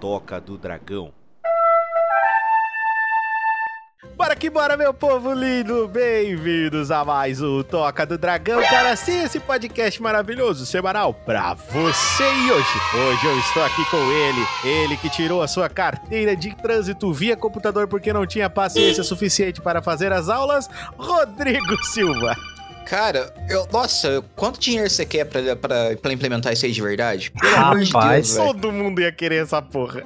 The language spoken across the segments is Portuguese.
Toca do Dragão. Bora que bora, meu povo lindo! Bem-vindos a mais um Toca do Dragão, cara, sim, esse podcast maravilhoso, semanal, pra você e hoje. Hoje eu estou aqui com ele, ele que tirou a sua carteira de trânsito via computador porque não tinha paciência suficiente para fazer as aulas, Rodrigo Silva. Cara, eu, nossa, quanto dinheiro você quer pra, pra, pra implementar isso aí de verdade? Pelo amor de Deus. Todo mundo ia querer essa porra.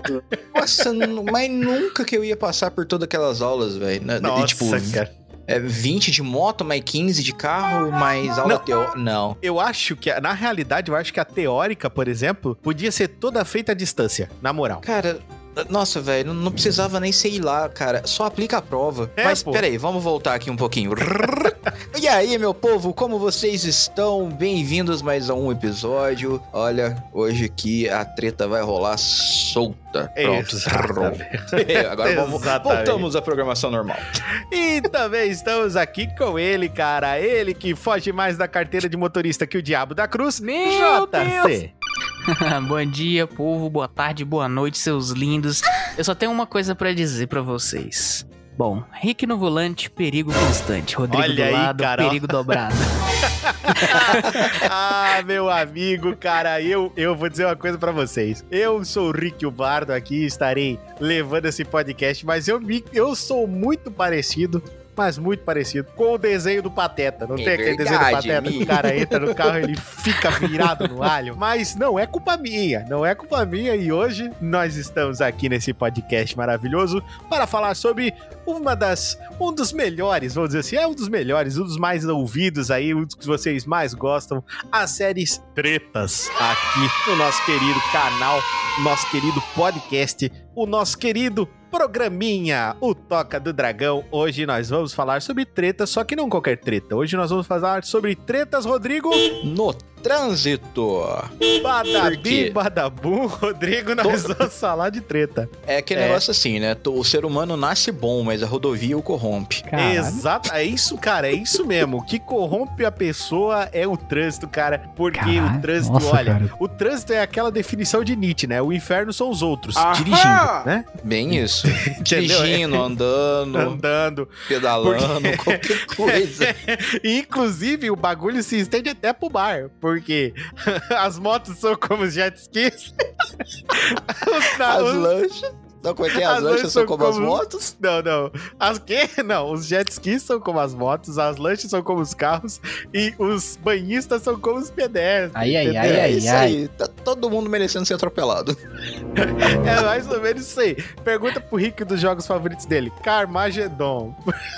Nossa, mas nunca que eu ia passar por todas aquelas aulas, velho. Nossa, tipo, cara. é 20 de moto, mais 15 de carro, mais aula teórica. Não. Eu acho que, na realidade, eu acho que a teórica, por exemplo, podia ser toda feita à distância, na moral. Cara, nossa, velho, não, não precisava nem sei lá, cara. Só aplica a prova. É, Mas pô. peraí, vamos voltar aqui um pouquinho. e aí, meu povo, como vocês estão? Bem-vindos mais a um episódio. Olha, hoje aqui a treta vai rolar solta. Pronto. Exatamente. Agora vamos, voltamos à programação normal. E também estamos aqui com ele, cara. Ele que foge mais da carteira de motorista que o diabo da cruz. Meu JC. Bom dia, povo. Boa tarde, boa noite, seus lindos. Eu só tenho uma coisa pra dizer pra vocês. Bom, Rick no volante, perigo constante. Rodrigo Olha do aí, lado, cara, ó. perigo dobrado. ah, meu amigo, cara, eu, eu vou dizer uma coisa pra vocês. Eu sou o Rick o Bardo aqui, estarei levando esse podcast, mas eu, me, eu sou muito parecido. Mas muito parecido com o desenho do Pateta. Não É tem aquele desenho do Pateta que o cara entra no carro e ele fica virado no alho. Mas não é culpa minha. Não é culpa minha. E hoje nós estamos aqui nesse podcast maravilhoso para falar sobre uma das. Um dos melhores, vamos dizer assim. É um dos melhores, um dos mais ouvidos aí, um dos que vocês mais gostam. As séries Tretas aqui no nosso querido canal, nosso querido podcast, o nosso querido programinha, o Toca do Dragão. Hoje nós vamos falar sobre tretas, só que não qualquer treta. Hoje nós vamos falar sobre tretas, Rodrigo. No trânsito. Badabim, badabum, Rodrigo, nós vamos falar de treta. É aquele É. negócio assim, né? O ser humano nasce bom, mas a rodovia o corrompe. Caralho. Exato, é isso, cara, é isso mesmo. O que corrompe a pessoa é o trânsito, cara. Porque Caralho, o trânsito, nossa, olha, cara. o trânsito é aquela definição de Nietzsche, né? O inferno são os outros, Aham! dirigindo, né? Bem isso. Dirigindo, andando, Andando. pedalando, Porque- qualquer coisa. Inclusive, o bagulho se estende até pro bar, porque as motos são como os jet skis. Os- na- As os- lanchas. Não, como é que é? As, As lanchas são são como as como- motos? Não, não. As que? Não, os jet skis são como as motos, as lanchas são como os carros e os banhistas são como os pedestres. Ai, ai, entendeu? ai, é isso ai. aí. Tá todo mundo merecendo ser atropelado. É mais ou menos isso aí. Pergunta pro Rick dos jogos favoritos dele. Carmageddon.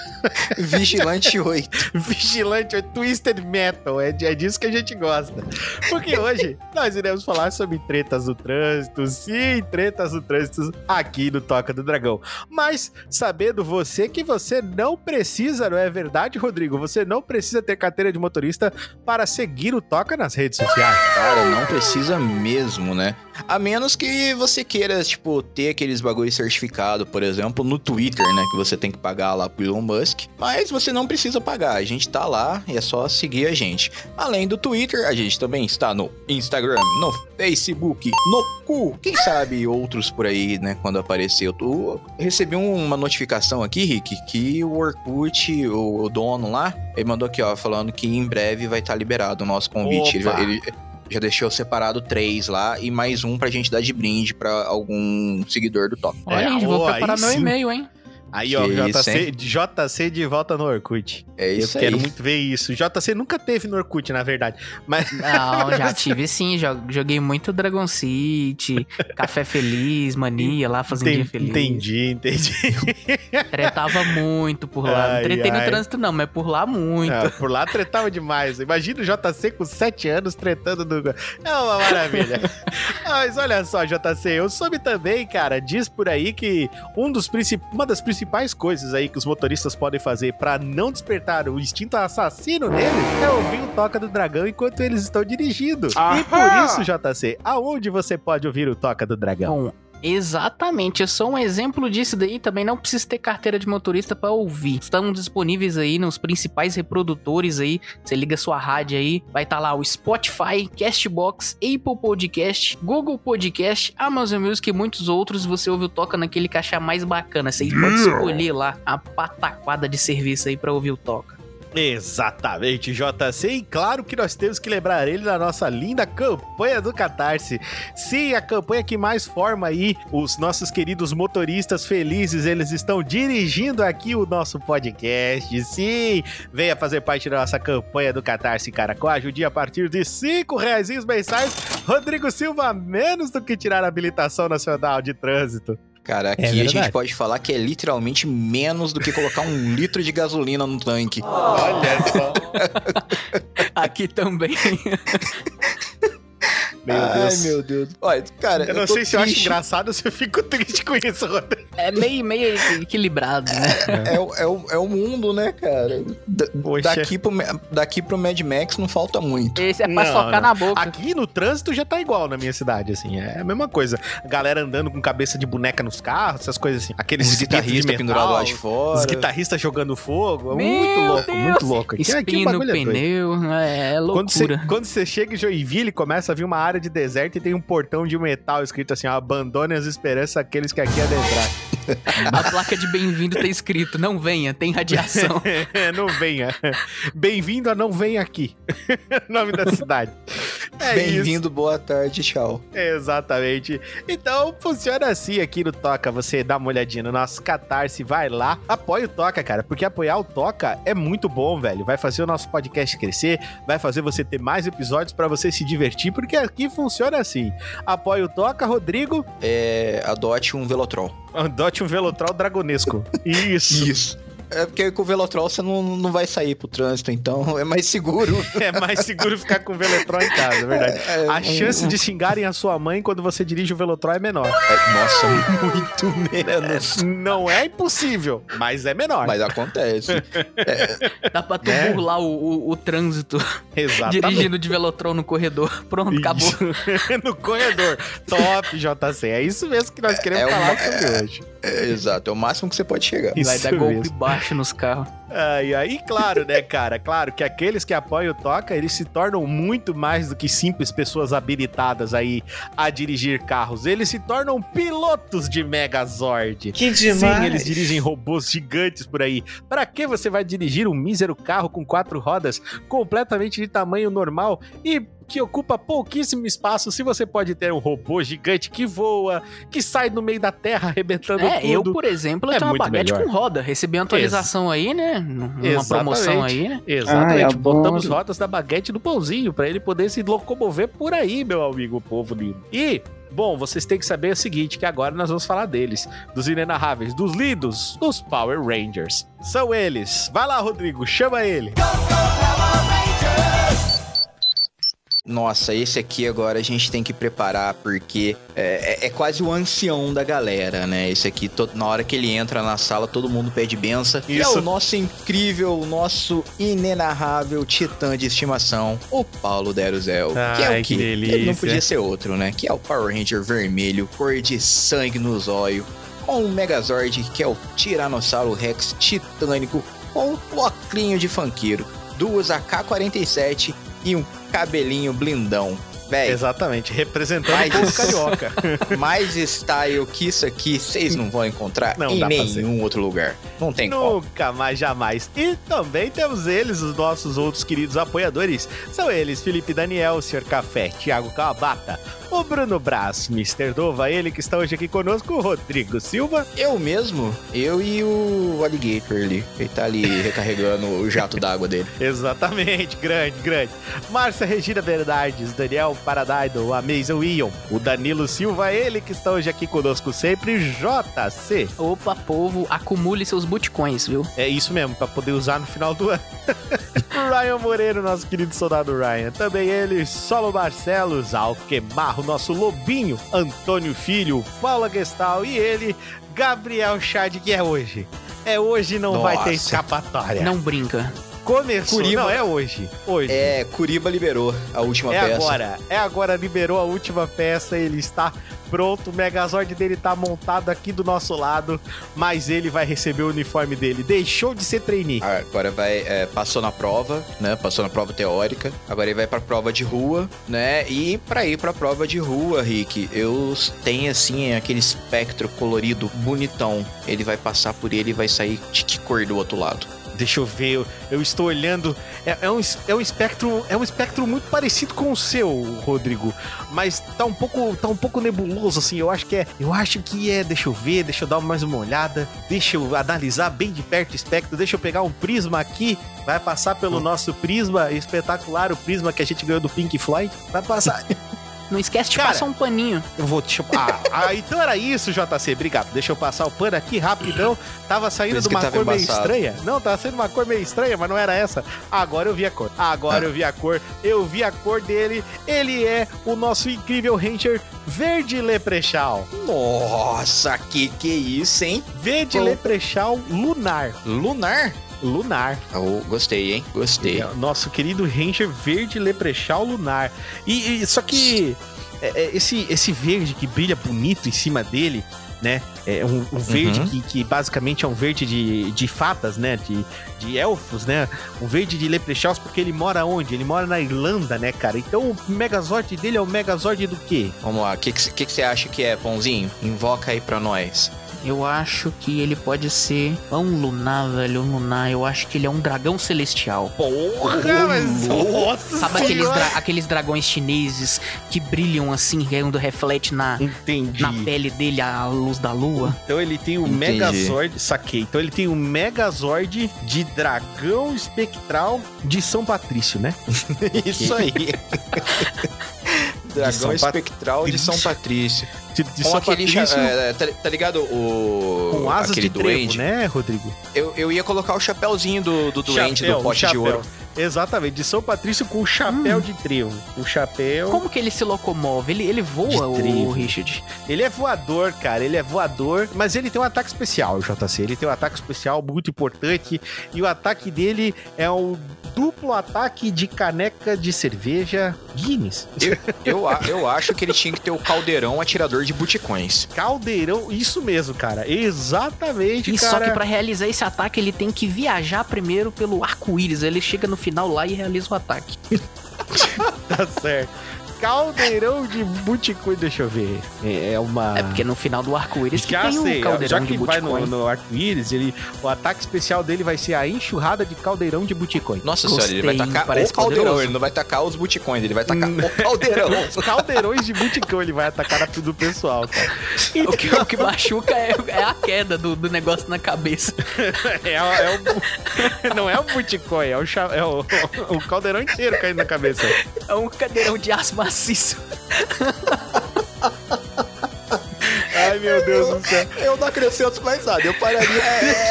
Vigilante 8. Vigilante, Twisted Metal. É, é disso que a gente gosta. Porque hoje nós iremos falar sobre tretas do trânsito. Sim, tretas do trânsito aqui no Toca do Dragão. Mas sabendo você que você não precisa, não é verdade, Rodrigo? Você não precisa ter carteira de motorista para seguir o Toca nas redes sociais. Cara, não precisa mesmo, né? A menos que você queira, tipo, ter aqueles bagulho certificado, por exemplo, no Twitter, né? Que você tem que pagar lá pro Elon Musk. Mas você não precisa pagar. A gente tá lá e é só seguir a gente. Além do Twitter, a gente também está no Instagram, no Facebook, no cu. Quem sabe outros por aí, né? Quando aparecer. Eu tô- eu recebi um- uma notificação aqui, Rick, que o Orkut, o, o dono lá, ele mandou aqui, ó, falando que em breve vai estar liberado o nosso convite. Ele, Opa! ele já deixou separado três lá e mais um pra gente dar de brinde pra algum seguidor do top. Olha, É, gente, vou preparar meu sim. e-mail, hein? Aí, ó, Que isso, JC, JC de volta no Orkut. É Eu isso quero aí. muito ver isso. JC nunca teve no Orkut, na verdade. Mas Não, já tive sim. jo- Joguei muito Dragon City, Café Feliz, Mania lá, Fazendinha Entendi, Feliz. entendi, entendi. Tretava muito por lá. Ai, não tretei ai. no trânsito, não, mas por lá muito. Ah, por lá tretava demais. Imagina o JC com 7 anos tretando no. É uma maravilha. Mas olha só, JC, eu soube também, cara, diz por aí que um dos princip... uma das principais coisas aí que os motoristas podem fazer pra não despertar o instinto assassino neles é ouvir o Toca do Dragão enquanto eles estão dirigindo. E por isso, JC, aonde você pode ouvir o Toca do Dragão? Bom, Exatamente, eu sou um exemplo disso daí. Também não precisa ter carteira de motorista para ouvir. Estão disponíveis aí nos principais reprodutores aí. Você liga sua rádio aí, vai estar tá lá o Spotify, Castbox, Apple Podcast, Google Podcast, Amazon Music e muitos outros. Você ouve o Toca naquele que achar mais bacana. Você pode escolher lá a pataquada de serviço aí para ouvir o Toca. Exatamente, JC. E claro que nós temos que lembrar ele da nossa linda campanha do Catarse. Sim, a campanha que mais forma aí os nossos queridos motoristas felizes. Eles estão dirigindo aqui o nosso podcast. Sim, venha fazer parte da nossa campanha do Catarse, cara. Com a ajuda a partir de 5 reais mensais. Rodrigo Silva, menos do que tirar a habilitação nacional de trânsito. Cara, é aqui é a gente pode falar que é literalmente menos do que colocar um litro de gasolina no tanque. Olha só. aqui também. Meu Ai, Deus. meu Deus. Olha, cara. Eu não eu sei se eu acho engraçado ou se eu fico triste com isso, Rodrigo. É meio, meio equilibrado, né? É, é, é, o, é o mundo, né, cara? Da, daqui, pro, daqui pro Mad Max não falta muito. Esse é pra não, socar não. na boca. Aqui no trânsito já tá igual na minha cidade, assim. É a mesma coisa. A galera andando com cabeça de boneca nos carros, essas coisas assim. Aqueles guitarristas pendurados lá de fora. Os guitarristas jogando fogo. É muito louco, Deus. muito louco. Aqui, aqui o pneu, é, é loucura. Quando você chega em Joinville, começa a vir uma área de deserto e tem um portão de metal escrito assim: abandone as esperanças aqueles que aqui adentrar. A placa de bem-vindo tem escrito: não venha, tem radiação. não venha. Bem-vindo a não venha aqui. Nome da cidade. É Bem-vindo, boa tarde, tchau. Exatamente. Então funciona assim aqui no Toca. Você dá uma olhadinha no nosso Catarse, vai lá, apoia o Toca, cara, porque apoiar o Toca é muito bom, velho. Vai fazer o nosso podcast crescer, vai fazer você ter mais episódios para você se divertir, porque aqui funciona assim. Apoia o Toca, Rodrigo. É, adote um Velotrol. Adote um Velotrol dragonesco. Isso. Isso. É porque com o Velotrol você não, não vai sair pro trânsito, então é mais seguro. é mais seguro ficar com o Velotrol em casa, é verdade. É, é, a chance de xingarem a sua mãe quando você dirige o Velotrol é menor. É, nossa, muito menos. não é impossível, mas é menor. Mas acontece. É. Dá pra tu é. burlar o, o, o, trânsito. Exatamente. Dirigindo de Velotrol no corredor. Pronto, isso. acabou. no corredor. Top, JC. É isso mesmo que nós queremos falar sobre hoje. exato, é o máximo que você pode chegar. Isso vai dar golpe baixo nos carros. E aí, claro, né, cara? Claro que aqueles que apoiam o Toca, eles se tornam muito mais do que simples pessoas habilitadas aí a dirigir carros. Eles se tornam pilotos de Megazord. Que demais! Sim, eles dirigem robôs gigantes por aí. Para que você vai dirigir um mísero carro com quatro rodas completamente de tamanho normal e que ocupa pouquíssimo espaço, se você pode ter um robô gigante que voa, que sai no meio da terra arrebentando é, tudo. eu, por exemplo, eu é tenho uma baguete melhor. com roda. Recebi uma atualização Ex aí, né? Uma Exatamente. promoção aí, né? Exatamente. Ai, é Botamos rodas da baguete do pãozinho para ele poder se locomover por aí, meu amigo povo lindo. E Bom, vocês têm que saber o seguinte, que agora nós vamos falar deles, dos inenarráveis, dos lidos, dos Power Rangers. São eles. Vai lá, Rodrigo, chama ele. Go, go, nossa, esse aqui agora a gente tem que preparar porque é, é, é quase o ancião da galera, né? Esse aqui, to, na hora que ele entra na sala, todo mundo pede benção. E é o nosso incrível, o nosso inenarrável titã de estimação, o Paulo Deruzel. Ai, que é o que, que não podia ser outro, né? Que é o Power Ranger vermelho, cor de sangue nos olhos, com o Megazord, que é o Tiranossauro Rex titânico, com um oclinho de funkeiro, duas AK-47 e um cabelinho blindão. Véi, Exatamente, representando mais, o povo carioca. mais style que isso aqui, vocês não vão encontrar não, em nenhum outro lugar. Não tem Nunca como. mais, jamais. E também temos eles, os nossos outros queridos apoiadores. São eles, Felipe Daniel, Sr. Café, Thiago Kawabata, o Bruno Brás, Mr. Dova, ele que está hoje aqui conosco, o Rodrigo Silva. Eu mesmo, eu e o Alligator ali. Ele tá ali recarregando o jato d'água dele. Exatamente, grande, grande. Márcia Regina Bernardes, Daniel Paradaido, a Mason Ion, o Danilo Silva, ele que está hoje aqui conosco sempre, JC. Opa, povo, acumule seus butcoins, viu? É isso mesmo, para poder usar no final do ano. Ryan Moreira, nosso querido soldado Ryan. Também ele, Solo Barcelos, Alquemarro, nosso lobinho, Antônio Filho, Paula Gestal e ele, Gabriel Chad, que é hoje. É hoje, não Nossa. vai ter escapatória. Não brinca. Começou. Curiba. Não, é hoje. Hoje. É, Curiba liberou a última É peça. agora, é agora, liberou a última peça, ele está pronto, o Megazord dele tá montado aqui do nosso lado, mas ele vai receber o uniforme dele. Deixou de ser trainee. Agora vai, é, passou na prova, né? Passou na prova teórica. Agora ele vai pra prova de rua, né? E pra ir pra prova de rua, Rick, eu tenho assim aquele espectro colorido bonitão. Ele vai passar por ele e vai sair de que cor do outro lado? Deixa eu ver, eu, eu estou olhando. É, é um, é um espectro, é um espectro muito parecido com o seu, Rodrigo, mas tá um pouco, tá um pouco nebuloso assim. Eu acho que é, eu acho que é. Deixa eu ver, deixa eu dar mais uma olhada, deixa eu analisar bem de perto o espectro. Deixa eu pegar um prisma aqui. Vai passar pelo nosso prisma espetacular, o prisma que a gente ganhou do Pink Floyd. Vai passar. Não esquece de Cara, passar um paninho. Eu vou eu... ah, ah, então era isso, JC. Obrigado. Deixa eu passar o pano aqui rapidão. Tava saindo de uma cor meio embaçado. estranha. Não, tava sendo uma cor meio estranha, mas não era essa. Agora eu vi a cor. Agora eu vi a cor. Eu vi a cor dele. Ele é o nosso incrível Ranger Verde Leprechaun. Nossa, que que é isso, hein? Verde Pô. Leprechaun Lunar. Lunar? Lunar. Oh, gostei, hein? Gostei. Nosso querido Ranger Verde Leprechaun Lunar. E, e- só que é, é, esse, esse verde que brilha bonito em cima dele, né? É um, um verde Uhum. que, que basicamente é um verde de, de fadas, né? De, de elfos, né? Um verde de Leprechauns, porque ele mora onde? Ele mora na Irlanda, né, cara? Então o Megazord dele é o Megazord do quê? Vamos lá, o que, que, que que você acha que é, Pãozinho? Invoca aí pra nós. Eu acho que ele pode ser um lunar, velho. Um lunar. Eu acho que ele é um dragão celestial. Porra, mas- nossa Sabe aqueles, dra- aqueles dragões chineses que brilham assim, quando reflete na, Entendi. na pele dele a luz da lua? Então ele tem o Entendi. Megazord, saquei. Então ele tem o Megazord de dragão espectral de São Patrício, né? Isso aí. Dragão São espectral de Patrício. São Patrício. De, de Com São aquele Patrício é, tá, tá ligado o com asas aquele de trevo, duende? né, Rodrigo? Eu, eu ia colocar o chapéuzinho do, do duende Chapéu, do pote de chapéu. ouro. Exatamente, de São Patrício com o chapéu Hum. de trevo. O chapéu. Como que ele se locomove? Ele, ele voa, o. Richard? Ele é voador, cara. Ele é voador, mas ele tem um ataque especial, JC. Ele tem um ataque especial muito importante. E o ataque dele é o duplo ataque de caneca de cerveja Guinness. Eu, a- eu acho que ele tinha que ter o caldeirão atirador de buticões. Caldeirão, isso mesmo, cara. Exatamente, E cara. só que pra realizar esse ataque, ele tem que viajar primeiro pelo arco-íris. Ele chega no final lá e realiza o ataque. Tá certo. Caldeirão de Buticoin, deixa eu ver. É é uma. É porque no final do arco-íris que tem sei, o caldeirão já que de vai no, no arco-íris, ele, o ataque especial dele vai ser a enchurrada de caldeirão de Buticoin. Nossa Gostei, senhora, ele vai tacar parece o caldeirão, poderoso. ele não vai tacar os buticões, ele vai tacar o caldeirão. Os caldeirões de Buticão ele vai atacar na do pessoal, cara. O que, o que machuca é, é a queda do, do negócio na cabeça. É, é o, não é o Buticoin, é o, é o, o caldeirão inteiro caindo na cabeça. É um cadeirão de aço maciço. Ai, meu Deus do céu. Eu não acrescento mais nada, eu pararia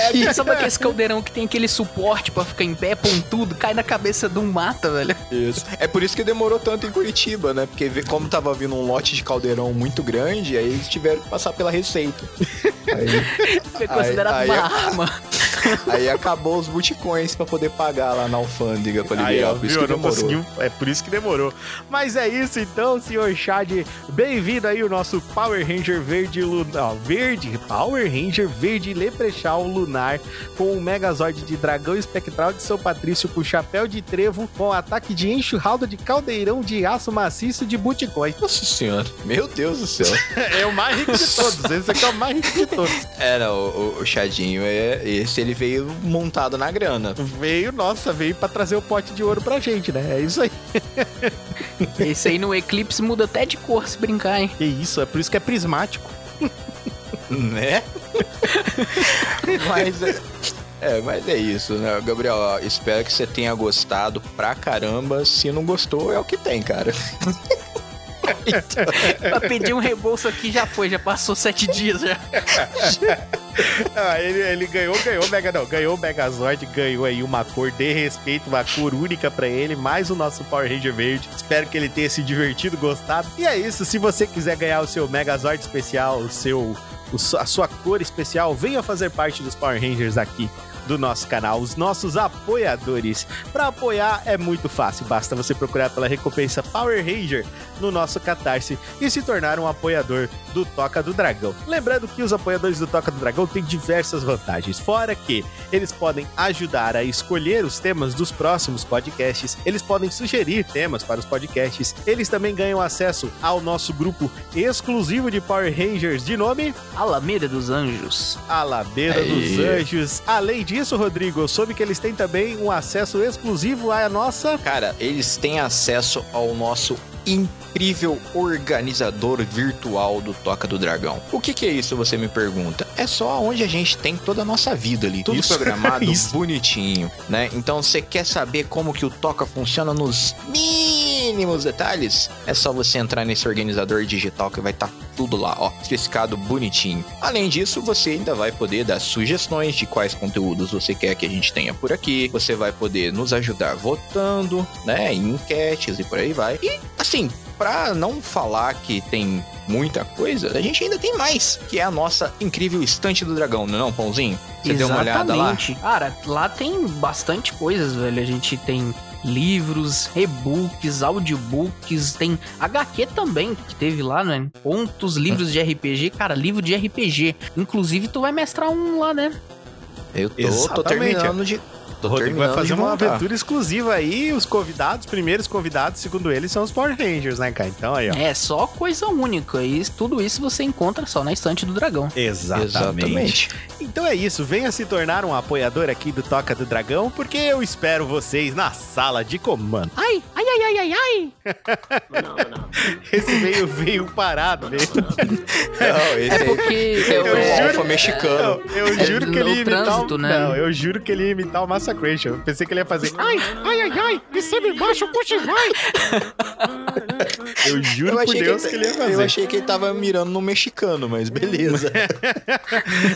aqui. Sabe aquele caldeirão que tem aquele suporte pra ficar em pé, pontudo, cai na cabeça de um mata, velho? Isso. É por isso que demorou tanto em Curitiba, né? Porque como tava vindo um lote de caldeirão muito grande, aí eles tiveram que passar pela receita. Aí, Foi considerado aí uma é- arma. aí acabou os buticões pra poder pagar lá na alfândega pra Aí, liberar. ó, por isso viu? que Não demorou. conseguiu. É por isso que demorou. Mas é isso então, senhor Chad. Bem-vindo aí o nosso Power Ranger verde lunar. Verde, Power Ranger verde Leprechaun lunar com o Megazord de dragão espectral de São Patrício com chapéu de trevo com ataque de enxurrada de caldeirão de aço maciço de Buticoin. Nossa senhora, meu Deus do céu. É o mais rico de todos. Esse aqui é o mais rico de todos. Era o, o, o Chadinho, é, esse ele veio montado na grana. Veio, nossa, veio pra trazer o pote de ouro pra gente, né? É isso aí. Esse aí no Eclipse muda até de cor se brincar, hein? Que isso, é por isso que é prismático. Né? mas é, é, mas é isso, né? Gabriel, ó, espero que você tenha gostado pra caramba. Se não gostou, é o que tem, cara. pra pedir um reembolso aqui já foi, já passou sete dias já. Ah, ele, ele ganhou, ganhou Mega, não, ganhou o Megazord, ganhou aí uma cor de respeito, uma cor única pra ele, mais o nosso Power Ranger verde. Espero que ele tenha se divertido, gostado. E é isso, se você quiser ganhar o seu Megazord especial, o seu, a sua cor especial, venha fazer parte dos Power Rangers aqui. do nosso canal, os nossos apoiadores. Para apoiar é muito fácil, basta você procurar pela recompensa Power Ranger no nosso Catarse e se tornar um apoiador do Toca do Dragão. Lembrando que os apoiadores do Toca do Dragão têm diversas vantagens, fora que eles podem ajudar a escolher os temas dos próximos podcasts, eles podem sugerir temas para os podcasts, eles também ganham acesso ao nosso grupo exclusivo de Power Rangers de nome Alameda dos Anjos. Alameda Aí. dos Anjos. Além disso, Rodrigo, eu soube que eles têm também um acesso exclusivo à nossa Cara, eles têm acesso ao nosso incrível organizador virtual do Toca do Dragão. O que, que é isso, você me pergunta? É só onde a gente tem toda a nossa vida ali, tudo Isso, programado isso. bonitinho, né? Então, você quer saber como que o Toca funciona nos mínimos detalhes? É só você entrar nesse organizador digital que vai estar tudo lá, ó, especificado bonitinho. Além disso, você ainda vai poder dar sugestões de quais conteúdos você quer que a gente tenha por aqui. Você vai poder nos ajudar votando, né, em enquetes e por aí vai. E assim, pra não falar que tem muita coisa, a gente ainda tem mais, que é a nossa incrível estante do dragão, não é não, Pãozinho? Você deu uma olhada lá? Exatamente. Cara, lá tem bastante coisas, velho. A gente tem livros, e-books, audiobooks, tem HQ também, que teve lá, né? Contos, livros de RPG. Cara, livro de RPG. Inclusive, tu vai mestrar um lá, né? Eu tô, tô terminando de. Tô O Rodrigo vai fazer uma aventura exclusiva aí. Os convidados, primeiros convidados, segundo eles, são os Power Rangers, né, cara? Então aí, ó. É só coisa única. E tudo isso você encontra só na estante do dragão. Exatamente. Exatamente. Então é isso, venha se tornar um apoiador aqui do Toca do Dragão, porque eu espero vocês na sala de comando. Ai, ai, ai, ai, ai, ai. Esse veio, veio parado, veio. Não, esse É porque é o é, alfa mexicano. Eu, eu É juro que ele ia imitar trânsito, o... né? Não, eu juro que ele ia imitar o Massacration. Eu pensei que ele ia fazer ai, ai, ai, ai, de cima e baixo, puxa vai. Eu juro por Deus que, ele ia fazer. Eu achei que ele tava mirando no mexicano, mas beleza.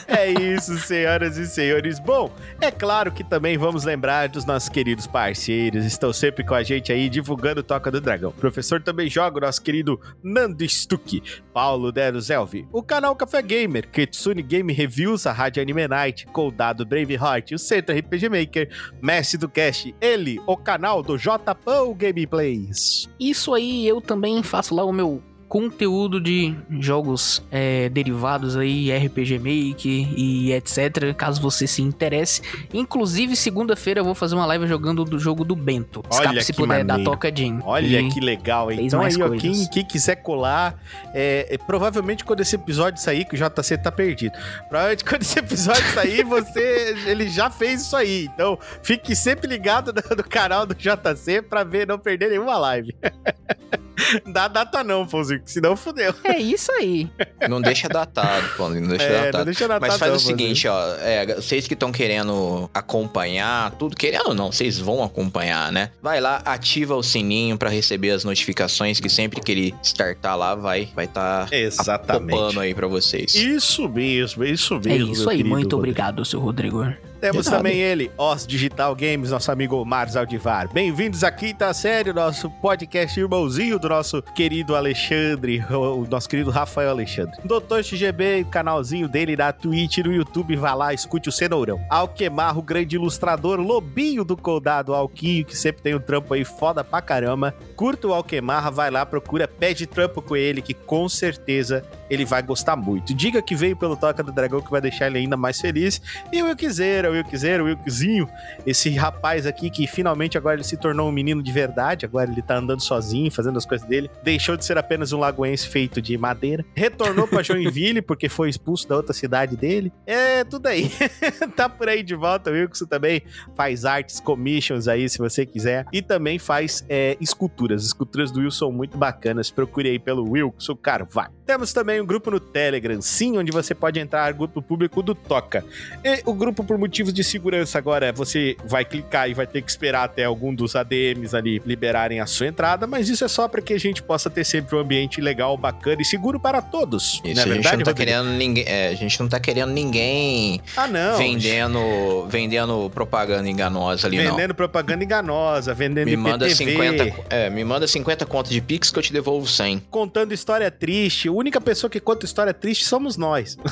É isso, senhoras e senhores. Bom, é claro que também vamos lembrar dos nossos queridos parceiros. Estão sempre com a gente aí divulgando o Toca do Dragão. O professor também joga o nosso querido Nando Stuck, Paulo Dero Zelvi, o canal Café Gamer, Kitsune Game Reviews, a Rádio Anime Night, Coldado Braveheart, o Centro RPG Maker, Mestre do Cast, ele, o canal do Jpão Gameplays. Isso aí, eu também faço lá o meu conteúdo de jogos é, derivados aí, RPG Maker e etc. Caso você se interesse. Inclusive, segunda-feira eu vou fazer uma live jogando do jogo do Bento. Olha Escape se que puder, da maneiro. Toca Jim. Olha E- que legal, Então aí, ó, quem, quem quiser colar, é, é, provavelmente quando esse episódio sair, que o JC tá perdido. Provavelmente quando esse episódio sair, você, ele já fez isso aí. Então, fique sempre ligado no, no canal do JC pra ver, não perder nenhuma live. Dá data não, Pãozinho, que senão fudeu. É isso aí. Não deixa datado, pô, não deixa É, não datado. deixa datado Mas faz não, o seguinte, ó, é, vocês que estão querendo acompanhar tudo, querendo ou não, vocês vão acompanhar, né? Vai lá, ativa o sininho pra receber as notificações que sempre que ele startar lá vai vai tá Exatamente. popando aí pra vocês. Isso mesmo, isso mesmo. É isso meu aí. querido Muito Rodrigo. obrigado, seu Rodrigo. Temos também ele, Os Digital Games, nosso amigo Mars Aldivar. Bem-vindos à quinta série, nosso podcast irmãozinho do nosso querido Alexandre, o nosso querido Rafael Alexandre. Doutor XGB, canalzinho dele na Twitch, no YouTube, vá lá, escute o Cenourão. Alquemar, o grande ilustrador, Lobinho do Coldado, Alquinho, que sempre tem um trampo aí foda pra caramba. Curta o Alquemarra, vai lá, procura, pede trampo com ele, que com certeza ele vai gostar muito. Diga que veio pelo Toca do Dragão, que vai deixar ele ainda mais feliz. E o Wilkzeira, o Wilkzeira, o Wilkzinho, esse rapaz aqui que finalmente agora ele se tornou um menino de verdade, agora ele tá andando sozinho, fazendo as coisas dele, deixou de ser apenas um lagoense feito de madeira, retornou pra Joinville porque foi expulso da outra cidade dele. É, tudo aí. tá por aí de volta, o Wilkson também faz artes, commissions aí, se você quiser, e também faz é, esculturas. As esculturas do Wilson são muito bacanas, procure aí pelo Wilson Carvalho. Temos também um grupo no Telegram, sim, onde você pode entrar, grupo público do Toca. E o grupo, por motivos de segurança, agora você vai clicar e vai ter que esperar até algum dos ADMs ali liberarem a sua entrada, mas isso é só para que a gente possa ter sempre um ambiente legal, bacana e seguro para todos. Isso, não é a gente verdade, não tá Rodrigo? querendo ninguém, é, a gente não tá querendo ninguém Ah, não. vendendo, vendendo propaganda enganosa ali Vendendo propaganda enganosa, vendendo não. Me manda IPTV, 50, é, me manda 50 contas de Pix que eu te devolvo 100. contando história triste. A única pessoa pessoa que conta história triste somos nós.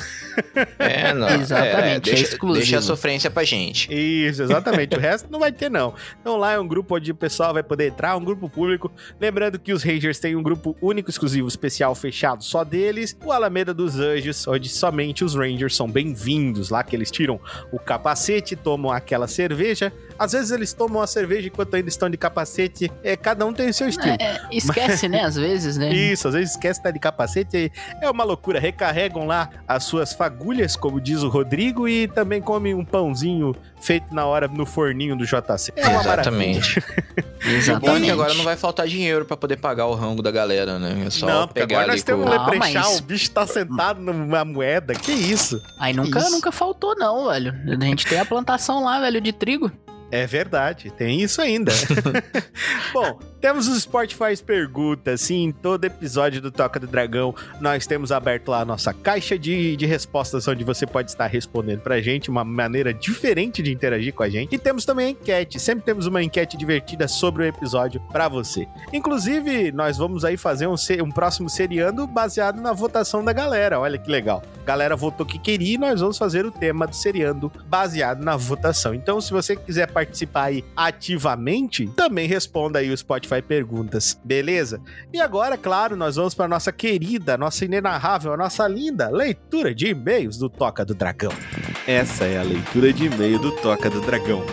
É, não. Exatamente, é, é deixa, exclusivo. deixa a sofrência pra gente. Isso, exatamente. o resto não vai ter, não. Então lá é um grupo onde o pessoal vai poder entrar, um grupo público. Lembrando que os Rangers têm um grupo único, exclusivo, especial, fechado só deles. O Alameda dos Anjos, onde somente os Rangers são bem-vindos. Lá que eles tiram o capacete, tomam aquela cerveja. Às vezes eles tomam a cerveja enquanto ainda estão de capacete. É, cada um tem o seu estilo. É, esquece, né? Às vezes, né? Isso, às vezes esquece de estar de capacete. É uma loucura. Recarregam lá as suas fagulhas, como diz o Rodrigo, e também comem um pãozinho feito na hora no forninho do JC. É uma. Exatamente. O bom é Exatamente. que agora não vai faltar dinheiro pra poder pagar o rango da galera, né? É só Não, pegar agora nós temos um com... Leprechal, mas- o bicho tá sentado numa moeda. Que isso? Aí nunca, Isso. nunca faltou, não, velho. A gente tem a plantação lá, velho, de trigo. É verdade, tem isso ainda. Bom, temos os Spotify perguntas. Sim, em todo episódio do Toca do Dragão, nós temos aberto lá a nossa caixa de, de respostas, onde você pode estar respondendo pra gente, uma maneira diferente de interagir com a gente. E temos também a enquete, sempre temos uma enquete divertida sobre o episódio pra você. Inclusive, nós vamos aí fazer um, um próximo seriando baseado na votação da galera. Olha que legal. A galera votou que queria e nós vamos fazer o tema do seriando baseado na votação. Então, se você quiser participar aí ativamente, também responda aí o Spotify perguntas, beleza? E agora, claro, nós vamos para nossa querida, nossa inenarrável, a nossa linda leitura de e-mails do Toca do Dragão. Essa é a leitura de e-mail do Toca do Dragão.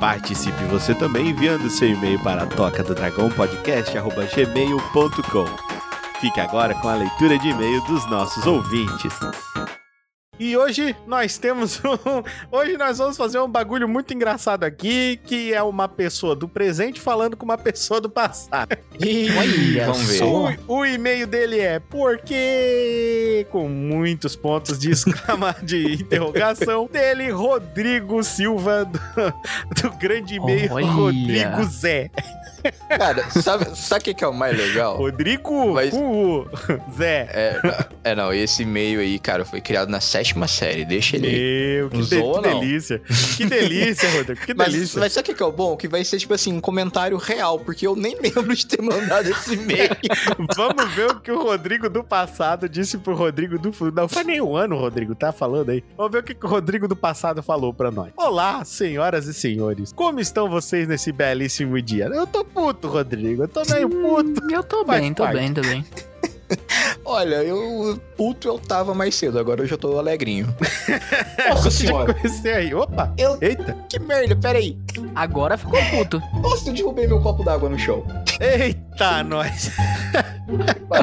Participe você também enviando seu e-mail para toca do dragão podcast@gmail.com. Fique agora com a leitura de e-mail dos nossos ouvintes. E hoje nós temos um. Hoje nós vamos fazer um bagulho muito engraçado aqui, que é uma pessoa do presente falando com uma pessoa do passado. Olha Vamos ver. só. O, o e-mail dele é porque com muitos pontos de exclama de interrogação dele, Rodrigo Silva do, do grande e-mail Olha. Rodrigo Zé. Cara, sabe sabe o que, que é o mais legal? Rodrigo Mas-. Zé. É, é, não, esse e-mail aí, cara, foi criado na sétima série. Deixa ele aí. Meu, que, de- que delícia. Que delícia, Rodrigo. Que Mas, delícia. mas sabe o que, que é o bom? Que vai ser, tipo assim, um comentário real, porque eu nem lembro de ter mandado esse e-mail. Vamos ver o que o Rodrigo do passado disse pro Rodrigo do futuro. Não faz nem um ano, Rodrigo, tá falando aí. Vamos ver o que, que o Rodrigo do passado falou pra nós. Olá, senhoras e senhores. Como estão vocês nesse belíssimo dia? Eu tô puto, Rodrigo. Eu tô meio puto. Eu tô Faz bem, tô bem, tô bem. Olha, eu puto eu tava mais cedo, agora eu já tô alegrinho. Nossa Já senhora, comecei aí. Opa! eu... Eita! Que merda, peraí. Agora ficou puto. Nossa, eu derrubei meu copo d'água no chão. Eita, nós!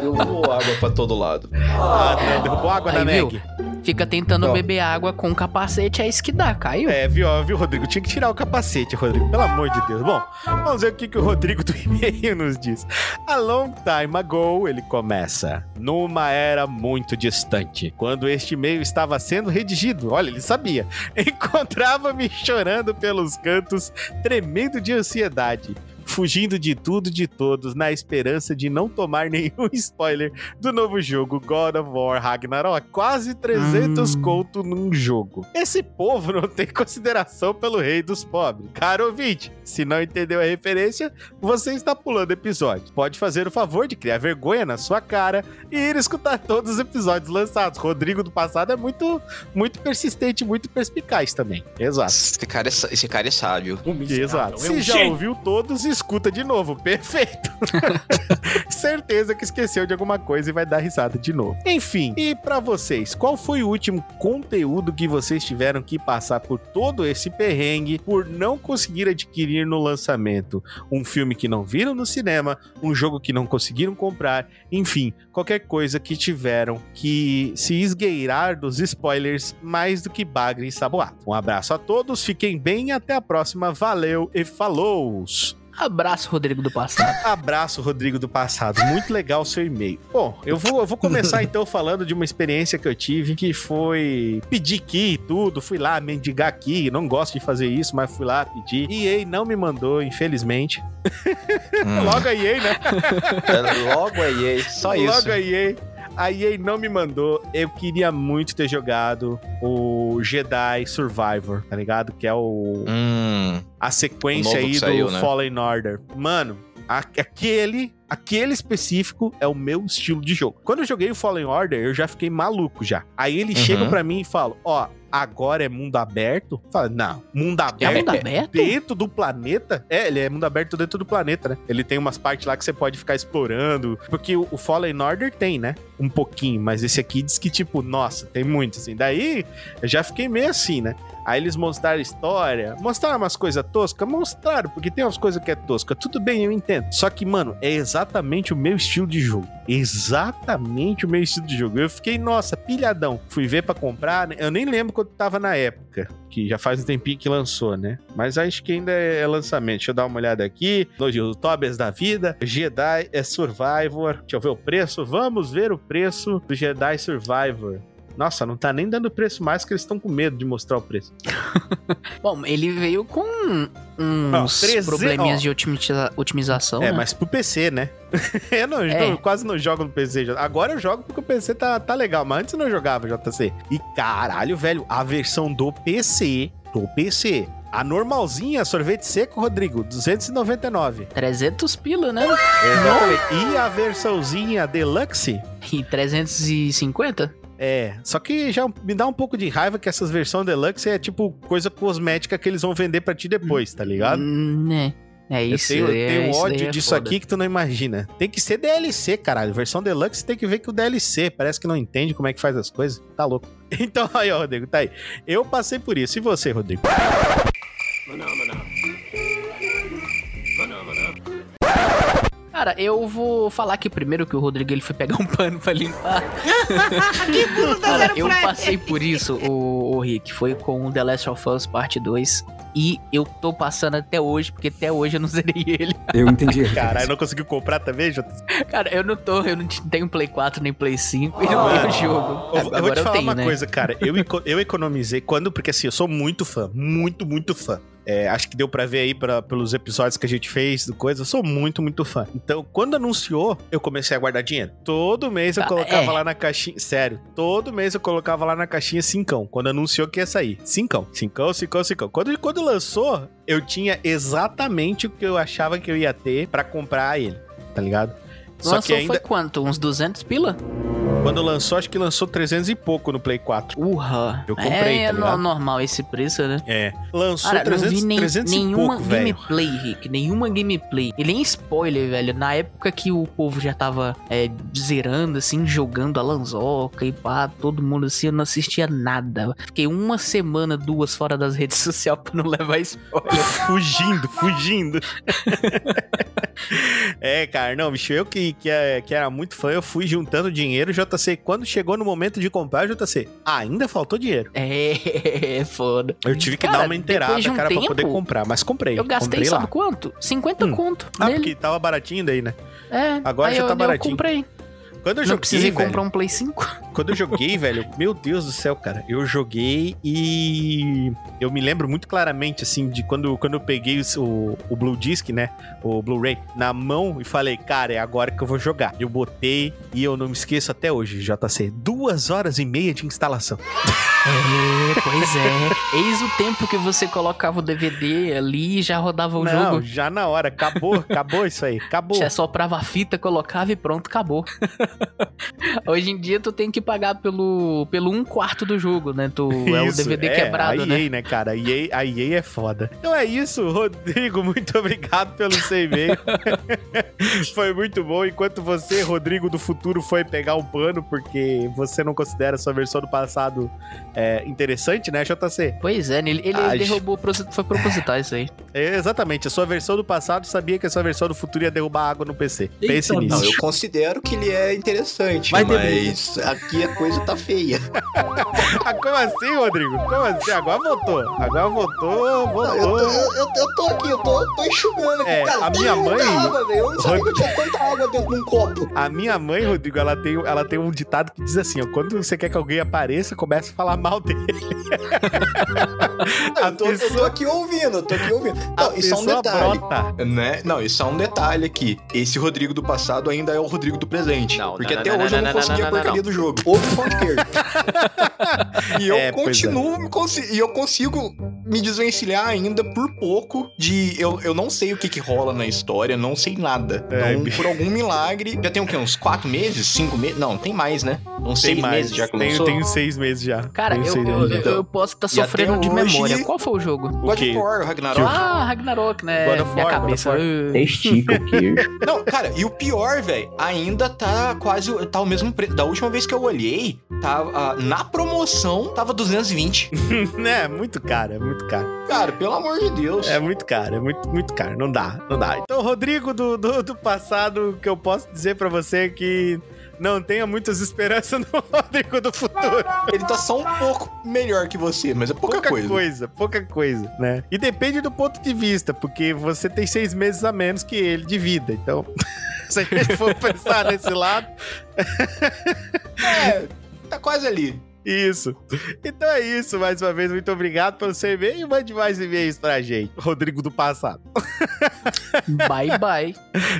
Voou água pra todo lado. Ah, não, derrubou água na Aí, viu? neg. Fica tentando Ó. beber água com capacete, é isso que dá, caiu. É, viu, ó, viu, Rodrigo? Tinha que tirar o capacete, Rodrigo, pelo amor de Deus. Bom, vamos ver o que, que o Rodrigo do e-mail nos diz. A long time ago, ele começa. Numa era muito distante, quando este e-mail estava sendo redigido, olha, ele sabia. Encontrava-me chorando pelos cantos, tremendo de ansiedade. Fugindo de tudo e de todos, na esperança de não tomar nenhum spoiler do novo jogo God of War Ragnarok. Quase 300 Hum. conto num jogo. Esse povo não tem consideração pelo rei dos pobres. Caro ouvinte, se não entendeu a referência, você está pulando episódio. Pode fazer o favor de criar vergonha na sua cara e ir escutar todos os episódios lançados. Rodrigo do passado é muito, muito persistente, muito perspicaz também. Exato. Esse cara é, esse cara é sábio. Exato. Se já ouviu todos, escuta de novo. Perfeito. Certeza que esqueceu de alguma coisa e vai dar risada de novo. Enfim, e pra vocês, qual foi o último conteúdo que vocês tiveram que passar por todo esse perrengue por não conseguir adquirir no lançamento? Um filme que não viram no cinema, um jogo que não conseguiram comprar, enfim, qualquer coisa que tiveram que se esgueirar dos spoilers mais do que bagre e saboado. Um abraço a todos, fiquem bem e até a próxima. Valeu e falou! Abraço, Rodrigo do passado. Abraço, Rodrigo do passado. Muito legal o seu e-mail. Bom, eu vou, eu vou começar então falando de uma experiência que eu tive, que foi pedir key e tudo. Fui lá mendigar key. Não gosto de fazer isso, mas fui lá pedir. E EA não me mandou, infelizmente. Hum. Logo a EA, né? É Logo aí, só isso. Logo a EA. A EA não me mandou. Eu queria muito ter jogado o Jedi Survivor, tá ligado? Que é o Hum, a sequência O aí do saiu, né? Fallen Order. Mano, Aquele, aquele específico é o meu estilo de jogo. Quando eu joguei o Fallen Order, eu já fiquei maluco já. Aí eles Uhum. chegam pra mim e falam, ó, agora é mundo aberto? Fala, não, mundo É aberto mundo aberto? dentro do planeta? É, ele é mundo aberto dentro do planeta, né? Ele tem umas partes lá que você pode ficar explorando. Porque o, o Fallen Order tem, né? Um pouquinho, mas esse aqui diz que, tipo, nossa, tem muito, assim. Daí eu já fiquei meio assim, né? Aí eles mostraram história, mostraram umas coisas toscas, mostraram, porque tem umas coisas que é tosca. Tudo bem, eu entendo. Só que, mano, é exatamente o meu estilo de jogo. Exatamente o meu estilo de jogo. Eu fiquei, nossa, pilhadão. Fui ver pra comprar, né? eu nem lembro quando tava na época, que já faz um tempinho que lançou, né? Mas acho que ainda é lançamento. Deixa eu dar uma olhada aqui. No Tobias da vida, Jedi é Survivor. Deixa eu ver o preço. Vamos ver o preço do Jedi Survivor. Nossa, não tá nem dando preço mais, que eles estão com medo de mostrar o preço. Bom, ele veio com uns 13 probleminhas ó. de otimiza- otimização, É, né? mas pro PC, né? eu não, É. não- quase não jogo no PC. Agora eu jogo porque o PC tá, tá legal, mas antes eu não jogava JC. E caralho, velho, a versão do PC, do PC, a normalzinha, sorvete seco, Rodrigo, 299. 300 pila, né? Exatamente. E a versãozinha Deluxe, E 350? É. Só que já me dá um pouco de raiva que essas versões Deluxe é tipo coisa cosmética que eles vão vender pra ti depois, tá ligado? Hum, né? É isso. eu tenho, eu é, tenho isso ódio é disso foda. aqui que tu não imagina. Tem que ser DLC, caralho. Versão Deluxe tem que ver que o DLC. Parece que não entende como é que faz as coisas. Tá louco. Então aí, ó, Rodrigo, tá aí. Eu passei por isso. E você, Rodrigo? Cara, eu vou falar aqui primeiro que o Rodrigo ele foi pegar um pano pra limpar. Cara, eu passei por isso, o, o Rick. Foi com o The Last of Us Parte 2. E eu tô passando até hoje, porque até hoje eu não zerei ele. Eu entendi. Caralho, não conseguiu comprar também, Jota? Cara, eu não tô, eu não tenho Play 4 nem Play 5. e Ah, não tenho jogo. Eu, vou- eu vou Agora te eu falar tenho, uma né? coisa, cara. Eu, eu economizei quando, porque assim, eu sou muito fã, muito, muito fã. É, acho que deu pra ver aí pra- pelos episódios que a gente fez do coisa. Eu sou muito, muito fã. Então, quando anunciou, eu comecei a guardar dinheiro. Todo mês eu Ah, colocava é. lá na caixinha. Sério, todo mês eu colocava lá na caixinha cincão. Quando anunciou que ia sair. Cincão. Cincão, cincão, cincão. Quando, quando lançou, eu tinha exatamente o que eu achava que eu ia ter pra comprar ele. Tá ligado? Só Lançou que ainda, foi quanto? Uns 200 pila? Quando lançou, acho que lançou 300 e pouco no Play 4. Urra. Eu comprei, é tá ligado? normal esse preço, né? É. Lançou Cara, 300, não vi nem, 300 e nenhuma pouco, velho. gameplay, Rick. Nenhuma gameplay. E nem spoiler, velho. Na época que o povo já tava é, zerando, assim, jogando a Lanzoca e pá, todo mundo assim, eu não assistia nada. Fiquei uma semana, duas fora das redes sociais pra não levar spoiler. fugindo, fugindo. é, cara, não, bicho, eu que, que, é- que era muito fã, eu fui juntando dinheiro, JC, quando chegou no momento de comprar, JC, ainda faltou dinheiro. É, foda. Eu tive que Cara, dar uma inteirada, de um cara, pra tempo, poder comprar, mas comprei. Eu gastei, comprei sabe lá. quanto? 50 Hum. conto Ah, nele. porque tava baratinho daí, né? É, agora já eu, tá eu baratinho. comprei. Quando eu não joguei, precisei velho, comprar um Play 5. Quando eu joguei, velho, meu Deus do céu, cara. Eu joguei e eu me lembro muito claramente, assim, de quando, quando eu peguei o, o Blue Disc, né? O Blu-ray, na mão e falei, cara, é agora que eu vou jogar. Eu botei e eu não me esqueço até hoje, JC. Duas horas e meia de instalação. É, pois é. Eis o tempo que você colocava o DVD ali e já rodava o não, jogo. já na hora. Acabou, acabou isso aí. Acabou. Já soprava a fita, colocava e pronto, acabou. Hoje em dia tu tem que pagar pelo, pelo um quarto do jogo, né? Tu, é o DVD é, quebrado, a né? EA, né, cara? A EA, a EA é foda. Então é isso, Rodrigo. Muito obrigado pelo seu e-mail. foi muito bom. Enquanto você, Rodrigo do futuro, foi pegar um pano, porque você não considera a sua versão do passado é, interessante, né, JC? Pois é, ele, ele derrubou, foi proposital isso aí. É, exatamente. A sua versão do passado sabia que a sua versão do futuro ia derrubar água no PC. Pense Então, nisso. Não, eu considero que ele é interessante, Vai, mas aqui a coisa tá feia. Ah, como assim, Rodrigo? Como assim? Agora voltou. Agora voltou, Não, eu, tô, voltou. eu, eu- eu tô aqui, eu tô, tô enxugando aqui. É, cara, a minha mãe- Água, eu não sabia que eu tinha tanta água dentro de um copo. A minha mãe, Rodrigo, ela tem, ela tem um ditado que diz assim: ó, quando você quer que alguém apareça, começa a falar mal dele. eu, tô, eu tô aqui ouvindo, eu tô aqui ouvindo. Não, A isso é um pessoa detalhe. brota. Né? Não, isso é um detalhe aqui. Esse Rodrigo do passado ainda é o Rodrigo do presente. Não, porque não, até não, hoje não, eu não não, consegui não, a não, porcaria não. do jogo. Outro queijo. e eu É, pois continuo me consi- e eu consigo me desvencilhar ainda por pouco de eu, eu não sei o que que rola na história, não sei nada. É, Não, bi- por algum milagre, já tem o quê? Uns quatro meses, cinco meses? Não, tem mais, né? Uns Tem seis mais. meses já que tenho, lançou. tenho seis meses já. Cara, eu, eu, meses eu, já. eu posso estar até sofrendo de hoje- memória. Qual foi o jogo? O God of War, Ragnarok. Ah, Ragnarok, né? God of Minha War, God cabeça. Uh. Estica o queijo. Não, cara, e o pior, velho, ainda tá quase. Tá o mesmo preço. Da última vez que eu olhei, tava, ah, na promoção tava 220. É, muito caro, é muito caro. Cara, pelo amor de Deus. É muito caro, é muito, muito caro. Não dá, não dá. Então, Rodrigo do, do, do passado, o que eu posso dizer pra você é que não tenha muitas esperanças no Rodrigo do futuro. Ele tá só um pouco melhor que você, mas é pouca, coisa. pouca coisa, né? E depende do ponto de vista, porque você tem seis meses a menos que ele de vida. Então, se a gente for pensar nesse lado, É, tá quase ali. Isso. Então é isso, mais uma vez, muito obrigado pelo seu e-mail e mande mais e-mails pra gente. Rodrigo do passado. Bye, bye.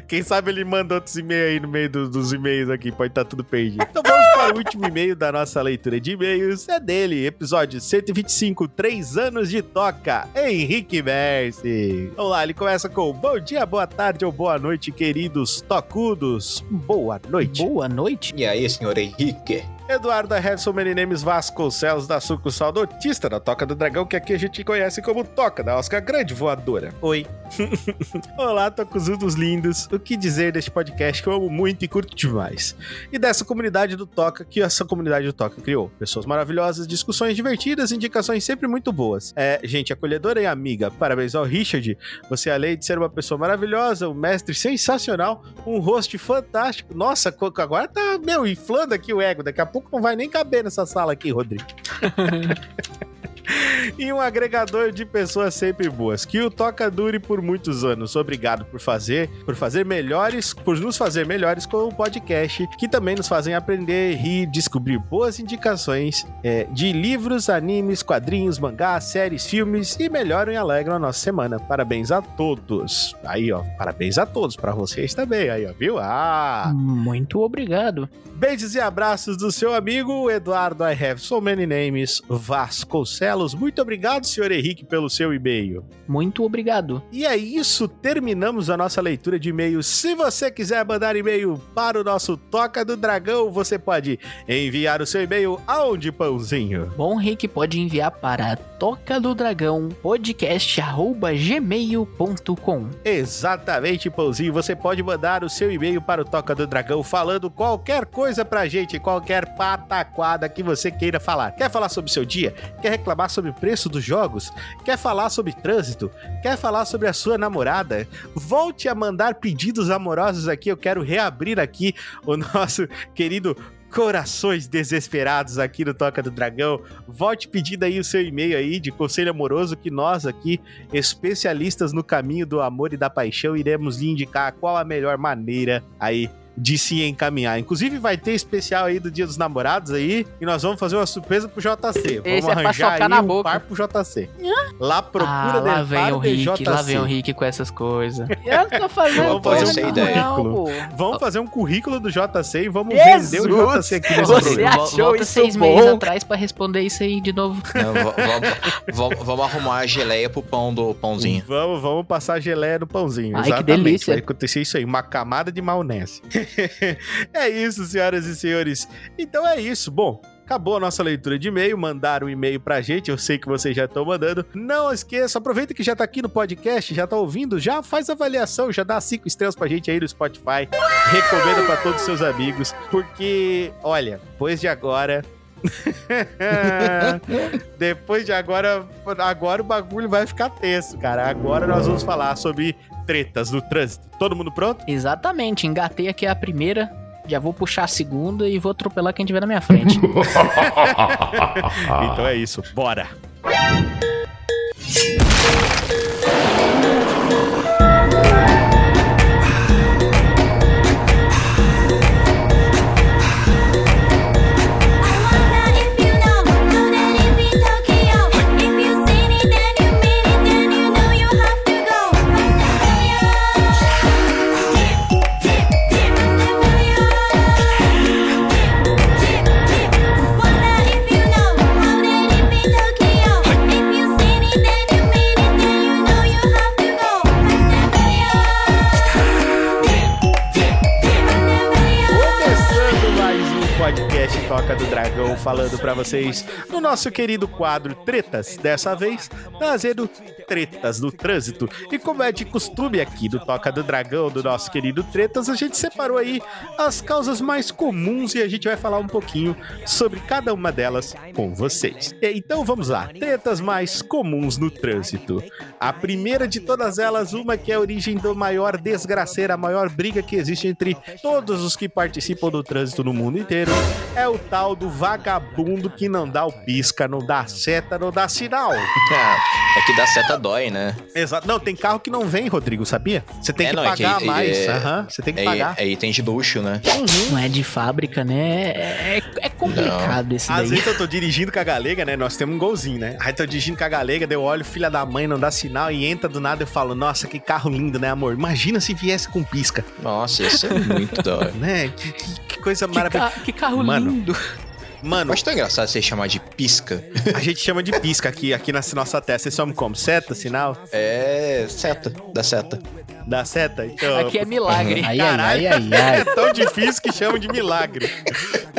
Quem sabe ele manda outros e-mails aí no meio do- dos e-mails aqui, pode estar tudo perdido. Então vamos para o último e-mail da nossa leitura de e-mails. É dele, episódio 125, 3 anos de toca, Henrique Mercy. Vamos lá, ele começa com bom dia, boa tarde ou boa noite, queridos tocudos. Boa noite. Boa noite. E aí, senhor Henrique? Eduardo Harrison Meninemes Vasconcelos da sucursal do Autista da Toca do Dragão, que aqui a gente conhece como Toca da Oscar Grande Voadora. Oi. Olá, tocuzudos lindos. O que dizer deste podcast que eu amo muito e curto demais? E dessa comunidade do Toca que essa comunidade do Toca criou. Pessoas maravilhosas, discussões divertidas, indicações sempre muito boas. É, gente acolhedora e amiga. Parabéns ao Richard. Você, além de ser uma pessoa maravilhosa, um mestre sensacional, um host fantástico. Nossa, agora tá, meu, inflando aqui o ego. Daqui a pouco não vai nem caber nessa sala aqui, Rodrigo. e um agregador de pessoas sempre boas. Que o Toca dure por muitos anos. Obrigado por fazer, por fazer melhores, por nos fazer melhores com o podcast, que também nos fazem aprender, rir, descobrir boas indicações é, de livros, animes, quadrinhos, mangás, séries, filmes e melhoram e alegram a nossa semana. Parabéns a todos. Aí, ó, parabéns a todos, para vocês também. Aí, ó, viu? Ah! Muito obrigado. Beijos e abraços do seu amigo Eduardo I Have So Many Names Vasconcelos. Muito obrigado, senhor Henrique, pelo seu e-mail. Muito obrigado. E é isso, terminamos a nossa leitura de e-mails. Se você quiser mandar e-mail para o nosso Toca do Dragão, você pode enviar o seu e-mail aonde, Pãozinho? Bom, Rick pode enviar para toca do dragão podcast@gmail.com. Exatamente, Pãozinho. Você pode mandar o seu e-mail para o Toca do Dragão falando qualquer coisa pra gente, qualquer pataquada que você queira falar. Quer falar sobre seu dia? Quer reclamar sobre o preço dos jogos? Quer falar sobre trânsito? Quer falar sobre a sua namorada? Volte a mandar pedidos amorosos aqui. Eu quero reabrir aqui o nosso querido Corações desesperados aqui no Toca do Dragão. Volte pedindo aí o seu e-mail aí de conselho amoroso que nós aqui, especialistas no caminho do amor e da paixão, iremos lhe indicar qual a melhor maneira aí de se encaminhar. Inclusive vai ter especial aí do Dia dos Namorados aí e nós vamos fazer uma surpresa pro JC. Vamos Esse é pra arranjar aí na um boca. par pro JC. Lá Ah, procura lá del vem o de Rick, lá vem o JC. Rick com essas coisas. Eu tô fazendo Vamos fazer ideia. não, pô. Vamos fazer um currículo do JC e vamos Jesus! vender o JC aqui nesse Você programa. achou Volta isso seis bom? meses atrás pra responder isso aí de novo. Vamos arrumar a geleia pro pão do pãozinho. Vamos, vamos passar geleia no pãozinho. Ai, que Exatamente. delícia. Vai acontecer isso aí, uma camada de maionese. é isso, senhoras e senhores. Então é isso. Bom, Acabou a nossa leitura de e-mail, mandaram um e-mail pra gente, eu sei que vocês já estão mandando. Não esqueça, aproveita que já tá aqui no podcast, já tá ouvindo, já faz avaliação, já dá cinco estrelas pra gente aí no Spotify. Recomenda pra todos os seus amigos, porque, olha, depois de agora, depois de agora, agora o bagulho vai ficar tenso, cara. Agora nós vamos falar sobre tretas no trânsito. Todo mundo pronto? Exatamente, engatei aqui a primeira, já vou puxar a segunda e vou atropelar quem tiver na minha frente. Então é isso, bora. Vocês no nosso querido quadro Tretas, dessa vez trazendo tretas do trânsito. E como é de costume aqui do Toca do Dragão, do nosso querido Tretas, a gente separou aí as causas mais comuns e a gente vai falar um pouquinho sobre cada uma delas com vocês. Então vamos lá, tretas mais comuns no trânsito. A primeira de todas elas, uma que é a origem do maior desgraceira, a maior briga que existe entre todos os que participam do trânsito no mundo inteiro, é o tal do vagabundo que não dá o pisca, não dá seta, não dá sinal. É, é que dar seta dói, né? Exato. Não, tem carro que não vem, Rodrigo, sabia? Você tem É, que não, é que pagar aí- mais. é- Aham, você tem que É, pagar. é item de luxo, né? Uhum. Não é de fábrica, né? É, é complicado esse Às daí. vezes eu tô dirigindo com a galega, né? Nós temos um golzinho, né? Aí tô dirigindo com a galega, deu olho, filha da mãe, não dá sinal e entra do nada eu falo, nossa, que carro lindo, né, amor? Imagina se viesse com pisca, Nossa, isso é muito da hora. né? Que, que- que coisa Que, maravilhosa. ca- que carro Mano. lindo. Mano, acho tão engraçado você chamar de pisca. a gente chama de pisca aqui, aqui na nossa testa. Vocês chamam como? Seta, sinal? É seta, da seta. Da seta? Então, Aqui é milagre. Ai, ai, Caralho. ai, ai, ai. é tão difícil que chamam de milagre.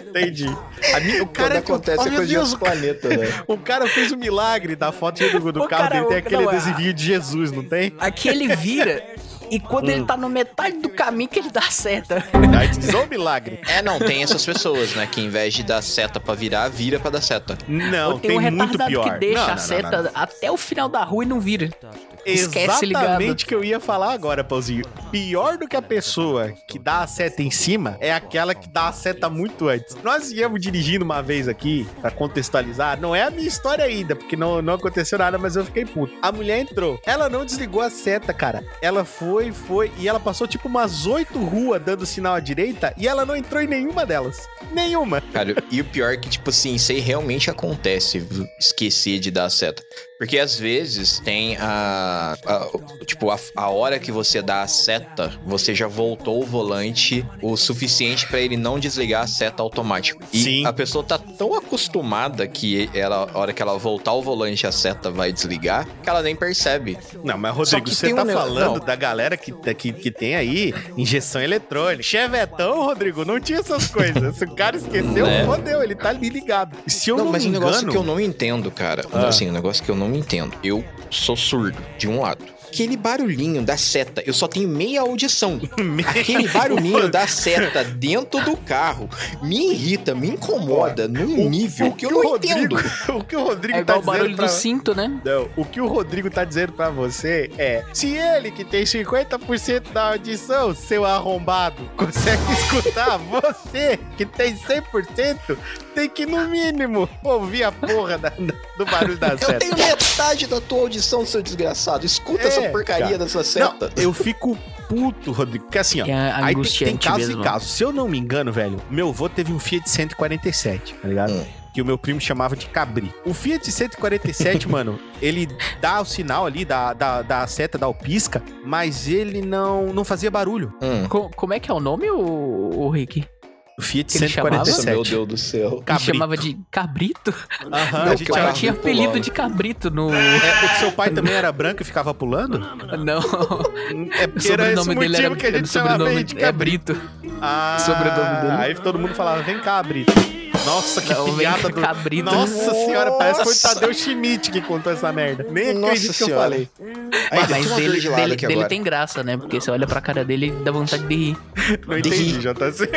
Entendi. A mi- o cara Quando acontece oh, é meu coisa de Deus, outro planeta, né? O cara fez o milagre da foto do, do O carro cara- dele. Tem o- aquele não, é- adesivinho de Jesus, não tem? Aqui ele vira e quando Hum. ele tá no metade do caminho que ele dá seta. Aí diz, ô milagre. É, não, tem essas pessoas, né? Que em vez de dar seta pra virar, vira pra dar seta. Não, Ou tem, tem, um muito retardado pior. que deixa Não, não, a não, seta não, não. até o final da rua e não vira. Esquece. Exatamente o que eu ia falar agora, Pãozinho. Pior do que a pessoa que dá a seta em cima é aquela que dá a seta muito antes. Nós íamos dirigindo uma vez aqui, pra contextualizar, não é a minha história ainda, porque não, não aconteceu nada, mas eu fiquei puto. A mulher entrou, ela não desligou a seta, cara. Ela foi, foi, e ela passou tipo umas oito ruas dando sinal à direita, e ela não entrou em nenhuma delas. Nenhuma. Cara, e o pior é que, tipo assim, isso aí realmente acontece, esquecer de dar a seta. Porque às vezes tem a. a- tipo, a, a hora que você dá a seta, você já voltou o volante o suficiente pra ele não desligar a seta automático. E Sim. a pessoa tá tão acostumada que ela, a hora que ela voltar o volante a seta vai desligar, que ela nem percebe. Não, mas Rodrigo, que você tá um negócio- falando não. da galera que, que, que tem aí injeção eletrônica. Chevetão, Rodrigo, não tinha essas coisas. Se o cara esqueceu, Né? fodeu, ele tá ali ligado. Se eu não, não, mas me um negócio engano... que eu não entendo, cara. Ah. Assim, um negócio que eu não entendo. Eu sou surdo, de um lado. Aquele barulhinho da seta, eu só tenho meia audição. Aquele barulhinho da seta dentro do carro me irrita, me incomoda num nível que eu não o Rodrigo, entendo. O que o Rodrigo É tá igual o barulho dizendo pra... do cinto, né? Não, o que o Rodrigo tá dizendo pra você é: se ele que tem 50% da audição, seu arrombado, consegue escutar, você que tem 100%, tem que no mínimo ouvir a porra da- do barulho da Eu seta. tenho metade da tua audição, seu desgraçado. Escuta É, essa porcaria cara. dessa Não, seta. eu fico puto, Rodrigo, porque assim, ó. É Aí tem, tem casos mesmo. e casos. Se eu não me engano, velho, meu avô teve um Fiat 147, tá ligado? Hum. Que o meu primo chamava de cabri. O Fiat 147, mano, ele dá o sinal ali, dá, dá, dá a seta, dá o pisca, mas ele não, não fazia barulho. Hum. Co- como é que é o nome, o, o Rick? O Fiat Ele chamava? Nossa, 147. meu Deus do céu. Ele Cabrito. chamava de cabrito? Aham, Não, a gente tinha apelido pulava. de cabrito no... É, o seu pai também era branco e ficava pulando? Não, É porque era esse o sobrenome dele era... motivo que a gente o chamava sobrenome ele de é cabrito. Brito. Ah, sobrenome dele. Aí todo mundo falava, vem cá, Brito. Nossa, que Não, piada do... cabrito. Nossa senhora, parece que foi o. Tadeu Schmidt que contou essa merda. Nem Nossa acredito que eu senhora. falei. Aí, Mas uma dele, lado dele, dele tem graça, né? Porque você olha pra cara dele e dá vontade de rir. Não De entendi, rir. JC.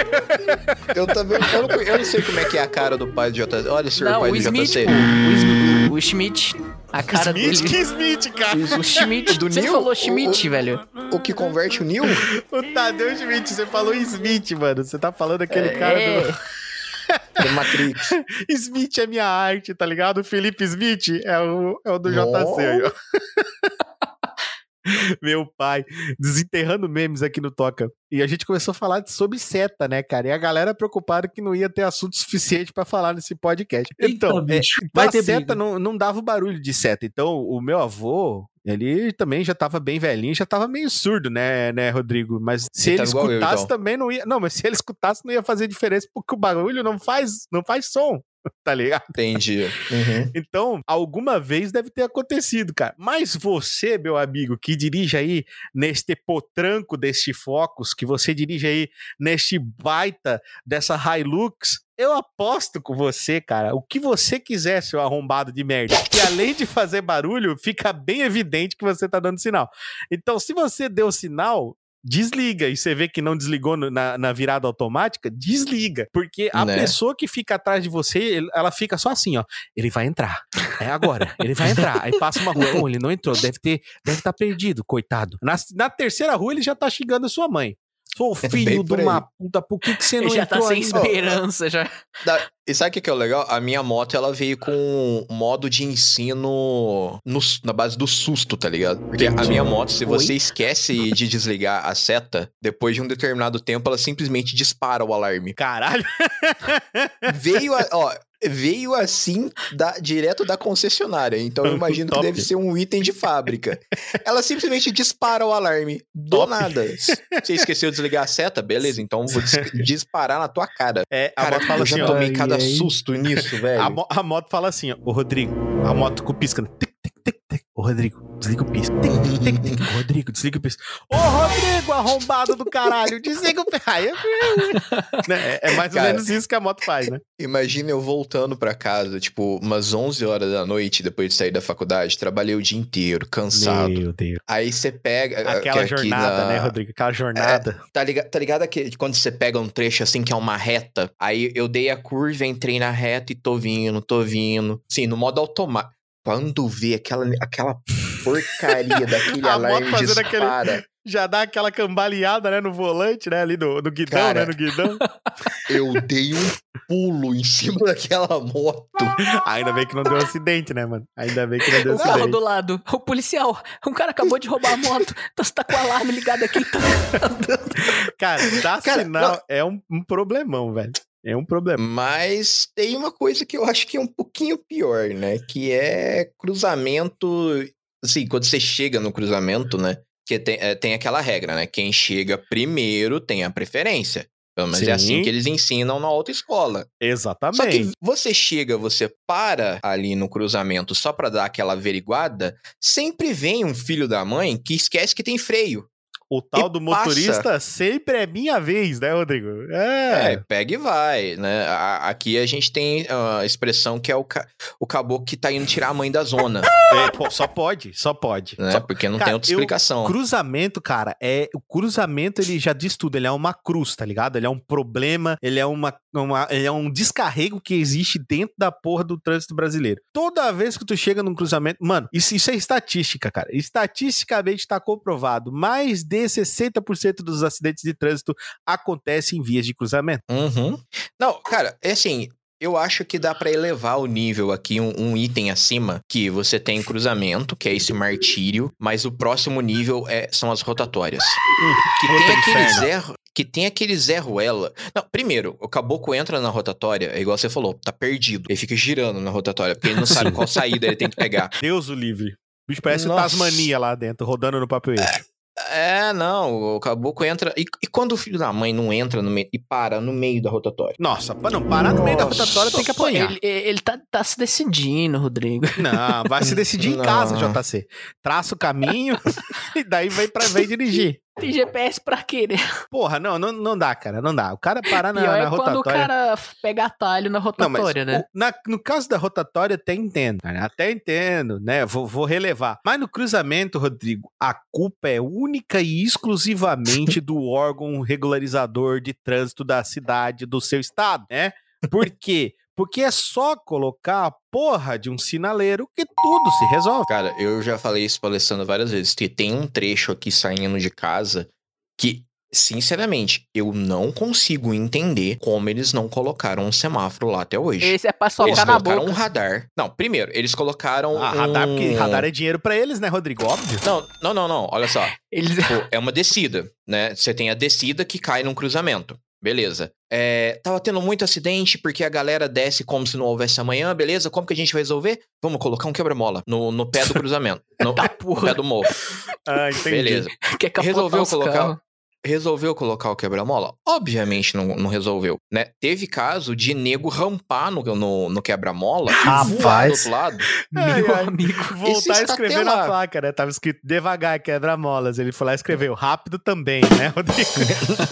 Eu também. Eu não, eu não sei como é que é a cara do pai do JC. Olha, senhor Não, pai o do Smith, JC. pô. O, o Schmidt. A cara Smith, que dele... Smith, cara. O Schmidt. do Você Neil? falou Schmidt, O- velho. O que converte o Neil? O Tadeu Schmidt, você falou Smith, mano. Você tá falando aquele cara É, do... Do Matrix. Smith é minha arte, tá ligado? O Felipe Smith é o, é o do. JC. Meu pai, desenterrando memes aqui no Toca. E a gente começou a falar sobre seta, né, cara? E a galera preocupada que não ia ter assunto suficiente pra falar nesse podcast. Então, Eita, é, bicho, a vai ter seta não, não dava o barulho de seta. Então, o meu avô, ele também já tava bem velhinho, já tava meio surdo, né, né, Rodrigo? Mas se Ele ele tá igual eu, escutasse então. também não ia. Não, mas se ele escutasse não ia fazer diferença, porque o barulho não faz, não faz som, tá ligado? Entendi. Uhum. Então, alguma vez deve ter acontecido, cara. Mas você, meu amigo, que dirige aí neste potranco deste Focus, que você dirige aí neste baita dessa Hilux, eu aposto com você, cara, o que você quiser, seu arrombado de merda. Que além de fazer barulho, fica bem evidente que você tá dando sinal. Então, se você deu sinal, desliga. E você vê que não desligou na, na virada automática, desliga. Porque a Né? pessoa que fica atrás de você, ela fica só assim, ó. Ele vai entrar. É agora. Ele vai entrar. Aí passa uma rua. Oh, ele não entrou. Deve ter, deve estar perdido, coitado. Na, na terceira rua, ele já tá xingando a sua mãe. Sou filho Bem de uma puta, por que, que você não já tá entrou sem ainda? esperança, já. Da- E sabe o que que é o legal? A minha moto, ela veio com um modo de ensino no- na base do susto, tá ligado? Porque a minha moto, se você esquece de desligar a seta, depois de um determinado tempo, ela simplesmente dispara o alarme. Caralho. Veio, a- ó, veio assim, da- direto da concessionária. Então eu imagino que Top. deve ser um item de fábrica. Ela simplesmente dispara o alarme. Do Top. nada. Você esqueceu de desligar a seta? Beleza, então vou dis- disparar na tua cara. É, a Cara, moto fala eu já assim, tomei ai, cada ai. susto nisso, velho. A, mo- a moto fala assim, ó. Ô, Rodrigo, a moto com o pisca. Tic, tic, tic, tic. Ô, Rodrigo, desliga o pisca. Tic, tic, tic, tic. Ô, Rodrigo, desliga o pisca. Ô, Rodrigo, arrombado do caralho, desliga o pisca. Aí é, né? é, é mais ou menos isso que a moto faz, né? Imagina eu voltando pra casa, tipo, umas 11 horas da noite, depois de sair da faculdade, trabalhei o dia inteiro, cansado. Meu Deus. Aí você pega... Aquela que aqui jornada, na- né, Rodrigo? Aquela jornada. Tá ligado, tá ligado aquele, quando você pega um trecho assim que é uma reta? Aí eu dei a curva, entrei na reta e tô vindo, tô vindo. Sim, no modo automático. Quando vê aquela, aquela porcaria daquele A alarme moto fazendo aquele- dispara, Já dá aquela cambaleada, né, no volante, né, ali no, no guidão, Cara. né, no guidão. eu dei um pulo em cima daquela moto. Ainda bem que não deu acidente, né, mano? Ainda bem que não deu O carro acidente. do lado. O policial. Um cara acabou de roubar a moto. Então você tá com o alarme ligado aqui. Tá... Cara, dar Cara, sinal é um, um problemão, velho. É um problema. Mas tem uma coisa que eu acho que é um pouquinho pior, né? Que é cruzamento. Assim, quando você chega no cruzamento, né? Que tem, é, tem aquela regra, né? Quem chega primeiro tem a preferência. Pelo menos é assim Sim. que eles ensinam na autoescola. Só que Exatamente. você chega, você para ali no cruzamento só pra dar aquela averiguada, sempre vem um filho da mãe que esquece que tem freio. O tal e do passa. motorista sempre é minha vez, né, Rodrigo? É, É. pega e vai, né? A- aqui a gente tem a expressão que é o, ca... o caboclo que tá indo tirar a mãe da zona, É, pô, só pode, só pode. né? Só- Porque não Cara, tem outra eu- explicação. Cruzamento, cara, é. O cruzamento, ele já diz tudo. Ele é uma cruz, tá ligado? Ele é um problema, ele é uma, uma- ele é um descarrego que existe dentro da porra do trânsito brasileiro. Toda vez que tu chega num cruzamento. Mano, isso, isso é estatística, cara. Estatisticamente tá comprovado. Mais de 60% dos acidentes de trânsito acontecem em vias de cruzamento. Uhum. Não, cara, é assim. Eu acho que dá pra elevar o nível aqui, um, um item acima, que você tem cruzamento, que é esse martírio, mas o próximo nível é, são as rotatórias. Que Puta tem aquele. Zé. Que tem aquele Zé Ruela. Não, primeiro, o caboclo entra na rotatória, é igual você falou, tá perdido. Ele fica girando na rotatória, porque ele não sabe qual saída ele tem que pegar. Deus o livre. O bicho parece o Nossa. Tasmania lá dentro, rodando no papel eixo. É, não, o caboclo entra. E, e quando o filho da mãe não entra no meio e para no meio da rotatória? Nossa, pra não parar no meio da Nossa. rotatória tem que Pô, apanhar. ele, ele tá, tá se decidindo, Rodrigo. Não, vai se decidir em casa, JC. Traça o caminho e daí vem pra vem dirigir. Tem GPS pra quê, né? Porra, não, não, não dá, cara, não dá. O cara parar na, Pior na é quando o rotatória. cara pega atalho na Não, rotatória, né? o- na- no caso da rotatória, até entendo, cara, até entendo, né? Vou, vou relevar. Mas no cruzamento, Rodrigo, a culpa é única e exclusivamente do órgão regularizador de trânsito da cidade, do seu estado, né? Por quê? Porque é só colocar a porra de um sinaleiro que tudo se resolve. Cara, eu já falei isso pra Alessandro várias vezes. Que tem um trecho aqui saindo de casa que, sinceramente, eu não consigo entender como eles não colocaram um semáforo lá até hoje. Esse é pra Eles socar na colocaram boca. um radar. Não, primeiro, eles colocaram. Ah, radar, um... porque radar é dinheiro pra eles, né, Rodrigo? Óbvio. Não, não, não, não. Olha só. Eles... Tipo, é uma descida, né? Você tem a descida que cai num cruzamento. Beleza. É, tava tendo muito acidente porque a galera desce como se não houvesse amanhã, beleza? Como que a gente vai resolver? Vamos colocar um quebra-mola no, no pé do cruzamento. No Tá pé porra. do morro. Ah, entendi. Beleza. Quer capotar Resolveu colocar- carros. Resolveu colocar o quebra-mola? Obviamente não, não resolveu, né? Teve caso de nego rampar no, no, no quebra-mola e voar do outro lado. Ai, Meu ai. amigo. Voltar a escrever na placa, né? Tava escrito devagar, quebra-molas. Ele foi lá e escreveu rápido também, né, Rodrigo?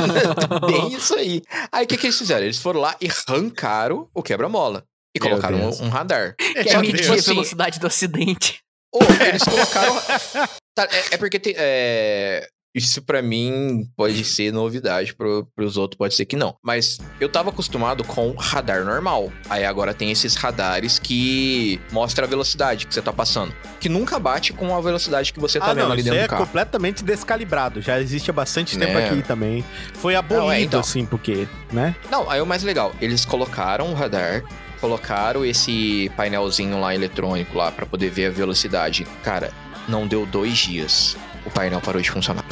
Bem isso aí. Aí o que, que eles fizeram? Eles foram lá e arrancaram o quebra-mola. E Meu colocaram um, um radar. Quer Só que, medir tipo a assim, velocidade do acidente. Ou eles colocaram. Tá, é, é porque tem. é, Isso pra mim pode ser novidade, pro, pros outros pode ser que não. Mas eu tava acostumado com radar normal. Aí agora tem esses radares que mostra a velocidade que você tá passando. Que nunca bate com a velocidade que você tá ah, vendo não, ali isso dentro é do carro. completamente descalibrado. Já existe há bastante tempo Né? aqui também. Foi abolido, Não, é, então. assim, porque, né? Não, aí o mais legal, eles colocaram o radar, colocaram esse painelzinho lá eletrônico lá pra poder ver a velocidade. Cara, não deu dois dias. O painel parou de funcionar.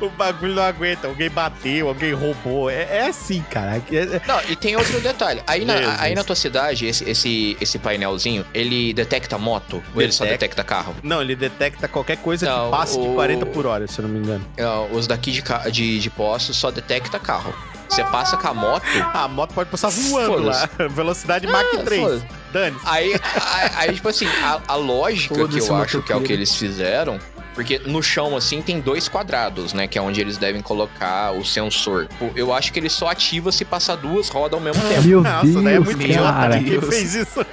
o bagulho não aguenta. Alguém bateu, alguém roubou. É, é assim, cara. É- é- Não, e tem outro detalhe. Aí na, Jesus. aí na tua cidade, esse, esse, esse painelzinho, ele detecta moto? Ou ele só Detecta. carro? Não, ele detecta qualquer coisa Não, que passe de o- 40 por hora, se eu não me engano. Não, os daqui de, de, de postos só detecta carro. Você passa com a moto. A moto pode passar voando lá. Velocidade Mach 3. foda-se. Dane. Aí, aí, aí, tipo assim, a, a lógica que Foda-se, eu acho que é o que eles fizeram. Porque no chão, assim, tem dois quadrados, né? Que é onde eles devem colocar o sensor. Eu acho que ele só ativa se passar duas rodas ao mesmo tempo. Meu Nossa, Deus, daí é muito idiota cara. quem Deus. fez isso.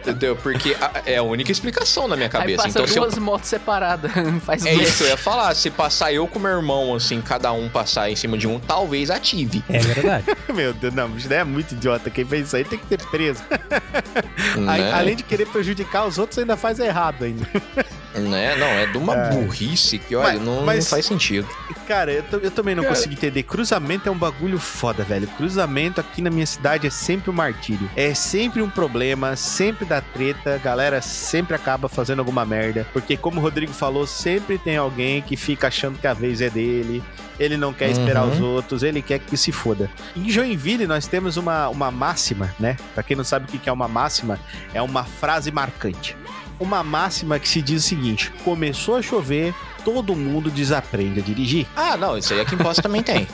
Entendeu? Porque a- é a única explicação na minha Aí cabeça. passa Então, se eu duas motos separadas. Faz É isso que eu ia falar. Se passar eu com meu irmão, assim, cada um passar em cima de um, talvez ative. É verdade. Meu Deus, não, isso daí é muito idiota. Quem fez isso aí tem que ser preso. Aí, né? além de querer prejudicar os outros, ainda faz errado ainda. né? Não, é de uma Ai. burrice que, olha, Mas- não, mas- não faz sentido. Cara, eu, eu também não Cara. consigo entender. Cruzamento é um bagulho foda, velho. Cruzamento aqui na minha cidade é sempre um martírio. É sempre um problema, sempre dá treta. Galera sempre acaba fazendo alguma merda. Porque, como o Rodrigo falou, sempre tem alguém que fica achando que a vez é dele. Ele não quer esperar Uhum. os outros, ele quer que se foda. Em Joinville, nós temos uma, uma máxima, né? Pra quem não sabe o que é uma máxima, é uma frase marcante. Uma máxima que se diz o seguinte: começou a chover, todo mundo desaprende a dirigir. Ah, não, isso aí aqui em Poço também tem.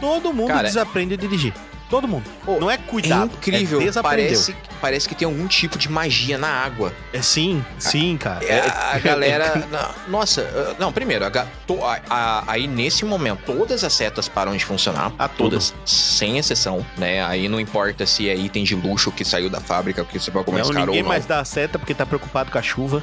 Todo mundo Cara, desaprende a dirigir. Todo mundo. Pô, não é É cuidado. incrível. É parece, parece que tem algum tipo de magia na água. É sim, sim, cara. É, a galera. na- nossa, uh, não, primeiro, a a- a- aí nesse momento, todas as setas param de funcionar. A tudo. todas, sem exceção, né? Aí não importa se é item de luxo que saiu da fábrica, porque você pagou mais Não, ninguém mais dá a seta porque tá preocupado com a chuva.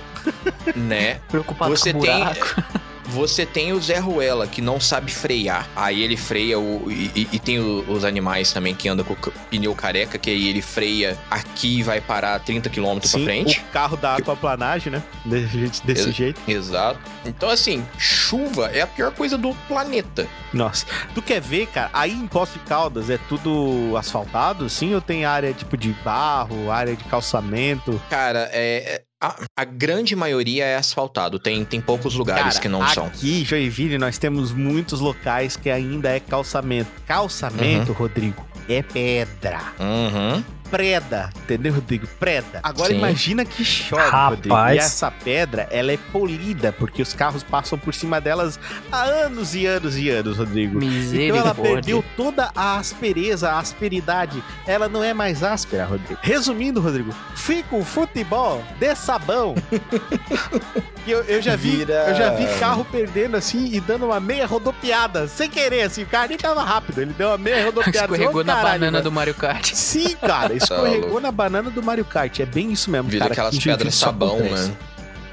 né? Preocupado Você com o tem- buraco. Você tem o Zé Ruela, que não sabe frear. Aí ele freia o. E, e- tem o- os animais também que andam com o pneu careca, que aí ele freia aqui e vai parar 30 km pra Sim, frente. o carro da aquaplanagem, né? Desse, jeito- desse Ex- jeito. Exato. Então, assim, chuva é a pior coisa do planeta. Nossa. Tu quer ver, cara? Aí em Poço de Caldas é tudo asfaltado, sim? Ou tem área tipo de barro, área de calçamento? Cara, é. A, a grande maioria é asfaltado. Tem, tem poucos lugares Cara, que não são. Aqui Joinville nós temos muitos locais que ainda é calçamento. Calçamento, Rodrigo, é pedra. Uhum. Preda, entendeu, Rodrigo? Preda. Agora Sim. imagina que chove, Rapaz. Rodrigo. E essa pedra, ela é polida, porque os carros passam por cima delas há anos e anos e anos, Rodrigo. Então ela perdeu toda a aspereza, a asperidade. Ela não é mais áspera, Rodrigo. Resumindo, Rodrigo, fica um futebol de sabão. Eu, eu já vi, Vira- eu já vi carro perdendo assim e dando uma meia rodopiada, sem querer, assim. O carro nem tava rápido, ele deu uma meia rodopiada. Escorregou Ô, na caralho, banana do Mario Kart. Sim, cara, escorregou louco. na banana do Mario Kart. É bem isso mesmo, Vira cara. aquelas pedras sabão, né?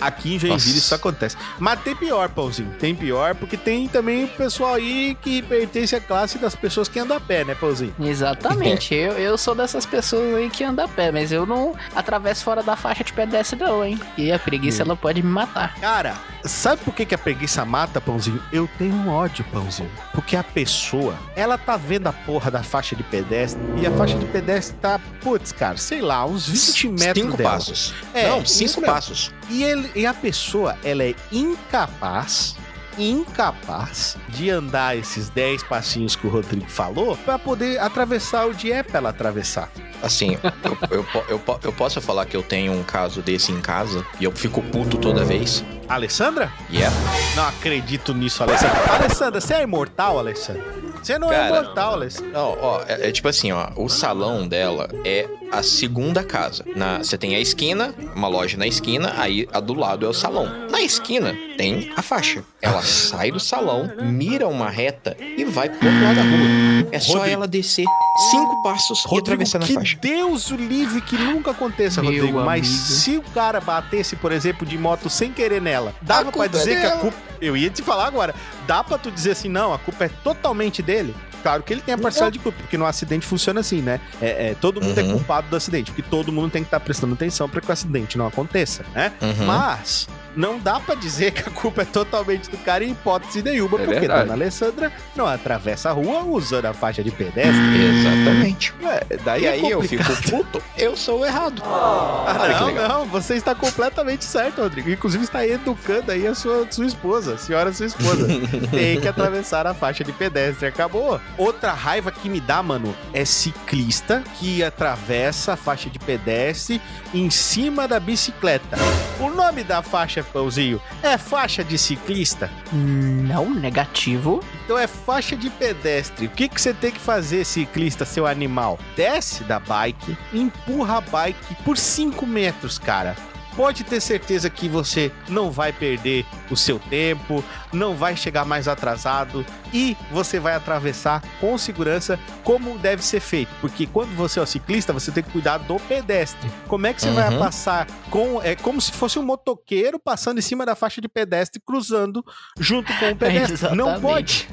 Aqui em Joinville Nossa. isso acontece. Mas tem pior, Pãozinho. Tem pior, porque tem também o pessoal aí que pertence à classe das pessoas que andam a pé, né, Pãozinho? Exatamente. eu, eu sou dessas pessoas aí que andam a pé, mas eu não atravesso fora da faixa de pedestre, não, hein? E a preguiça, ela pode me matar. Cara, sabe por que, que a preguiça mata, Pãozinho? Eu tenho um ódio, Pãozinho. Porque a pessoa, ela tá vendo a porra da faixa de pedestre e a faixa de pedestre tá, putz, cara, sei lá, uns 20 metros Cinco dela. passos. É, não, cinco passos. E, ele, e a pessoa, ela é incapaz incapaz de andar esses 10 passinhos que o Rodrigo falou para poder atravessar o de é pra ela atravessar. Assim, eu, eu, eu, eu, posso falar que eu tenho um caso desse em casa e eu fico puto toda vez. Alessandra? Yeah. Não acredito nisso, Alessandra. Alessandra, você é imortal, Alessandra? Você não é Cara, imortal, Alessandra. Não, ó, é, é tipo assim, ó, o salão dela é a segunda casa. Na, você tem a esquina, uma loja na esquina, aí a do lado é o salão. Na esquina tem a faixa. Ela sai do salão, mira uma reta e vai pro outro lado da rua. É só Rodrigo. ela descer cinco passos e Rodrigo, atravessar na que faixa. Deus o livre que nunca aconteça, Meu Rodrigo. Mas amigo. se o cara batesse, por exemplo, de moto sem querer nela, dava pra culpa dizer é que a culpa. Eu ia te falar agora. Dá pra tu dizer assim, não, a culpa é totalmente dele? Claro que ele tem a parcela de culpa, porque no acidente funciona assim, né? É, é, todo mundo é Uhum. culpado do acidente, porque todo mundo tem que estar prestando atenção pra que o acidente não aconteça, né? Uhum. Mas não dá pra dizer que a culpa é totalmente do cara em hipótese nenhuma, É porque verdade. Dona Alessandra não atravessa a rua usando a faixa de pedestre. Exatamente. É, daí E é aí eu complicado. fico puto, eu sou o errado. Ah, Olha que não, não, você está completamente certo, Rodrigo. Inclusive está educando aí a sua, sua esposa, a senhora sua esposa. Tem que atravessar a faixa de pedestre, acabou. Outra raiva que me dá, mano, é ciclista que atravessa a faixa de pedestre em cima da bicicleta. O nome da faixa, Pãozinho, é faixa de ciclista? Não, negativo. Então é faixa de pedestre. O que, que você tem que fazer, ciclista, seu animal? Desce da bike, empurra a bike por 5 metros, cara. Pode ter certeza que você não vai perder o seu tempo, não vai chegar mais atrasado e você vai atravessar com segurança como deve ser feito. Porque quando você é o ciclista, você tem que cuidar do pedestre. Como é que você vai Uhum. passar com. É como se fosse um motoqueiro passando em cima da faixa de pedestre, cruzando junto com o pedestre. Não pode.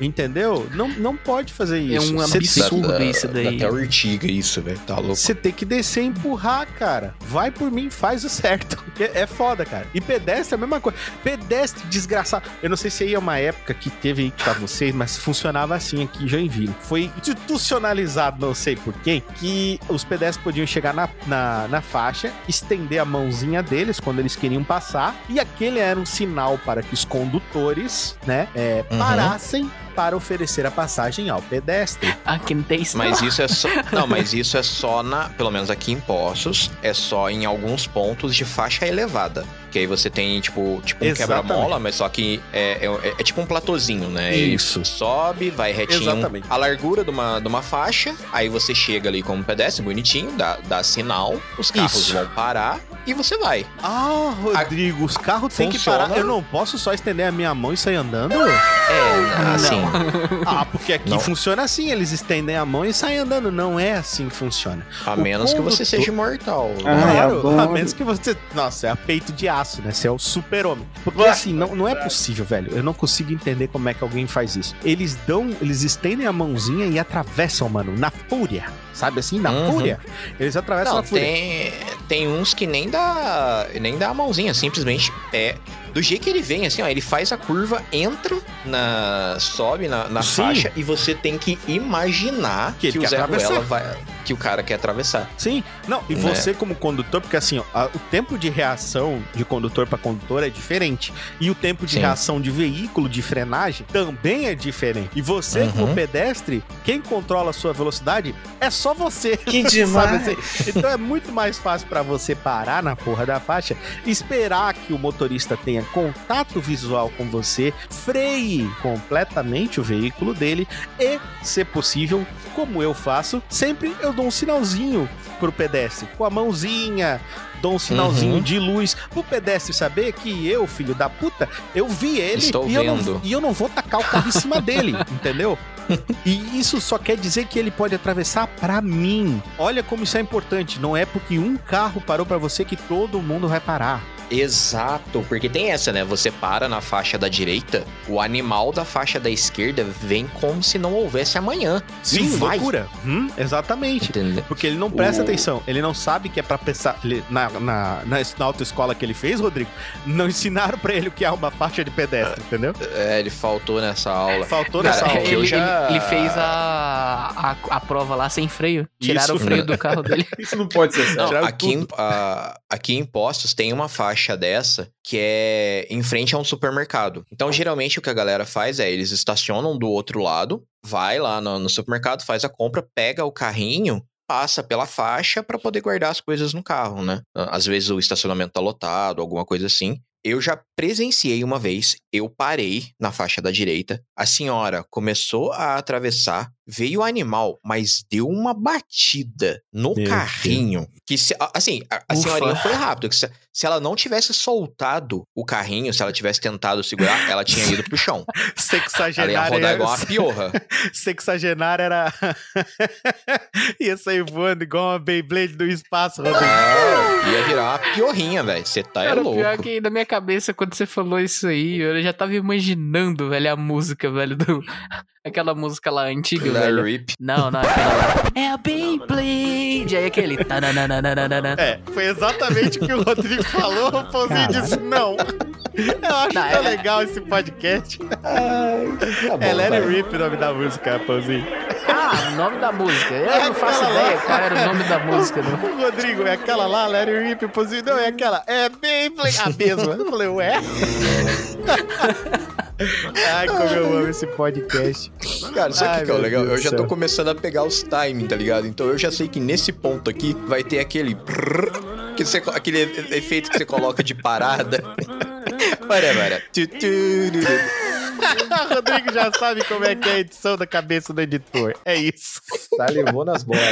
Entendeu? Não, não pode fazer isso. um Você absurdo. tem- isso daí. Dá até urtiga isso, velho. Tá louco. Você tem que descer e empurrar, cara. Vai por mim, faz o certo. É, é foda, cara. E pedestre é a mesma coisa. Pedestre desgraçado. Eu não sei se aí é uma época que teve pra vocês, mas funcionava assim aqui em Joinville. Foi institucionalizado, não sei porquê, que os pedestres podiam chegar na, na, na faixa, estender a mãozinha deles quando eles queriam passar, e aquele era um sinal para que os condutores, né, é, Uhum. parassem para oferecer a passagem ao pedestre. Aqui não tem. Mas não. isso é só. Não, mas isso é só na. Pelo menos aqui em Poços, é só em alguns pontos de faixa elevada. Que aí você tem, tipo, tipo um quebra-mola, mas só que é, é, é tipo um platôzinho, né? Ele Isso. sobe, vai retinho. Exatamente. A largura de uma, de uma faixa, aí você chega ali como pedestre, bonitinho, dá, dá sinal, os carros Isso. vão parar e você vai. Ah, Rodrigo, os carros têm que parar. Eu não posso só estender a minha mão e sair andando? É, assim. Ah, porque aqui Não. funciona assim, eles estendem a mão e saem andando. Não é assim que funciona. A O menos que você condutor- seja imortal. Ah, claro, adoro. a menos que você. Nossa, é a peito de aço, né? Você é o super-homem. Porque assim, não, não é possível, velho. Eu não consigo entender como é que alguém faz isso. Eles dão. Eles estendem a mãozinha e atravessam, mano, na fúria. Sabe assim? Na Uhum. fúria. Eles atravessam Não, na fúria. tem, tem uns que nem dá, nem dá a mãozinha, simplesmente é do jeito que ele vem, assim, ó, ele faz a curva, entra na. sobe na, na faixa e você tem que imaginar Que que, o quer Zé atravessar. Ruela vai. que o cara quer atravessar. Sim, não, e Né? você como condutor, porque assim, ó, a- o tempo de reação de condutor para condutor é diferente. E o tempo de Sim. reação de veículo de frenagem também é diferente. E você, Uhum. como pedestre, quem controla a sua velocidade é só você. Que Sabe demais. assim? Então é muito mais fácil para você parar na porra da faixa, esperar que o motorista tenha contato visual com você, freie completamente o veículo dele e, se possível, como eu faço, sempre eu dou um sinalzinho pro pedestre com a mãozinha. Dou um sinalzinho Uhum. de luz pro pedestre saber que eu, filho da puta, eu vi ele Estou e eu, não, vendo. e eu não vou tacar o carro em cima dele, entendeu? E isso só quer dizer que ele pode atravessar pra mim. Olha como isso é importante. Não é porque um carro parou pra você que todo mundo vai parar. Exato, porque tem essa, né? Você para na faixa da direita, o animal da faixa da esquerda vem como se não houvesse amanhã. Sim, e vai. loucura. Hum, exatamente. Entendeu? Porque ele não presta O- atenção. Ele não sabe que é pra pensar. ele- na, na, na, na autoescola que ele fez, Rodrigo, não ensinaram pra ele o que é uma faixa de pedestre, entendeu? É, ele faltou nessa aula. Faltou Cara, nessa aula. é que eu ele, já- ele- ele fez a, a, a prova lá sem freio. Tiraram Isso. o freio do carro dele. Isso não pode ser Não, sério. Tiraram aqui, em, aqui em Postos tem uma faixa faixa dessa que é em frente a um supermercado. Então, geralmente, o que a galera faz é eles estacionam do outro lado, vai lá no, no supermercado, faz a compra, pega o carrinho passa pela faixa para poder guardar as coisas no carro, né? Às vezes o estacionamento tá lotado, alguma coisa assim. Eu já presenciei uma vez, eu parei na faixa da direita, a senhora começou a atravessar, veio o animal, mas deu uma batida no Meu carrinho. Que se, assim, a, a senhorinha foi rápido. que Se, se ela não tivesse soltado o carrinho, se ela tivesse tentado segurar, ela tinha ido pro chão. Ela ia Sexagenária. rodar igual uma piorra. Sexagenária era. ia sair voando igual uma Beyblade do espaço, Rodrigo. Ah, ia virar uma piorrinha, velho. Você tá é louco. pior que na minha cabeça, quando você falou isso aí, eu já tava imaginando, velho, a música, velho, do... aquela música lá antiga, velho. Rip. Não, não, aquela lá. É a Beyblade! Aí aquele. É, foi exatamente o que o Rodrigo falou. O Pãozinho disse não. Eu acho Não, tão é- legal esse podcast. Tá bom, É Let It vai. Rip o nome da música, Pãozinho. Ah, o nome da música. Eu não faço Aquela lá. ideia qual era o nome da música, não. O Rodrigo, é aquela lá, Let It Rip, Pãozinho. Não, é aquela. É Beyblade. A mesma. Eu falei, ué? Ai, como eu amo esse podcast. Cara, sabe o que, que é o legal? Deus Eu já tô céu. começando a pegar os timing, tá ligado? Então eu já sei que nesse ponto aqui vai ter aquele. Que você, aquele efeito que você coloca de parada. Para, para. Tu, tu, tu, tu. O Rodrigo já sabe como é que é a edição da cabeça do editor. É isso. Tá, levou nas bolas.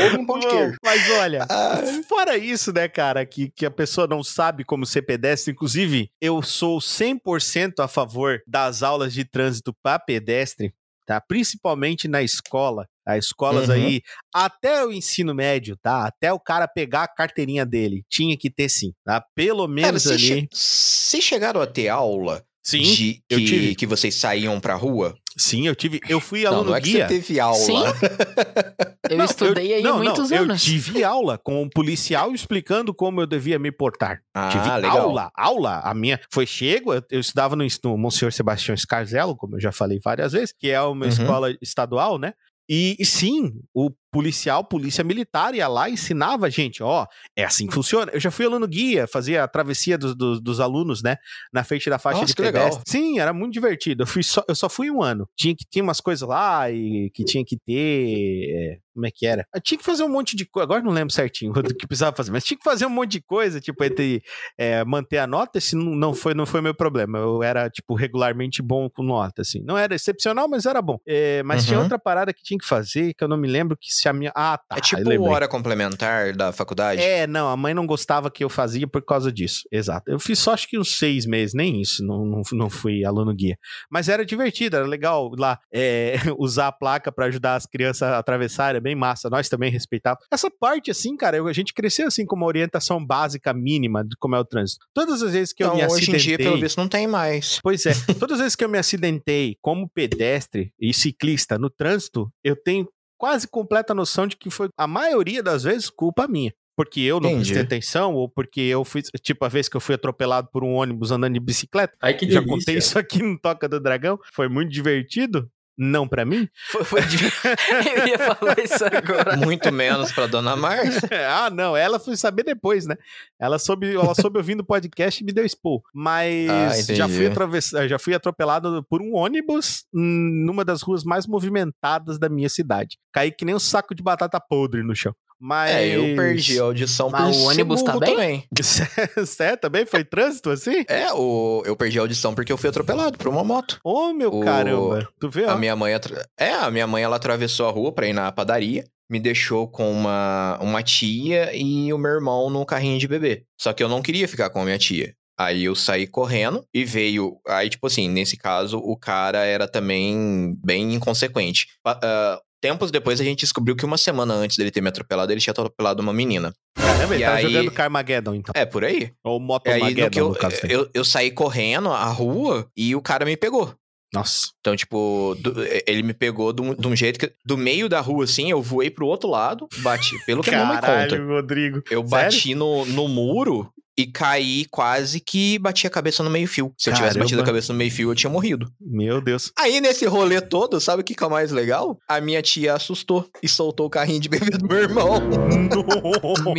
Mas olha, Ah. fora isso, né, cara, que, que a pessoa não sabe como ser pedestre. Inclusive, eu sou 100% a favor das aulas de trânsito para pedestre, tá? Principalmente na escola. As escolas Uhum. aí, até o ensino médio, tá? Até o cara pegar a carteirinha dele. Tinha que ter sim, tá? Pelo Cara, menos vocês ali. che- vocês chegaram a ter aula Sim, de eu que, tive. que vocês saíam pra rua? sim, eu tive. Eu fui Não, aluno não é que guia. você teve aula. Sim. Eu estudei aí não, muitos não, anos. Eu tive aula com um policial explicando como eu devia me portar. Ah, tive legal. aula, aula. A minha foi chego, eu, eu estudava no, no Monsenhor Sebastião Scarzelo, como eu já falei várias vezes, que é uma Uhum. escola estadual, né? E, e sim, o policial, polícia militar ia lá e ensinava a gente, ó, é assim que funciona. Eu já fui aluno guia, fazia a travessia dos, dos, dos alunos, né, na frente da faixa Nossa, de que legal. pedestre. Sim, era muito divertido. Eu, fui só, eu só fui um ano. Tinha que tinha umas coisas lá e que tinha que ter, é, como é que era? Eu tinha que fazer um monte de coisa, agora não lembro certinho o que precisava fazer, mas tinha que fazer um monte de coisa, tipo, entre é, manter a nota, esse não, não foi não foi meu problema. Eu era, tipo, regularmente bom com nota, assim. Não era excepcional, mas era bom. É, mas tinha Uhum. outra parada que tinha que fazer, que eu não me lembro que se a minha... Ah, tá. É tipo eu hora complementar da faculdade? É, não, a mãe não gostava que eu fazia por causa disso. Exato. Eu fiz só acho que uns seis meses, nem isso, não, não, não fui aluno guia. Mas era divertido, era legal lá é, usar a placa pra ajudar as crianças a atravessar, era bem massa. Nós também respeitávamos. Essa parte, assim, cara, eu- a gente cresceu assim com uma orientação básica mínima de como é o trânsito. Todas as vezes que eu Então, me hoje acidentei. em dia, pelo visto, não tem mais. Pois é, todas as vezes que eu me acidentei como pedestre e ciclista no trânsito, eu tenho quase completa noção de que foi, a maioria das vezes, culpa minha. Porque eu não Entendi. prestei atenção, ou porque eu fui, tipo, a vez que eu fui atropelado por um ônibus andando de bicicleta. Ai, que Já delícia. contei isso aqui no Toca do Dragão. Foi muito divertido. Não pra mim. Foi, foi de- Eu ia falar isso agora. Muito menos pra Dona Márcia. ah, não, ela foi saber depois, né? Ela soube, ela soube ouvindo o podcast e me deu expor. Mas Ah, já fui atravessado, já fui atropelado por um ônibus numa das ruas mais movimentadas da minha cidade. Caí que nem um saco de batata podre no chão. Mas É, eu perdi a audição Mas por o ônibus tá bem? também. Sério, também foi trânsito assim? É, o, eu perdi a audição porque eu fui atropelado por uma moto. Ô, meu O- caramba. Tu vê, ó. A minha mãe... atra- É, a minha mãe, ela atravessou a rua pra ir na padaria. Me deixou com uma, uma tia e o meu irmão no carrinho de bebê. Só que eu não queria ficar com a minha tia. Aí eu saí correndo e veio. Aí, tipo assim, nesse caso, o cara era também bem inconsequente. Ah, tempos depois a gente descobriu que uma semana antes dele ter me atropelado, ele tinha atropelado uma menina. Caramba, ele E tá aí- jogando Carmageddon, então. É, por aí. Ou aí Motomageddon, no que eu, no caso dele. eu, eu saí correndo a rua e o cara me pegou. Nossa. Então, tipo, do- ele me pegou de um, jeito que. Do meio da rua, assim, eu voei pro outro lado, bati. Pelo que a minha mãe conta. Caralho, Rodrigo. Eu bati no, no muro e caí quase que bati a cabeça no meio-fio. Se eu tivesse Caramba. batido a cabeça no meio-fio, eu tinha morrido. Meu Deus. Aí, nesse rolê todo, sabe o que que é o mais legal? A minha tia assustou e soltou o carrinho de bebê do meu irmão.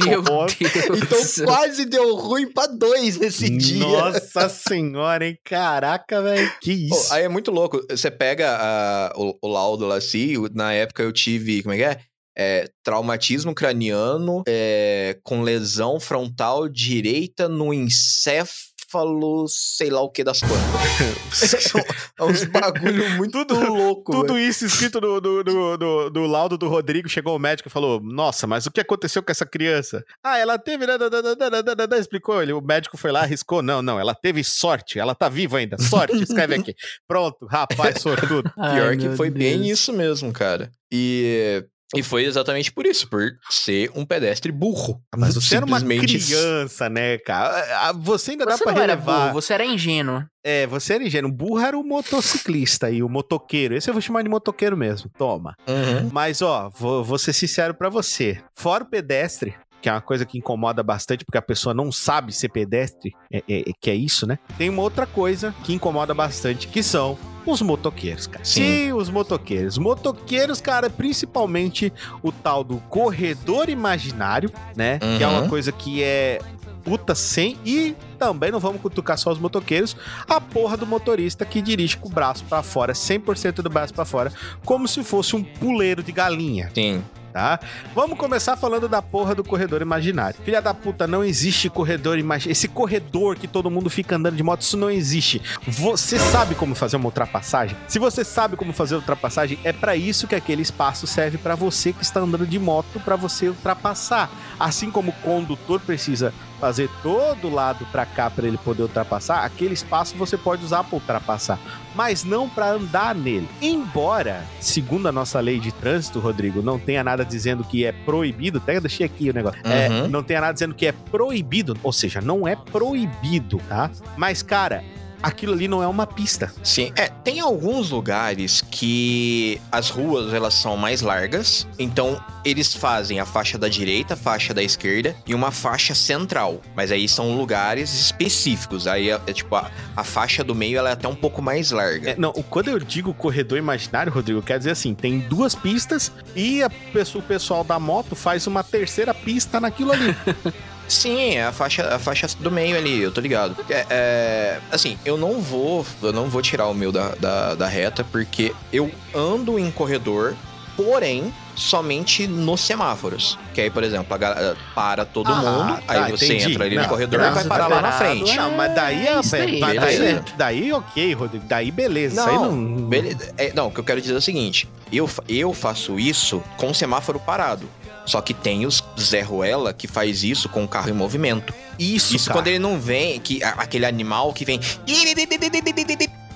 Meu. Deus. Então quase deu ruim pra dois nesse dia. Nossa senhora, hein? Caraca, velho. Que isso? aí é muito louco. Você pega ah, o, o laudo lá assim, na época eu tive, como é que é? É, traumatismo craniano é, com lesão frontal direita no encéfalo, sei lá o que das quantas. é uns bagulho muito louco. Tudo velho. isso escrito no, no, no, no- no laudo do Rodrigo. Chegou o médico e falou: Nossa, mas o que aconteceu com essa criança? Ah, ela teve. né, né, né, Explicou ele. O médico foi lá, arriscou. Não, não, ela teve sorte. Ela tá viva ainda. Sorte, escreve aqui. Pronto, rapaz, sortudo. Pior Ai, que foi bem Deus. isso mesmo, cara. E, e foi exatamente por isso, por ser um pedestre burro. Mas você era uma criança, né, cara? Você ainda dá Você pra não era relevar. burro, você era ingênuo. É, você era ingênuo. O burro era o motociclista e o motoqueiro. Esse eu vou chamar de motoqueiro mesmo. Toma. Uhum. Mas, ó, vou, vou ser sincero pra você. Fora o pedestre, que é uma coisa que incomoda bastante, porque a pessoa não sabe ser pedestre, é, é- é que é isso, né? Tem uma outra coisa que incomoda bastante, que são os motoqueiros, cara. Sim. os motoqueiros. Motoqueiros, cara, principalmente o tal do corredor imaginário, né? Que é uma Uhum. coisa que é puta sem e também não vamos cutucar só os motoqueiros, a porra do motorista que dirige com o braço pra fora, 100% do braço pra fora, como se fosse um puleiro de galinha, Sim. Tá? Vamos começar falando da porra do corredor imaginário. Filha da puta, não existe corredor imaginário. Esse corredor que todo mundo fica andando de moto, isso não existe. Você sabe como fazer uma ultrapassagem? Se você sabe como fazer ultrapassagem, é pra isso que aquele espaço serve pra você que está andando de moto, pra você ultrapassar. Assim como o condutor precisa fazer todo lado pra cá pra ele poder ultrapassar, aquele espaço você pode usar pra ultrapassar, mas não pra andar nele. Embora, segundo a nossa lei de trânsito, Rodrigo, não tenha nada dizendo que é proibido, até deixei aqui o negócio. É, Uhum. não tenha nada dizendo que é proibido, ou seja, não é proibido, tá? Mas cara, aquilo ali não é uma pista. Sim, é, tem alguns lugares que as ruas elas são mais largas, então eles fazem a faixa da direita, a faixa da esquerda e uma faixa central, mas aí são lugares específicos, aí é, é tipo a, a faixa do meio ela é até um pouco mais larga. É, não, quando eu digo corredor imaginário, Rodrigo, quer dizer assim, tem duas pistas e pessoa- o pessoal da moto faz uma terceira pista naquilo ali. Sim, é a faixa, a faixa do meio ali, eu tô ligado. É, é, assim, eu não vou, eu não vou tirar o meu da, da, da reta, porque eu ando em corredor, porém, somente nos semáforos. Que aí, por exemplo, a galera para todo Ah, mundo, tá, aí você entendi. entra ali Não, no corredor e vai parar lá na frente. é. Não, mas daí é, isso aí, mas daí, beleza. daí ok, Rodrigo. Daí beleza. isso aí Não, não. Beleza. É, não, o que eu quero dizer é o seguinte: eu, eu faço isso com o semáforo parado. Só que tem os Zé Ruela que faz isso com o carro em movimento. Isso, Isso quando ele não vem, que aquele animal que vem.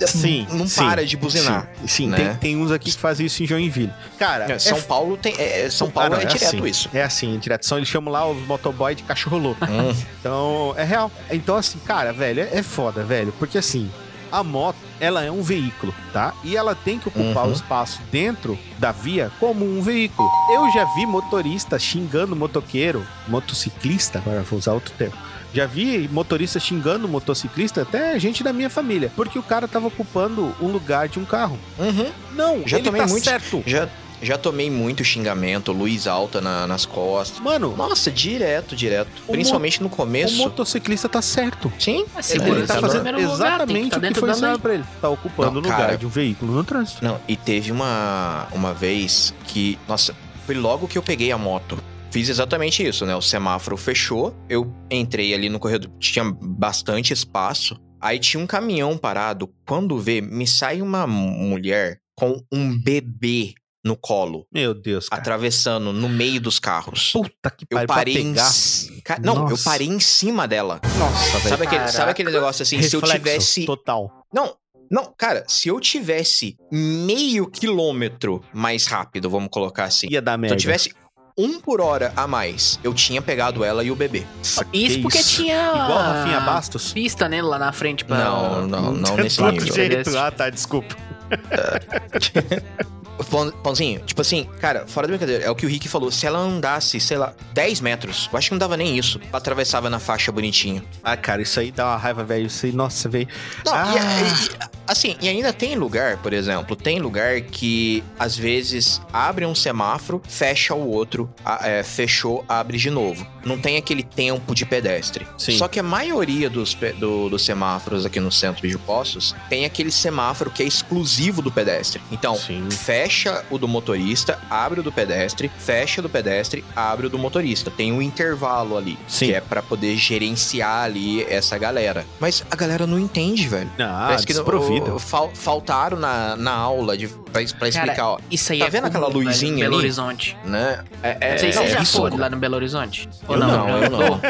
Sim, Não sim, para de buzinar. Sim, sim, né? tem, tem uns aqui que fazem isso em Joinville. Cara, É, São é Paulo tem. é, São Paulo Ah, não, é, direto assim. isso. É assim, direto. São, eles chamam lá os motoboy de cachorro louco. Hum, Então, é real. Então, assim, cara, velho, é, é foda, velho. Porque, assim, a moto, ela é um veículo, tá? E ela tem que ocupar Uhum. o espaço dentro da via como um veículo. Eu já vi motorista xingando motoqueiro, motociclista, agora vou usar outro termo. Já vi motorista xingando motociclista, até gente da minha família, porque o cara tava ocupando um lugar de um carro. uhum. Não, Já ele tomei tá muito- certo. Já, já tomei muito xingamento, luz alta na- nas costas. Mano, Nossa, direto, direto. O Principalmente no o começo. motociclista tá certo. Sim, A Ele segurança tá em fazendo lugar, exatamente tá o que foi ensinado pra ele. Tá ocupando o lugar cara. de um veículo no trânsito. Não, e teve uma, uma vez que, nossa, foi logo que eu peguei a moto. Fiz exatamente isso, né? O semáforo fechou, eu entrei ali no corredor, tinha bastante espaço. Aí tinha um caminhão parado. Quando vê, me sai uma mulher com um bebê no colo, Meu Deus, cara. atravessando no meio dos carros. Puta que Eu pariu. pra parei em... pegar. ci- Ca- Não, eu parei em cima dela. Nossa, velho. Sabe aquele, sabe aquele negócio assim? Se eu Reflexo tivesse Total. não, não, cara, se eu tivesse meio quilômetro mais rápido, vamos colocar assim. Ia dar Se merda. eu tivesse um por hora a mais, eu tinha pegado ela e o bebê. Isso que porque isso? tinha. Igual a Rafinha Bastos? Pista nele lá na frente pra. Não, não, não nesse nível. jeito. Ah, tá, desculpa. Pão- Pãozinho, tipo assim, cara, fora da brincadeira, é o que o Rick falou. Se ela andasse, sei lá, 10 metros, eu acho que não dava nem isso. Ela atravessava na faixa bonitinho. Ah, cara, isso aí dá uma raiva, velho. Isso aí, nossa, velho. Não, Ah. e, e- assim, e ainda tem lugar, por exemplo, tem lugar que às vezes abre um semáforo, fecha o outro, a- é, fechou, abre de novo. Não tem aquele tempo de pedestre. Sim. Só que a maioria dos, do- dos semáforos aqui no centro de Poços tem aquele semáforo que é exclusivo do pedestre. Então, Sim. fecha o do motorista, abre o do pedestre, fecha o do pedestre, abre o do motorista. Tem um intervalo ali, Sim. que é pra poder gerenciar ali essa galera. Mas a galera não entende, velho. Ah, Parece que desprovida. o- fal- faltaram na, na aula de, pra, pra explicar, ó. Isso aí Tá é vendo aquela comum, velho, luzinha Belo ali? Horizonte. Né? É, é, Não sei se é, você já isso, foi lá no Belo Horizonte. Ou Eu não, eu não.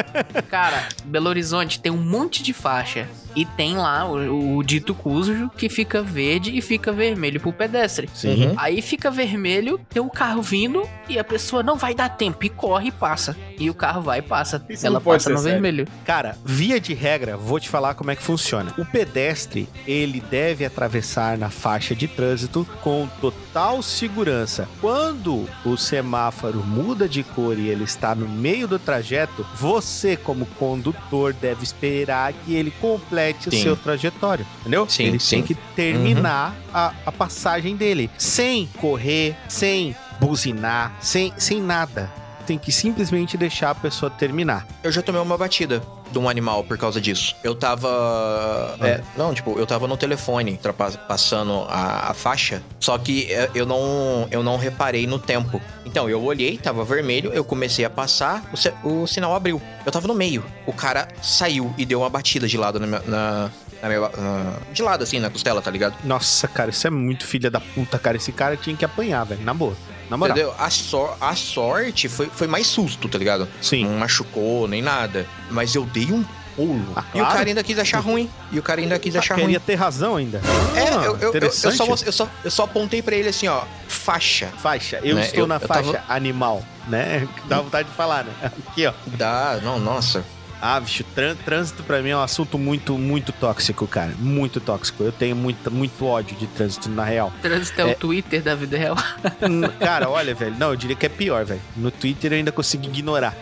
Cara, Belo Horizonte tem um monte de faixa. E tem lá o, o dito cujo que fica verde e fica vermelho pro pedestre. Sim. Uhum. Aí fica vermelho, tem o carro vindo e a pessoa não vai dar tempo e corre e passa. E o carro vai e passa. Isso Ela passa no sério. vermelho. Cara, via de regra, vou te falar como é que funciona. O pedestre, ele deve atravessar na faixa de trânsito com total segurança. Quando o semáforo muda de cor e ele está no meio do trajeto, você, como condutor, deve esperar que ele complete o Sim. seu trajetório, entendeu? Sim, ele sim. tem que terminar a, a passagem dele, sem correr, sem buzinar, sem, sem nada. Tem que simplesmente deixar a pessoa terminar. Eu já tomei uma batida de um animal por causa disso. Eu tava. é, não, tipo, eu tava no telefone passando a, a faixa, só que é, eu não, eu não reparei no tempo. Então, eu olhei, tava vermelho, eu comecei a passar, o, o sinal abriu. Eu tava no meio. O cara saiu e deu uma batida de lado na minha. Na, na minha- na- de lado, assim, na costela, tá ligado? Nossa, cara, isso é muito filha da puta, cara. Esse cara tinha que apanhar, velho. Na boa. Na moral. Entendeu? A, sor- a sorte foi, foi mais susto, tá ligado? Sim. Não machucou nem nada. Mas eu dei um pulo. Ah, E o claro. cara ainda quis achar ruim. E o cara ainda quis Ah, achar queria ruim. ter razão ainda. É, Ah, eu, eu, eu, só, eu, só, eu só apontei pra ele assim, ó. Faixa. Faixa. Eu Né, estou eu- na eu faixa tava- animal, né? Dá vontade de falar, né? Aqui, ó. Dá, não, nossa. Ah, bicho, trân- trânsito pra mim é um assunto muito, muito tóxico, cara. Muito tóxico. Eu tenho muito, muito ódio de trânsito, na real. Trânsito é, É. o Twitter da vida real. Cara, olha, velho. Não, eu diria que é pior, velho. No Twitter eu ainda consigo ignorar.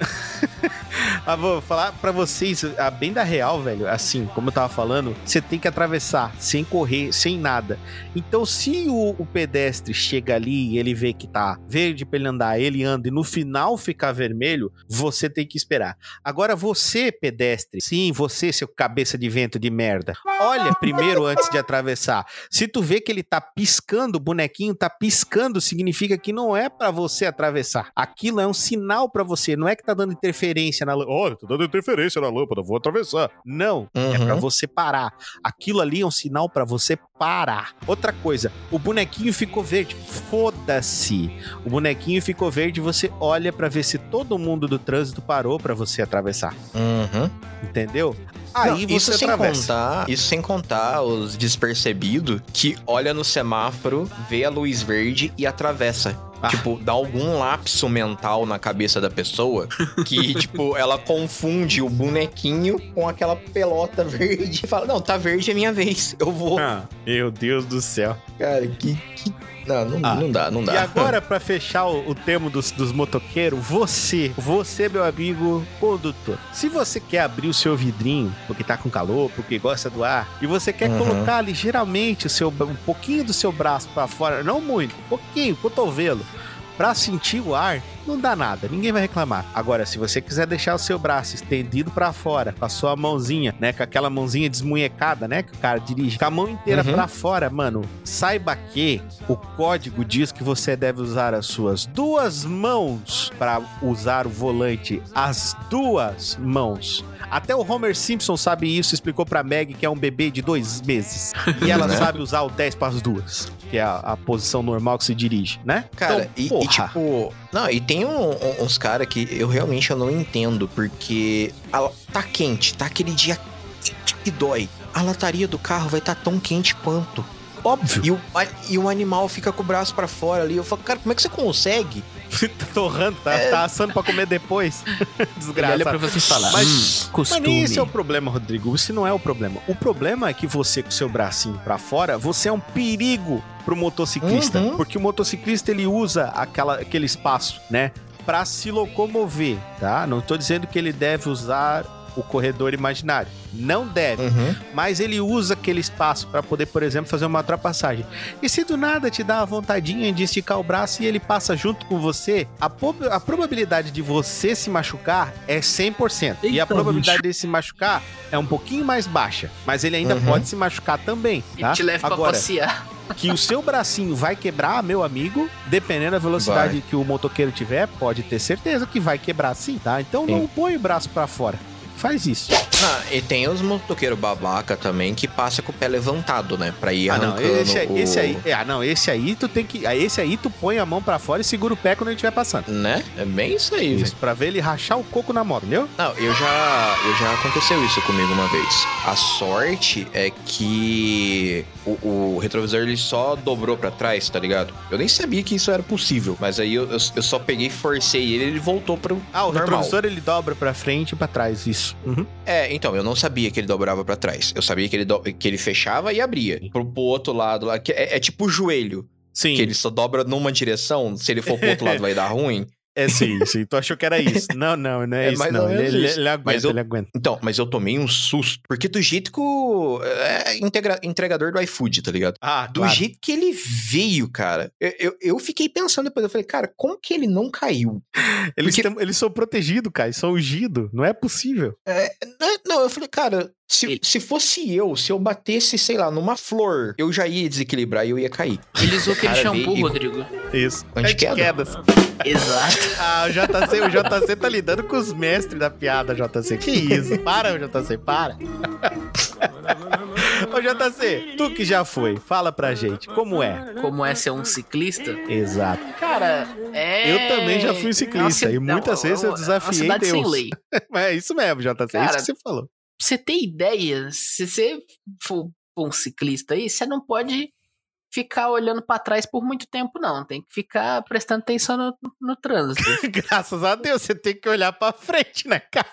Mas vou falar pra vocês, a bem da real, velho. Assim, como eu tava falando, você tem que atravessar sem correr, sem nada. Então, se o, o pedestre chega ali e ele vê que tá verde pra ele andar, ele anda e no final ficar vermelho, você tem que esperar. Agora, você, pedestre, sim, você, seu cabeça de vento de merda, olha primeiro antes de atravessar. Se tu vê que ele tá piscando, o bonequinho tá piscando, significa que não é pra você atravessar. Aquilo é um sinal pra você, não é que tá dando interferência na lâmpada. Olha, tá dando interferência na lâmpada, vou atravessar. Não, é Uhum. pra você parar. Aquilo ali é um sinal pra você parar. Outra coisa, o bonequinho ficou verde. Foda-se. O bonequinho ficou verde, você olha pra ver se todo mundo do trânsito parou pra você atravessar. Uhum. Entendeu? Aí Não, você isso sem atravessa. contar, isso sem contar os despercebidos que olha no semáforo, vê a luz verde e atravessa. Ah. Tipo, dá algum lapso mental na cabeça da pessoa que, tipo, ela confunde o bonequinho com aquela pelota verde e fala: Não, tá verde é minha vez, eu vou. Ah, meu Deus do céu. Cara, que. que... Não, não, Ah. não dá, não dá. E agora, pra fechar o, o tema dos, dos motoqueiros, você, você, meu amigo condutor, se você quer abrir o seu vidrinho, porque tá com calor, porque gosta do ar, e você quer Uhum. colocar ligeiramente o seu, um pouquinho do seu braço pra fora, não muito, um pouquinho, cotovelo, pra sentir o ar, não dá nada, ninguém vai reclamar. Agora, se você quiser deixar o seu braço estendido pra fora, com a sua mãozinha, né, com aquela mãozinha desmunhecada, né, que o cara dirige, com a mão inteira Uhum. pra fora, mano, saiba que o código diz que você deve usar as suas duas mãos para usar o volante, as duas mãos. Até o Homer Simpson sabe isso, explicou pra Meg que é um bebê de dois meses. E ela Né? sabe usar o 10 para as duas, que é a, a posição normal que se dirige, né? Cara, Então, e- e, tipo. Não, e tem um- um- uns caras que eu realmente eu não entendo, porque a- tá quente, tá aquele dia que, dói. A lataria do carro vai estar tão quente quanto. Óbvio. E o, a- e o animal fica com o braço pra fora ali. Eu falo, cara, como é que você consegue? tá torrando, tá, tá assando pra comer depois. Ele Desgraçado. olha pra você e fala, Mas- hum, Mas nem esse é o problema, Rodrigo. Isso não é o problema. O problema é que você, com seu bracinho pra fora, você é um perigo pro motociclista. Uhum. Porque o motociclista, ele usa aquela, aquele espaço, né? Pra se locomover, tá? Não tô dizendo que ele deve usar o corredor imaginário. Não deve. Uhum. Mas ele usa aquele espaço pra poder, por exemplo, fazer uma ultrapassagem. E se do nada te dá a vontadinha de esticar o braço e ele passa junto com você, a, a probabilidade de você se machucar é 100%. e a Eita, probabilidade de se machucar é um pouquinho mais baixa. Mas ele ainda Uhum. pode se machucar também, E tá? te leva pra Agora, passear. que o seu bracinho vai quebrar, meu amigo, dependendo da velocidade Vai. que o motoqueiro tiver, pode ter certeza que vai quebrar sim, tá? Então não Sim. põe o braço pra fora. Faz isso. Ah, e tem os motoqueiros babaca também que passa com o pé levantado, né? Pra ir Ah, não, arrancando esse, aí- o... esse aí, é, ah, não, esse aí tu tem que, ah, esse aí tu põe a mão pra fora e segura o pé quando ele estiver passando. Né? É bem isso aí, velho. Pra ver ele rachar o coco na moto, entendeu? Não, eu já, eu já aconteceu isso comigo uma vez. A sorte é que o, o retrovisor ele só dobrou pra trás, tá ligado? Eu nem sabia que isso era possível, mas aí eu, eu, eu só peguei e forcei ele, ele voltou pro Ah, o normal. retrovisor ele dobra pra frente e pra trás, isso. Uhum. É, então, eu não sabia que ele dobrava pra trás. Eu sabia que ele, do- que ele fechava e abria. Pro, pro outro lado lá, que é, é tipo o joelho, Sim, que ele só dobra numa direção, se ele for pro outro lado vai dar ruim. É sim, sim. Tu achou que era isso. Não, não, não é, É isso não. Ele, ele- ele aguenta, Mas eu- ele aguenta. Então, mas eu tomei um susto. Porque do jeito que o. É integra- entregador do iFood, tá ligado? Ah, Do claro. jeito que ele veio, cara. Eu, eu, eu fiquei pensando depois, eu falei, cara, como que ele não caiu? Eles, porque- tão- eles são protegidos, cara. Eles são ungidos. Não é possível. Não, Não, eu falei, cara, se, Ele- se fosse eu, se eu batesse, sei lá, numa flor, eu já ia desequilibrar e eu ia cair. Ele usou aquele Cara, shampoo, veio- Rodrigo. Isso. Antiqueda. Antiquedas. Exato. Ah, o JC, o JC tá lidando com os mestres da piada, JC. Que isso? Para, JC, para. Ô, JC, tu que já foi, fala pra gente, como é? Como é ser um ciclista? Exato. Cara, é. Eu também já fui ciclista, é e muitas é vezes eu é desafiei cidade sem Deus. lei. Mas é isso mesmo, JC, é isso Cara, que você falou. Pra você ter ideia, se você for um ciclista aí, você não pode ficar olhando pra trás por muito tempo, não. Tem que ficar prestando atenção no, no trânsito. Graças a Deus, você tem que olhar pra frente, né, cara?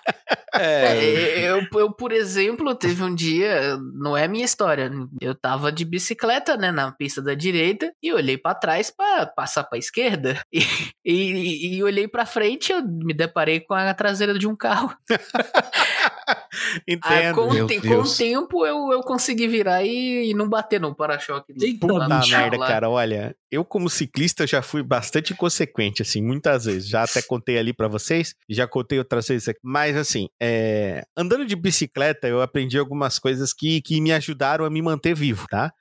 É, eu, eu, por exemplo, teve um dia, não é minha história, eu tava de bicicleta, né, na pista da direita e olhei pra trás pra passar pra esquerda e, e, e olhei pra frente eu me deparei com a traseira de um carro. Ah, Entendo. com, te- com Deus. o tempo eu, eu consegui virar e, e não bater no para-choque. no Puta merda, lá. cara, olha, eu como ciclista já fui bastante inconsequente, assim, muitas vezes. Já até contei ali pra vocês, já contei outras vezes aqui. Mas, assim, é, andando de bicicleta, eu aprendi algumas coisas que, que me ajudaram a me manter vivo, tá?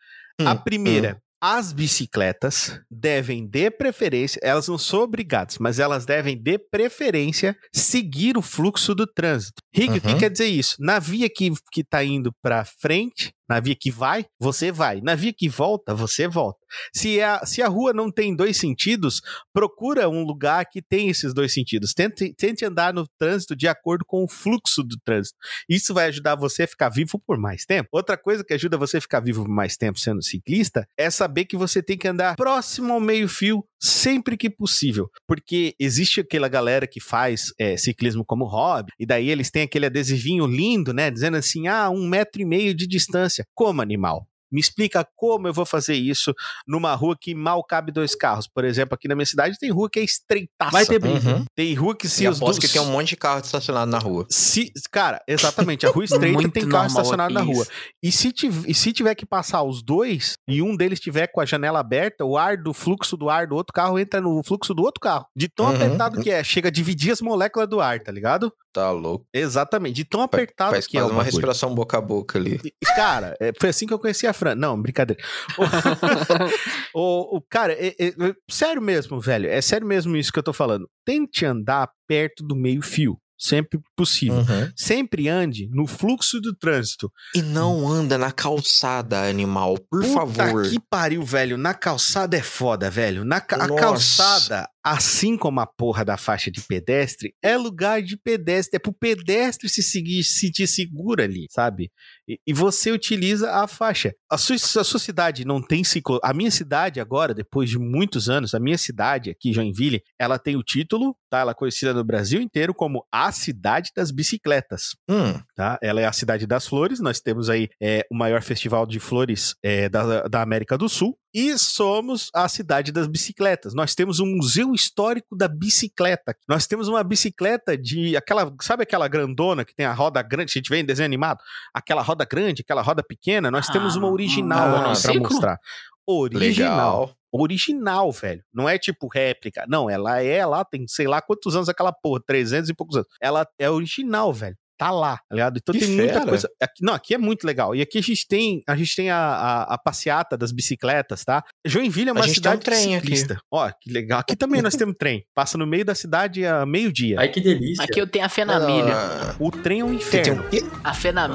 a Hum, primeira, as bicicletas devem, de preferência, elas não são obrigadas, mas elas devem, de preferência, seguir o fluxo do trânsito. Rick, o que Uhum. quer dizer isso? Na via que, que tá indo pra frente, na via que vai, você vai. Na via que volta, você volta. Se a, se a rua não tem dois sentidos, procura um lugar que tem esses dois sentidos. Tente, tente andar no trânsito de acordo com o fluxo do trânsito. Isso vai ajudar você a ficar vivo por mais tempo. Outra coisa que ajuda você a ficar vivo por mais tempo sendo ciclista é saber que você tem que andar próximo ao meio-fio sempre que possível. Porque existe aquela galera que faz é, ciclismo como hobby, e daí eles têm aquele adesivinho lindo, né? Dizendo assim: ah, um metro e meio de distância. Como animal? Me explica como eu vou fazer isso numa rua que mal cabe dois carros. Por exemplo, aqui na minha cidade tem rua que é estreitaça. Vai ter briga. Uhum. Tem rua que se E os dois- que tem um monte de carro estacionado na rua. se, cara, exatamente, a rua estreita tem carro estacionado na aqui rua. isso. E se, tiv- e se tiver que passar os dois e um deles tiver com a janela aberta, o ar do fluxo do ar do outro carro entra no fluxo do outro carro. De tão Uhum. apertado que é, chega a dividir as moléculas do ar, tá ligado? Tá louco. Exatamente, de tão apertado Faz que é uma respiração boca a boca ali. E, cara, é, foi assim que eu conheci a Fran. Não, brincadeira. O, o- cara, é- é- é- sério mesmo, velho. É sério mesmo isso que eu tô falando. Tente andar perto do meio-fio. Sempre possível. Uhum. Sempre ande no fluxo do trânsito. E não anda na calçada, animal, por Puta favor. que pariu, velho. Na calçada é foda, velho. Na ca- calçada, assim como a porra da faixa de pedestre, é lugar de pedestre, é pro pedestre se seguir, se sentir seguro ali, sabe? E, e você utiliza a faixa. A sua, a sua cidade não tem ciclo. A minha cidade agora, depois de muitos anos, a minha cidade aqui, Joinville, ela tem o título, tá? Ela é conhecida no Brasil inteiro como a cidade das bicicletas, Hum, tá? Ela é a cidade das flores. Nós temos aí é, o maior festival de flores é, da, da América do Sul. E somos a cidade das bicicletas. Nós temos um museu histórico da bicicleta. Nós temos uma bicicleta de aquela, sabe aquela grandona que tem a roda grande, a gente vê em desenho animado, aquela roda grande, aquela roda pequena. Nós temos uma Ah, original ah, ciclo? mostrar. Original legal. original, velho. Não é tipo réplica. Não, ela é lá, tem sei lá quantos anos aquela porra, 300 e poucos anos. Ela é original, velho. Tá lá, tá ligado? Então Que tem muita fera. coisa. Aqui, não, aqui é muito legal. E aqui a gente tem, a gente tem a, a, a passeata das bicicletas, tá? Joinville é uma gente tem um cidade trem aqui. ciclista. Ó, que legal. Aqui também nós temos trem. Passa no meio da cidade a meio-dia. Ai, que delícia. Aqui eu tenho a fé na milha. Ah, O trem é um Você tem inferno. um quê? A fé na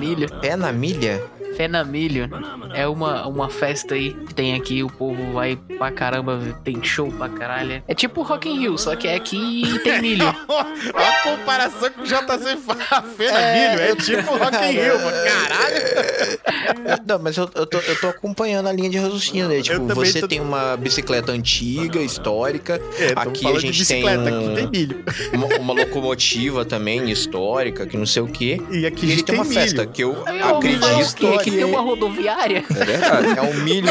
Pé na? Fé na milha é uma, uma festa aí que tem aqui, o povo vai pra caramba, tem show pra caralho. É tipo Rock in Rio, só que é aqui e tem milho. a comparação com o JC Fena É, Milho, é tipo Rock in Rio, mano. caralho. Não, mas eu, eu, tô, eu tô acompanhando a linha de raciocínio, né? Tipo, você tô- tem uma bicicleta antiga, histórica, É, Aqui a gente tem aqui um- tem milho. uma, uma locomotiva também histórica, que não sei o quê. E aqui E ele gente tem uma milho. festa que eu Eu acredito? Que que tem uma rodoviária? é verdade. É um milho,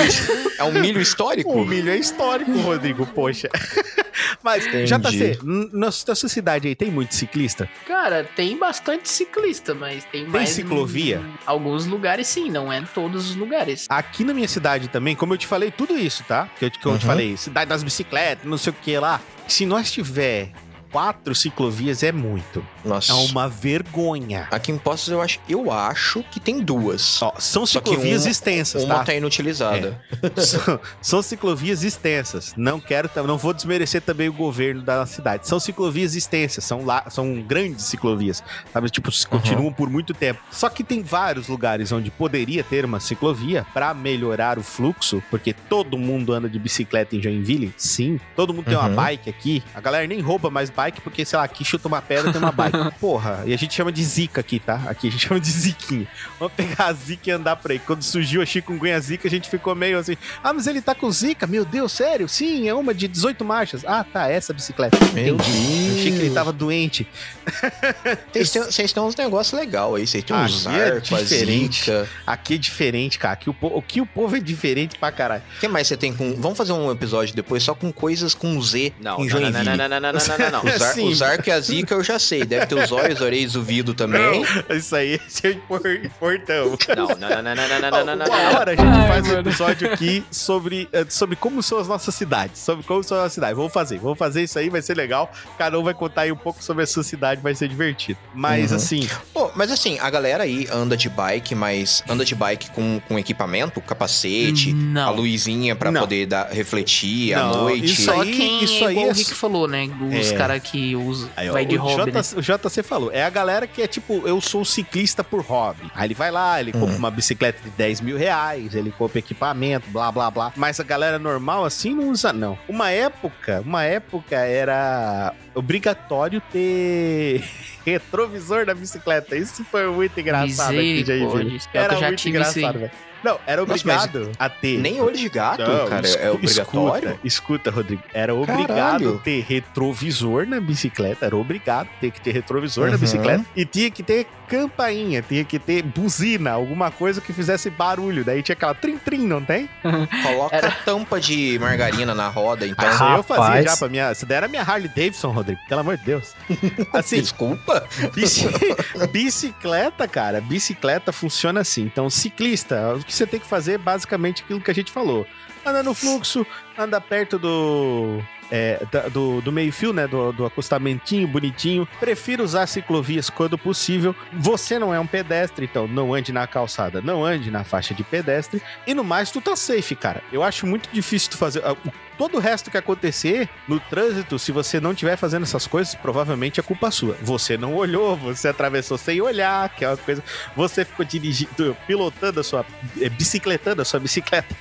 é um milho histórico. O milho é histórico, Rodrigo, poxa. Mas, Entendi. JC, na sua cidade aí tem muito ciclista? Cara, tem bastante ciclista, mas tem mais. ciclovia? em Alguns lugares sim, não é em todos os lugares. Aqui na minha cidade também, como eu te falei, tudo isso, tá? Que eu, que eu te Uhum. falei, cidade das bicicletas, não sei o que lá. Se nós tiver quatro ciclovias, é muito. Nossa. É uma vergonha. Aqui em Poços eu acho, eu acho que tem duas. Ó, são Só ciclovias uma- extensas, Uma tá? tá inutilizada. são, são ciclovias extensas. Não quero, não vou desmerecer também o governo da cidade. São ciclovias extensas, são lá, são grandes ciclovias, sabe? Tipo, continuam por muito tempo. Só que tem vários lugares onde poderia ter uma ciclovia para melhorar o fluxo, porque todo mundo anda de bicicleta em Joinville. Sim, todo mundo tem uma Uhum. bike aqui. A galera nem rouba mais bike porque sei lá, aqui chuta uma pedra tem uma bike. Porra, e a gente chama de zica aqui, tá? Aqui a gente chama de ziquinha. Vamos pegar a zica e andar por aí. Quando surgiu a chikungunya zica, a gente ficou meio assim, ah, mas ele tá com zica? Meu Deus, sério? Sim, é uma de 18 marchas. Ah, tá, essa bicicleta. Meu Entendi. Eu achei que ele Deus. tava doente. Vocês têm, uns negócios legais aí. Vocês têm uns Aqui é diferente. zica. Aqui é diferente, cara. Aqui o, que o povo é diferente pra caralho. O que mais você tem com. Vamos fazer um episódio depois só com coisas com Z Não, em não, não, Joinville. não, não, não, não, não, não, não. Os, ar, Sim. os arco e a zica eu já sei. Deve ter os olhos, orelhas, ouvido também. Isso aí é por- portão. Não, não, não, não, não, não, não, não, não, Uma não. hora a gente Ai, faz um episódio aqui sobre, eh, sobre como são as nossas cidades. Sobre como são as nossas cidades. Vamos fazer, vamos fazer isso aí, vai ser legal. Cada um vai contar aí um pouco sobre a sua cidade, vai ser divertido. Mas Uhum. assim, Pô, mas assim, a galera aí anda de bike, mas anda de bike com, com equipamento, capacete, a Não. luzinha pra Não. poder dar, refletir à Não, noite. isso Só aí- quem isso é aí igual é o Rick falou, né? Os É. caras que usam, Aí, ó, vai de o, hobby, né? J, o JC falou, é a galera que é tipo, eu sou ciclista por hobby. Aí ele vai lá, ele compra Hum. uma bicicleta de 10 mil reais, ele compra equipamento, blá blá blá. Mas a galera normal assim não usa, não. Uma época, uma época era obrigatório ter retrovisor na bicicleta. Isso foi muito engraçado aqui, Jair. Que Era eu já muito engraçado, velho. Não, era Nossa, obrigado a ter. Nem olho de gato, Não, cara, é obrigatório. Escuta, escuta, Rodrigo. Era obrigado Caralho. a ter retrovisor na bicicleta. Era obrigado ter que ter retrovisor na Uhum. bicicleta. E tinha que ter campainha, tinha que ter buzina, alguma coisa que fizesse barulho. Daí tinha aquela trim-trim, não tem? Coloca Era- tampa de margarina na roda, então. Ah, eu fazia já pra minha. Isso daí era minha Harley Davidson, Rodrigo. Pelo amor de Deus. Assim, Desculpa. Bici- bicicleta, cara, bicicleta funciona assim. Então, ciclista, o que você tem que fazer é basicamente aquilo que a gente falou. Anda no fluxo, anda perto do. é, do, do meio-fio, né? Do, do acostamentinho bonitinho. Prefiro usar ciclovias quando possível. Você não é um pedestre, então não ande na calçada, não ande na faixa de pedestre. E no mais, tu tá safe, cara. Eu acho muito difícil tu fazer. ah, Todo o resto que acontecer no trânsito, se você não estiver fazendo essas coisas, provavelmente é culpa sua. Você não olhou, você atravessou sem olhar, que é uma coisa. Você ficou dirigindo, pilotando a sua. é, bicicletando a sua bicicleta,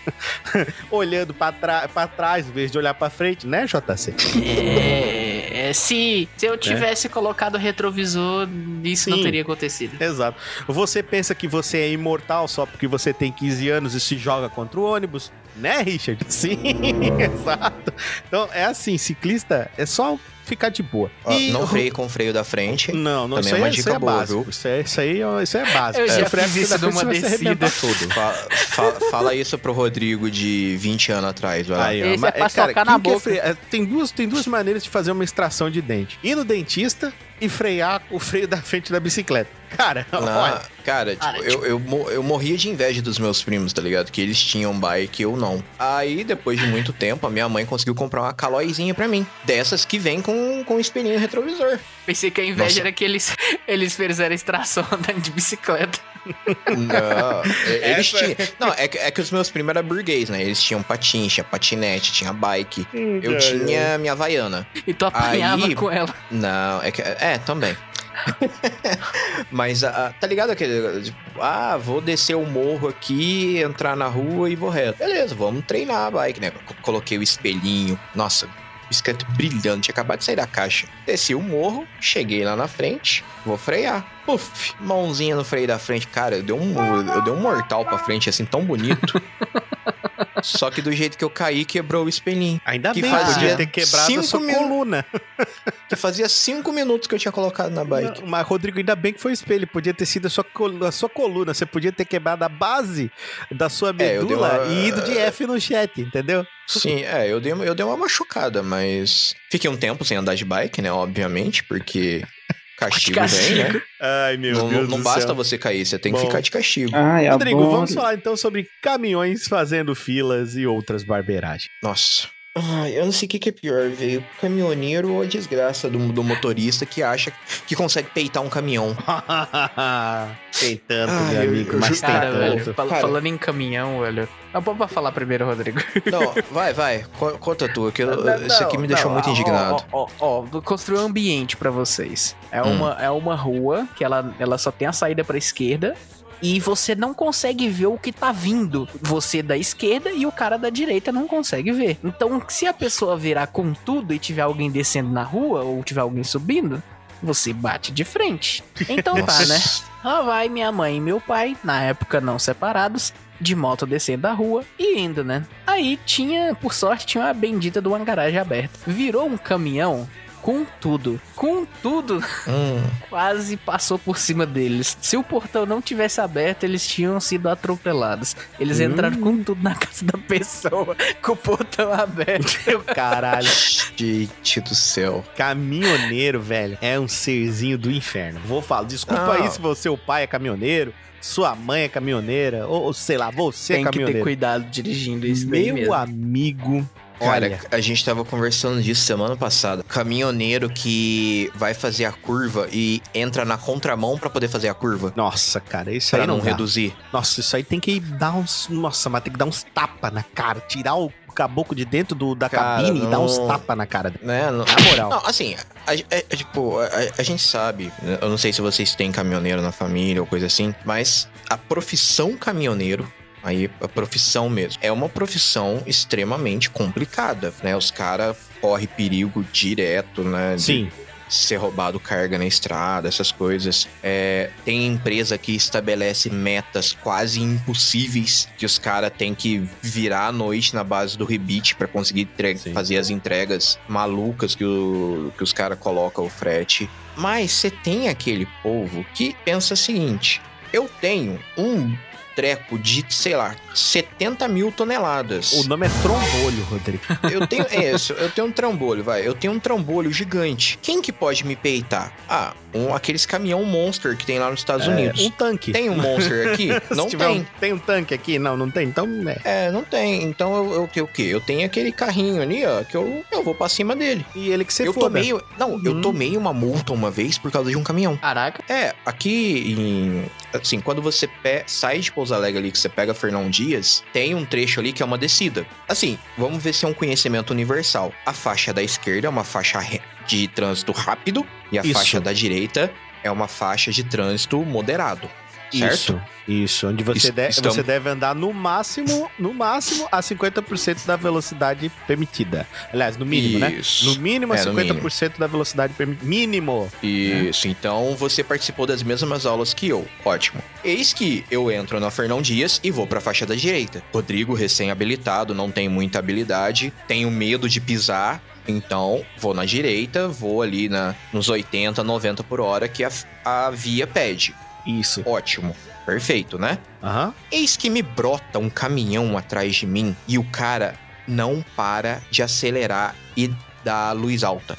olhando tra pra trás, em vez de olhar pra frente, né, JC? É, é, se, se eu tivesse colocado o retrovisor, isso não Sim. teria acontecido. Exato. Você pensa que você é imortal só porque você tem 15 anos e se joga contra o ônibus? Né, Richard? Sim, exato. Então é assim, ciclista é só ficar de boa. Ó, E- não freie com o freio da frente. Não, não, Também isso é uma isso dica é boa, básico. viu? Isso, é, isso aí é, isso é básico. Eu já frear fiz isso numa descida. todo. Fa- fa- fala isso pro Rodrigo de 20 anos atrás, vai. Aí, ó, Esse mas, é pra cara, na é boca. é, tem, duas, tem duas maneiras de fazer uma extração de dente: ir no dentista e frear o freio da frente da bicicleta. Cara, Na- olha. cara, tipo, Cara, eu, eu, eu morria de inveja dos meus primos, tá ligado? Que eles tinham bike e eu não. Aí, depois de muito tempo, a minha mãe conseguiu comprar uma calóizinha pra mim. Dessas que vem com, com espelhinho retrovisor. Pensei que a inveja Nossa. era que eles, eles fizeram extração andando de bicicleta. Não, eles Essa- tinham. Não, é que, é que os meus primos eram burguês, né? Eles tinham patins, tinha patinete, tinha bike. Eu tinha minha Havaiana. E tu apanhava Aí- com ela. Não, é que. É, também. Mas, ah, tá ligado aquele. Tipo, ah, vou descer o morro aqui, entrar na rua e vou reto. Beleza, vamos treinar a bike, né? Co- Coloquei o espelhinho. Nossa, bicicleta brilhante, acabado de sair da caixa. Desci o morro, cheguei lá na frente, vou frear. Puf, mãozinha no freio da frente. Cara, eu dei um, eu dei um mortal pra frente, assim, tão bonito. Só que do jeito que eu caí, quebrou o espelhinho. Ainda que bem, fazia podia ter quebrado a cinco sua mil- coluna. Que fazia cinco minutos que eu tinha colocado na bike. Não, mas, Rodrigo, ainda bem que foi o espelho. Podia ter sido a sua, col- a sua coluna. Você podia ter quebrado a base da sua É, medula uma- e ido de F no chat, entendeu? Sim, é, eu dei, eu dei uma machucada, mas. Fiquei um tempo sem andar de bike, né? Obviamente, porque castigo, vem, né? Ai, meu Não, Deus não do basta céu. você cair, você tem que Bom. ficar de castigo. Ai, Rodrigo, adoro. vamos falar então sobre caminhões fazendo filas e outras barbeiragens. Nossa. Ai, eu não sei o que, que é pior, velho. Caminhoneiro ou a desgraça do, do motorista que acha que consegue peitar um caminhão. tem tanto, Ai, meu eu- amigo, eu mas juro- tem Cara, velho, tanto. fal- Cara. falando em caminhão, velho. Ah, pode falar primeiro, Rodrigo. Não, vai, vai. co- Conta a tua, que eu, Não, isso aqui me deixou não, muito ó, indignado. Ó, ó, ó, vou construir um ambiente pra vocês. É, Hum. uma, é uma rua que ela, ela só tem a saída pra esquerda. E você não consegue ver o que tá vindo. Você da esquerda e o cara da direita não consegue ver. Então, se a pessoa virar com tudo e tiver alguém descendo na rua ou tiver alguém subindo, você bate de frente. Então tá, né? Lá vai minha mãe e meu pai, na época não separados, de moto descendo da rua e indo, né? Aí tinha, por sorte, tinha uma bendita de uma garagem aberta. Virou um caminhão com tudo. Com tudo, Hum, quase passou por cima deles. Se o portão não tivesse aberto, eles tinham sido atropelados. Eles Hum. entraram com tudo na casa da pessoa, com o portão aberto. Meu caralho. gente do céu. Caminhoneiro, velho, é um serzinho do inferno. Vou falar, desculpa Não. aí se você, o pai é caminhoneiro, sua mãe é caminhoneira, ou, ou sei lá, você Tem é que ter caminhoneiro. cuidado dirigindo isso Meu mesmo. amigo, Cara, olha, a gente tava conversando disso semana passada. Caminhoneiro que vai fazer a curva e entra na contramão pra poder fazer a curva. nossa, cara, isso Pra aí não, não reduzir. Nossa, isso aí tem que dar uns, nossa, mas tem que dar uns tapa na cara, tirar o caboclo de dentro do, da Cara, cabine e dar uns não- tapa na cara dele. Né? Não, Na moral. Não, assim, a, é- é tipo, a, a gente sabe, né, eu não sei se vocês têm caminhoneiro na família ou coisa assim, mas a profissão caminhoneiro, aí a profissão mesmo, é uma profissão extremamente complicada, né? Os caras correm perigo direto, né? de Sim, ser roubado carga na estrada, essas coisas. É, tem empresa que estabelece metas quase impossíveis que os caras têm que virar à noite na base do rebite pra conseguir fazer as entregas malucas que, o- que os caras colocam o frete. Mas você tem aquele povo que pensa o seguinte: eu tenho um treco de, sei lá, 70 mil toneladas. o nome é trombolho, Rodrigo. Eu tenho é isso, eu tenho um trambolho, vai. Eu tenho um trambolho gigante. Quem que pode me peitar? Ah, um, aqueles caminhão monster que tem lá nos Estados Unidos. Um tanque. Tem um monster aqui? Não tem. Um, tem um tanque aqui? Não, não tem. Então, é. É, não tem. Então eu, eu tenho o quê? Eu tenho aquele carrinho ali, ó, que eu, eu vou pra cima dele. E ele que você eu foda. tomei. Não, Uhum. eu tomei uma multa uma vez por causa de um caminhão. Caraca. É, aqui em. Assim, quando você pe- sai de Pouso Alegre ali, que você pega Fernão Dias, tem um trecho ali que é uma descida. Assim, vamos ver se é um conhecimento universal. A faixa da esquerda é uma faixa de trânsito rápido e a Isso. faixa da direita é uma faixa de trânsito moderado. Certo? Isso, isso. Onde você, de- estamos- você deve andar no máximo, no máximo, a 50% da velocidade permitida. Aliás, no mínimo, né? Isso. No mínimo, a É, no 50% da velocidade permitida. Mínimo. Isso, então você participou das mesmas aulas que eu. Ótimo. Eis que eu entro na Fernão Dias e vou pra faixa da direita. Rodrigo, recém-habilitado, não tem muita habilidade, tenho medo de pisar. Então, vou na direita, vou ali na, nos 80, 90 por hora que a, a via pede. Isso. Ótimo. Perfeito, né? Aham. Eis que me brota um caminhão atrás de mim e o cara não para de acelerar e dar luz alta.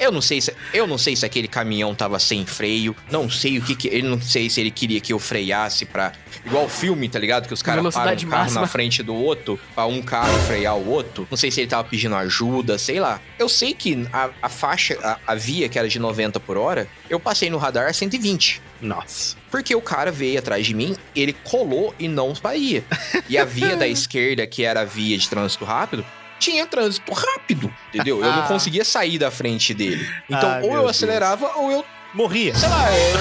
Eu não sei se eu não sei se aquele caminhão tava sem freio, não sei o que que ele não sei se ele queria que eu freasse pra igual o filme, tá ligado? Que os caras param um carro máxima. na frente do outro pra um carro frear o outro. Não sei se ele tava pedindo ajuda, sei lá. Eu sei que a, a faixa, a, a via que era de 90 por hora, eu passei no radar a 120. Nossa. Porque o cara veio atrás de mim, ele colou e não saía. E a via da esquerda, que era a via de trânsito rápido, tinha trânsito rápido, entendeu? Eu não Ah. conseguia sair da frente dele. Então, Ai, ou eu Deus. acelerava, ou eu, Morria. sei lá, é,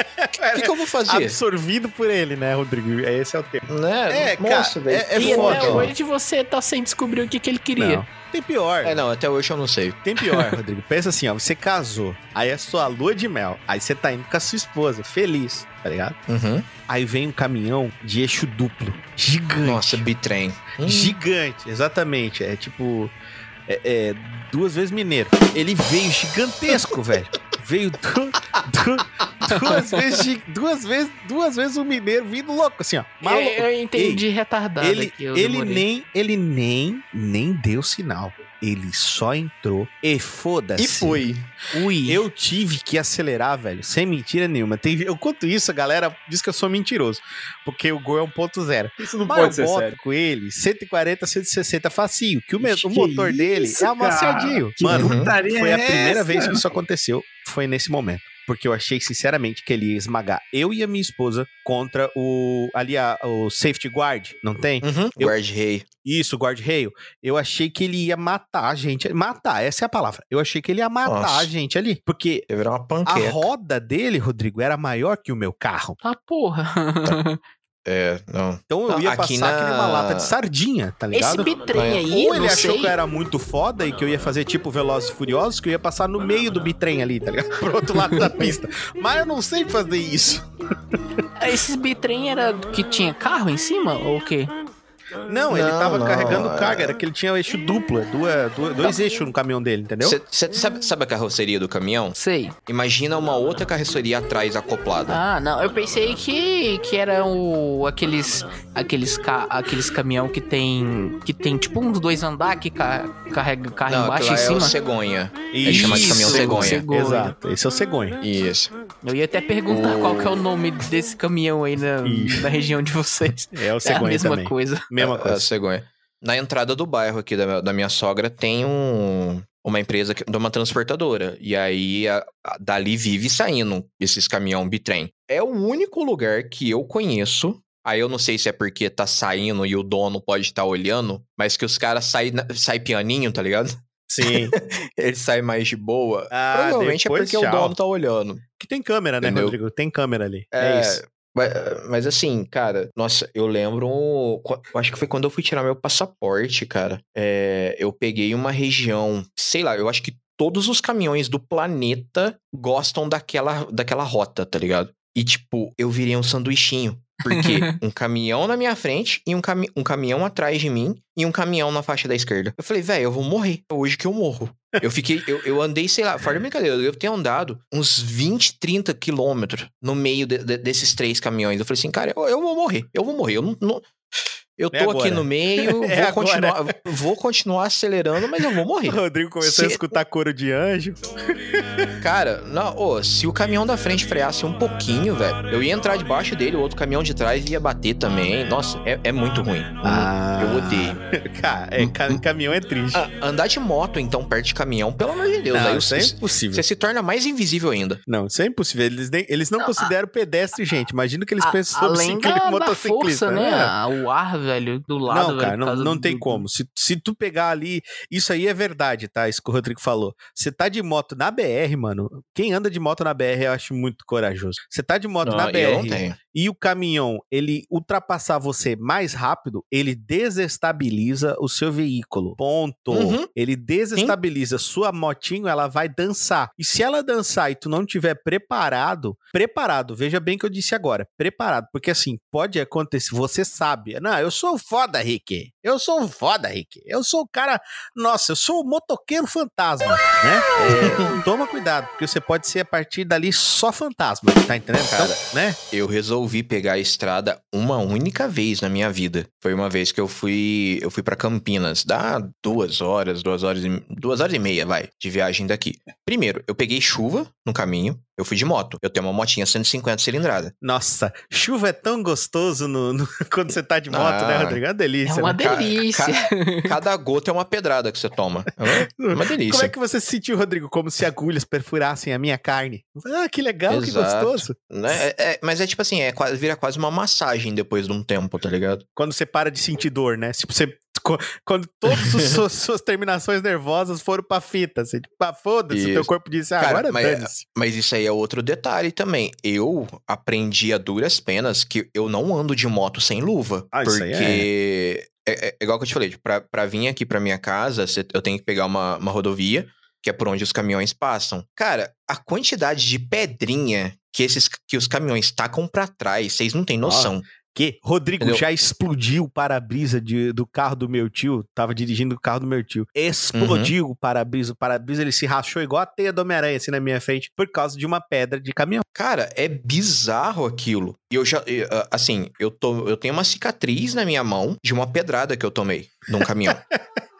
é. o que, que eu vou fazer? Absorvido por ele, né, Rodrigo? Esse é o termo. Né? É, cara, velho. é- é e foda, até hoje você tá sem descobrir o que, que ele queria. Não. Tem pior. É, não, até hoje eu não sei. Tem pior, Rodrigo. Pensa assim, ó. Você casou. Aí é sua lua de mel. Aí você tá indo com a sua esposa, feliz, tá ligado? Uhum. Aí vem um caminhão de eixo duplo. Gigante. Nossa, bitrem. Hum. Gigante, exatamente. É tipo. É, é, duas vezes mineiro. Ele veio gigantesco, velho. Veio du- du- duas, vezes, duas vezes duas vezes o mineiro vindo louco, assim, ó. Eu, Maluco. eu entendi retardado Ele, ele nem ele nem nem deu sinal. Ele só entrou e foda-se. E foi. Ui. Eu tive que acelerar, velho, sem mentira nenhuma. Tem, eu conto isso, a galera diz que eu sou mentiroso, porque o Gol é 1.0. Isso não Mas pode eu ser boto sério. com ele 140, 160 facinho, que o, o motor dele isso, é amassadinho. cara? Que Mano, foi é a primeira essa? vez que isso aconteceu, foi nesse momento. Porque eu achei, sinceramente, que ele ia esmagar eu e a minha esposa contra o. Ali, a- o safety guard, não tem? Uhum. Eu- Guard-rei. Isso, guard-rail. Eu achei que ele ia matar a gente. Matar, essa é a palavra. Eu achei que ele ia matar Nossa. a gente ali. Porque Ia virar uma a roda dele, Rodrigo, era maior que o meu carro. Ah, porra. É, não. Então eu ia aqui passar na- que nem uma lata de sardinha, tá Esse ligado? bitrem Vai. aí, Ou não ele achou sei. que eu era muito foda e que eu ia fazer tipo Velozes e Furiosos, que eu ia passar no meio do bitrem ali, tá ligado? Pro outro lado da pista. Mas eu não sei fazer isso. Esses bitrem era que tinha carro em cima ou o quê? Não, ele Não, tava não, carregando é- carga, era que ele tinha eixo duplo, é duas, duas- dois eixos no caminhão dele, entendeu? Você sabe, sabe a carroceria do caminhão? Sei. Imagina uma outra carroceria atrás acoplada. Ah, não. Eu pensei que, que era o, aqueles aqueles ca, aqueles caminhão que tem que tem tipo uns dois andar que ca, carrega carro Não, embaixo e em lá é o cima. cegonha. Isso, chama de caminhão cegonha. Exato, esse é o cegonha. Isso. Eu ia até perguntar O- qual que é o nome desse caminhão aí na, na região de vocês. É o É a cegonha mesma também. coisa. Mesma É, é coisa. a cegonha. Na entrada do bairro aqui da, minha- da minha sogra tem um, uma empresa, que- de uma transportadora. E aí, a- a- dali vive saindo esses caminhão bitrem. É o único lugar que eu conheço. Aí eu não sei se é porque tá saindo e o dono pode estar olhando, mas que os caras saem sai pianinho, tá ligado? Sim. Ele sai mais de boa. Ah, Provavelmente é porque tchau. o dono tá olhando. Que tem câmera, né, Entendeu? Rodrigo? Tem câmera ali. É, isso. Mas, assim, cara, nossa, eu lembro. eu Acho que foi quando eu fui tirar meu passaporte, cara. É, eu peguei uma região, sei lá, eu acho que todos os caminhões do planeta gostam daquela, daquela rota, tá ligado? E, tipo, eu virei um sanduichinho. Porque um caminhão na minha frente e um, cami um caminhão atrás de mim e um caminhão na faixa da esquerda. Eu falei, velho, eu vou morrer. É hoje que eu morro. Eu fiquei, eu, eu andei, sei lá, fora de brincadeira, eu ter andado uns 20, 30 quilômetros no meio de- de- desses três caminhões. Eu falei assim, cara, eu, eu vou morrer, eu vou morrer. Eu não. não- eu É tô aqui agora. no meio, É vou, continuar, vou continuar acelerando, mas eu vou morrer. O Rodrigo começou a Se- escutar coro de anjo. Cara, não, ô, se o caminhão da frente freasse um pouquinho, velho, eu ia entrar debaixo dele, o outro caminhão de trás ia bater também. Nossa, é, é muito ruim. Ah. Eu odeio. Cara, é, ca- caminhão é triste. Ah, andar de moto, então, perto de caminhão, pelo amor de Deus, não, aí isso é impossível. você se torna mais invisível ainda. Não, isso é impossível. Eles, nem- eles não, Não, consideram pedestre, gente. Imagina o que eles A- pensam sobre além da, da motociclista. força, né? É. A- O ar velho, do lado, não, velho, cara, não, do- tem do- como. Se, se tu pegar ali. Isso aí é verdade, tá? Isso que o Rodrigo falou. Você tá de moto na BR, mano. Quem anda de moto na BR eu acho muito corajoso. Você tá de moto Não, na eu não BR tenho. E o caminhão ele ultrapassar você mais rápido, ele desestabiliza o seu veículo. Ponto. Uhum. Ele desestabiliza sua motinho, ela vai dançar. E se ela dançar e tu não tiver preparado, preparado, veja bem o que eu disse agora, preparado, porque assim, pode acontecer, você sabe. Não, eu sou foda, Rick. Eu sou foda, Rick. Eu sou o cara, nossa, eu sou o motoqueiro fantasma, né? É, toma cuidado, porque você pode ser a partir dali só fantasma, tá entendendo, cara? né? Eu resolvi pegar a estrada uma única vez na minha vida. Foi uma vez que eu fui, eu fui para Campinas. Dá duas horas, duas horas, e, duas horas e meia, vai, de viagem daqui. Primeiro, eu peguei chuva no caminho. Eu fui de moto. Eu tenho uma motinha 150 cilindrada. Nossa, chuva é tão gostoso no, no- quando você tá de moto, né, Ah, Rodrigo? É uma É delícia. uma né? Ca- delícia. Cada gota é uma pedrada que você toma. É uma, delícia. Como é que você se sentiu, Rodrigo? Como se agulhas perfurassem a minha carne. Ah, que legal, que Exato. gostoso. Né? É- é- mas é tipo assim, é quase, vira quase uma massagem depois de um tempo, tá ligado? Quando você para de sentir dor, né? Tipo, você. Quando todas as suas, suas terminações nervosas foram pra fita. Você, tipo, ah, foda-se, o teu corpo disse, ah, Cara, agora mas- dane-se. Mas isso aí é outro detalhe também. Eu aprendi a duras penas que eu não ando de moto sem luva. Ah, aí porque é... é- é igual que eu te falei, tipo, pra, pra vir aqui pra minha casa, eu tenho que pegar uma, uma rodovia, que é por onde os caminhões passam. Cara, a quantidade de pedrinha que esses que os caminhões tacam pra trás, vocês não têm noção. Que? Rodrigo, Entendeu? já explodiu o para-brisa do carro do meu tio. Tava dirigindo o carro do meu tio. Explodiu o para-brisa. O para-brisa ele se rachou igual a teia do Homem-Aranha assim na minha frente por causa de uma pedra de caminhão. Cara, é bizarro aquilo. E eu já, e, ah, assim, eu, tô, eu tenho uma cicatriz na minha mão de uma pedrada que eu tomei num caminhão.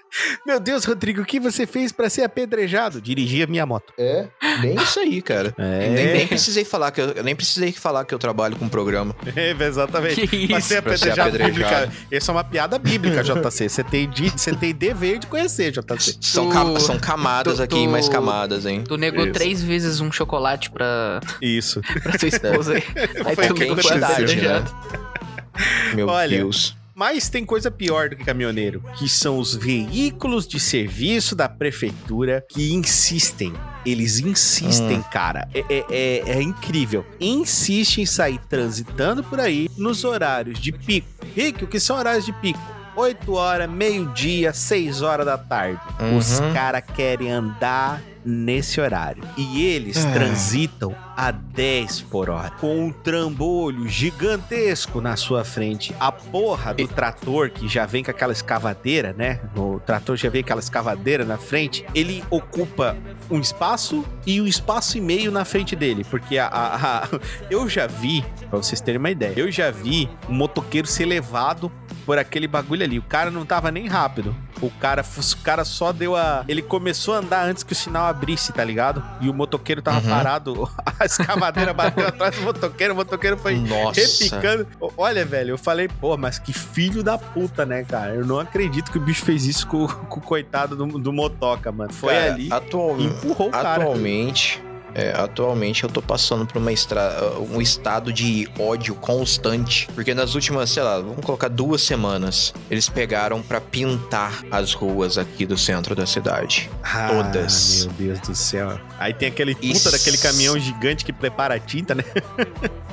Meu Deus, Rodrigo, o que você fez pra ser apedrejado? Dirigir a minha moto. É, bem isso aí, cara. É, Nem, nem precisei falar que eu, eu nem precisei falar que eu trabalho com programa. é exatamente. Que Pra isso? ser Pra ser apedrejado. Essa é uma piada bíblica, JC. Você tem, de- você tem dever de conhecer, JC. São, cam- são camadas tu- aqui tu- mais camadas, hein? Tu negou Isso. três vezes um chocolate pra, Isso. pra sua esposa aí. Aí Foi tu foi aconteceu, apedrejado. Meu Olha, Deus. Mas tem coisa pior do que caminhoneiro, que são os veículos de serviço da prefeitura que insistem. Eles insistem, cara. É, é- é- é incrível. Insistem em sair transitando por aí nos horários de pico. Rick, o que são horários de pico? 8 horas, meio-dia, 6 horas da tarde. Os Uhum. caras querem andar nesse horário. E eles Ah. transitam a 10 por hora. Com um trambolho gigantesco na sua frente. A porra do trator, que já vem com aquela escavadeira, né? O trator já vem com aquela escavadeira na frente. Ele ocupa um espaço e um espaço e meio na frente dele. Porque a, a- a- eu já vi, pra vocês terem uma ideia, eu já vi um motoqueiro ser levado por aquele bagulho ali. O cara não tava nem rápido. O cara, o cara só deu a. Ele começou a andar antes que o sinal abrisse, tá ligado? E o motoqueiro tava Uhum. parado. A escavadeira bateu atrás do motoqueiro. O motoqueiro foi Nossa. repicando. Olha, velho, eu falei, pô, mas que filho da puta, né, cara? Eu não acredito que o bicho fez isso com, com o coitado do, do motoca, mano. Foi Cara, ali atual- empurrou o cara. Atualmente, é, atualmente eu tô passando por uma estra... um estado de ódio constante. Porque nas últimas, sei lá, vamos colocar duas semanas, eles pegaram pra pintar as ruas aqui do centro da cidade. Ah, todas. Meu Deus do céu. Aí tem aquele puta Isso. daquele caminhão gigante que prepara a tinta, né?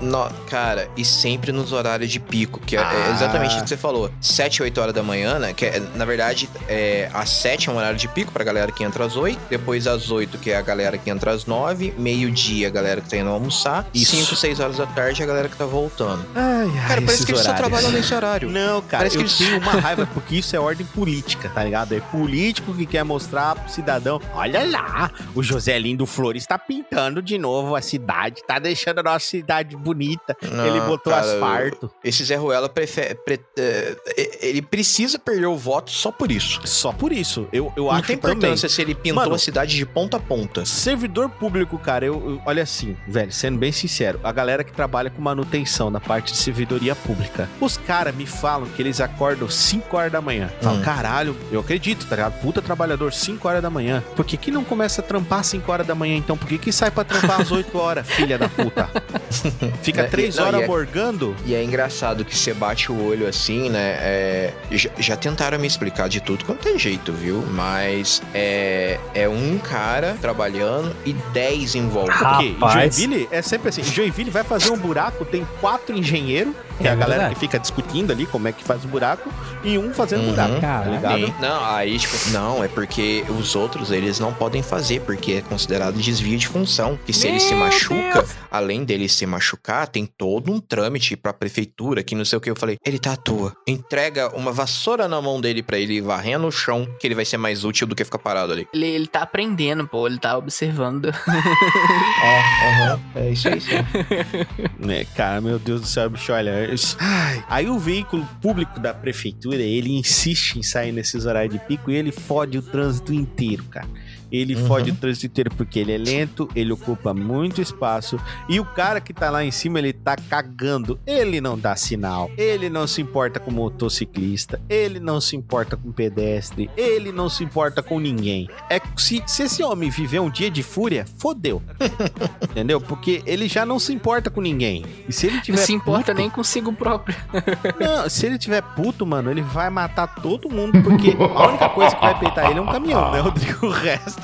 No- cara, e sempre nos horários de pico, que é, é Ah. exatamente o que você falou. 7, 8 horas da manhã, né? Que é, na verdade, é, às 7 é um horário de pico pra galera que entra às 8. Depois às 8, que é a galera que entra às 9. Meio-dia, a galera que tá indo almoçar. E Isso. 5, 6 horas da tarde, a galera que tá voltando. Ai, ai, Cara, parece que eles só trabalham nesse horário. Não, cara, Parece eu que eles- tenho uma raiva, porque isso é ordem política, tá ligado? É político que quer mostrar pro cidadão, olha lá, o Josélinho do Flores tá pintando de novo a cidade, tá deixando a nossa cidade bonita. Ele Não, botou cara, asfalto. Esse Zé Ruela prefere, pre- é, ele precisa perder o voto só por isso. Só por isso. Eu, eu Não acho tem também. importância se ele pintou Mano, a cidade de ponta a ponta. Servidor público cara, eu, eu- olha assim, velho, sendo bem sincero, a galera que trabalha com manutenção na parte de servidoria pública, os caras me falam que eles acordam 5 horas da manhã. Falam, Hum. caralho, eu acredito, tá ligado? Puta trabalhador, 5 horas da manhã. Por que, que não começa a trampar 5 horas da manhã, então? Por que, que sai pra trampar às 8 horas, filha da puta? Fica É, 3 não, horas e é- morgando? E é engraçado que você bate o olho assim, né? é, já, já tentaram me explicar de tudo quanto é jeito, viu? Mas é, é um cara trabalhando e 10 em volta. Porque. Joinville é sempre assim. Joinville vai fazer um buraco, tem quatro engenheiros, que é, É a galera verdade. que fica discutindo ali como é que faz o buraco, e um fazendo Uhum. buraco, tá Caraca. ligado? Sim. Não, aí, tipo, não, é porque os outros eles não podem fazer, porque é considerado desvio de função. Que se ele se Meu machuca, além dele se machucar, tem todo um trâmite pra prefeitura, que não sei o que. Eu falei, ele tá à toa. Entrega uma vassoura na mão dele pra ele ir varrendo o chão, que ele vai ser mais útil do que ficar parado ali. Ele, ele tá aprendendo, pô, ele tá observando. É, aham, é isso aí sim. É, cara, meu Deus do céu, bicho, olha. Isso- Ai. Aí o veículo público da prefeitura, ele insiste em sair nesses horários de pico e ele fode o trânsito inteiro, cara. Ele Uhum. fode o trânsito inteiro porque ele é lento, ele ocupa muito espaço e o cara que tá lá em cima, ele tá cagando. Ele não dá sinal, ele não se importa com motociclista, ele não se importa com pedestre, ele não se importa com ninguém. É que se, se esse homem viver um dia de fúria, fodeu. Entendeu? Porque ele já não se importa com ninguém. E se ele Não tiver se importa puto, nem consigo próprio. não, se ele tiver puto, mano, ele vai matar todo mundo, porque a única coisa que vai peitar ele é um caminhão, né, Rodrigo? O resto,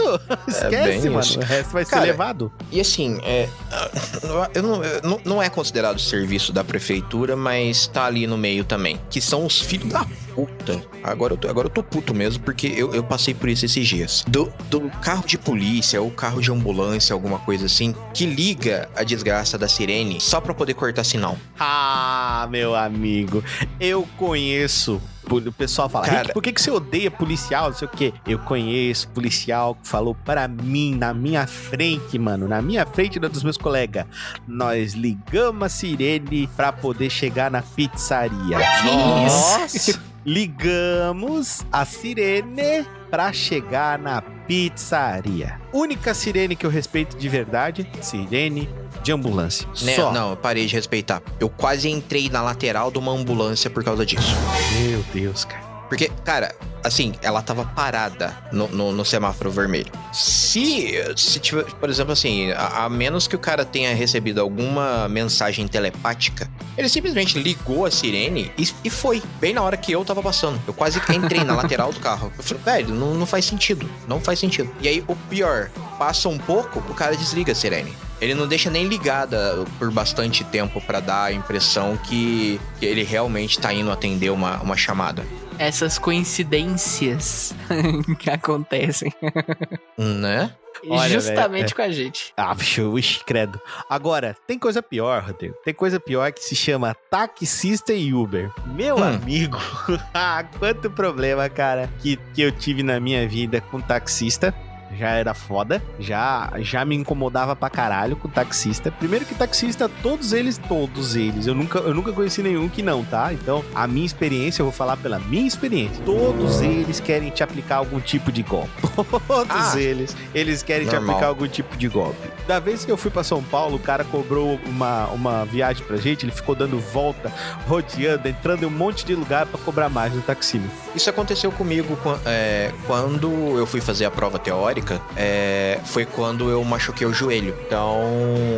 esquece, bem mano. isso. O resto vai ser Cara, levado. E assim, é, eu não, eu não, não é considerado serviço da prefeitura, mas tá ali no meio também. Que são os filhos da puta. Agora eu tô, agora eu tô puto mesmo, porque eu, eu passei por isso esses dias. Do, do carro de polícia ou carro de ambulância, alguma coisa assim, que liga a desgraça da sirene só pra poder cortar sinal. Ah, meu amigo, eu conheço. O pessoal fala, Cara- por que, que você odeia policial? Não sei o quê. Eu conheço policial que falou para mim, na minha frente, mano, na minha frente dos meus colegas. Nós ligamos a sirene pra poder chegar na pizzaria. Nós ligamos a sirene pra chegar na pizzaria. Única sirene que eu respeito de verdade, sirene de ambulância. Né? Só. Não, eu parei de respeitar. Eu quase entrei na lateral de uma ambulância por causa disso. Meu Deus, cara. Porque, cara, assim, ela tava parada no, no, no semáforo vermelho. Se, se tiver, por exemplo, assim, a, a menos que o cara tenha recebido alguma mensagem telepática, ele simplesmente ligou a sirene e, e foi, bem na hora que eu tava passando. Eu quase entrei na lateral do carro. Eu falei, velho, não, não faz sentido. Não faz sentido. E aí, o pior, passa um pouco, o cara desliga a sirene. Ele não deixa nem ligada por bastante tempo pra dar a impressão que, que ele realmente tá indo atender uma, uma chamada. Essas coincidências que acontecem. Né? Olha, justamente com a gente. Ah, ixi, credo. Agora, tem coisa pior, Rodrigo. Tem coisa pior que se chama taxista e Uber. Meu Hum. amigo, ah, quanto problema, cara, que, que eu tive na minha vida com taxista. Já era foda, já já me incomodava pra caralho com taxista. Primeiro que taxista, todos eles, todos eles. Eu nunca, eu nunca conheci nenhum que não, tá? Então, a minha experiência, eu vou falar pela minha experiência. Todos eles querem te aplicar algum tipo de golpe. Todos Ah, eles, eles querem te normal. aplicar algum tipo de golpe. Da vez que eu fui pra São Paulo, o cara cobrou uma, uma viagem pra gente, ele ficou dando volta, rodeando, entrando em um monte de lugar pra cobrar mais no taxímetro. Isso aconteceu comigo é, quando eu fui fazer a prova teórica. É, foi quando eu machuquei o joelho. Então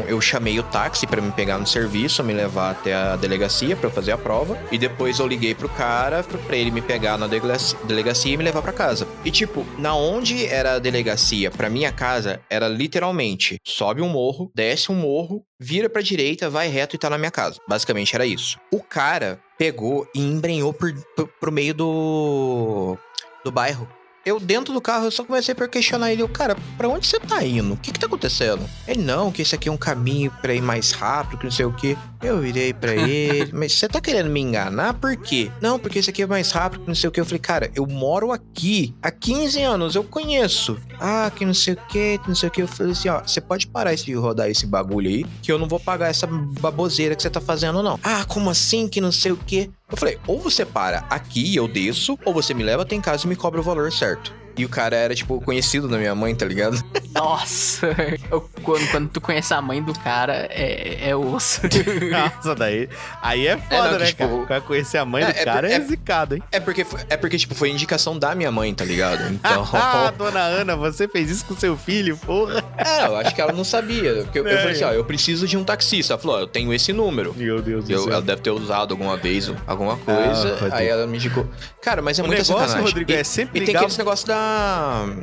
eu chamei o táxi pra me pegar no serviço, me levar até a delegacia eu fazer a prova. E depois eu liguei pro cara pra ele me pegar na delegacia, e me levar pra casa. E tipo, na onde era a delegacia pra minha casa, era literalmente sobe um morro, desce um morro, vira pra direita, vai reto e tá na minha casa. Basicamente era isso. O cara pegou e embrenhou por, por- pro meio do. do bairro. Eu, dentro do carro, eu só comecei a questionar ele. Eu, cara, pra onde você tá indo? O que que tá acontecendo? Ele, não, que esse aqui é um caminho pra ir mais rápido, que não sei o quê. Eu virei pra ele, mas você tá querendo me enganar? Por quê? Não, porque esse aqui é mais rápido, que não sei o quê. Eu falei, cara, eu moro aqui há 15 anos, eu conheço. Ah, que não sei o quê, que não sei o quê. Eu falei assim, ó, você pode parar de rodar esse bagulho aí, que eu não vou pagar essa baboseira que você tá fazendo, não. Ah, como assim, que não sei o quê? Eu falei, ou você para aqui e eu desço, ou você me leva até em casa e me cobra o valor certo. E o cara era, tipo, conhecido da minha mãe, tá ligado? Nossa, eu- quando, quando tu conhece a mãe do cara, é, é osso. Nossa, daí. Aí é foda, não, que, né, tipo, cara? O cara conhecer a mãe é- do é cara é, é- zicado, hein? É porque, é porque, tipo, foi indicação da minha mãe, tá ligado? Então. Ah, dona Ana, você fez isso com seu filho, porra. é, eu acho que ela não sabia. Porque eu, eu É, falei assim, é. ó, eu preciso de um taxista. Ela falou, ó, eu tenho esse número. Meu Deus do Eu- céu. ela deve ter usado alguma vez alguma coisa. pode aí ela me indicou. Cara, mas é o muita negócio, sacanagem. Rodrigo, e, é sempre e tem aqueles negócios da,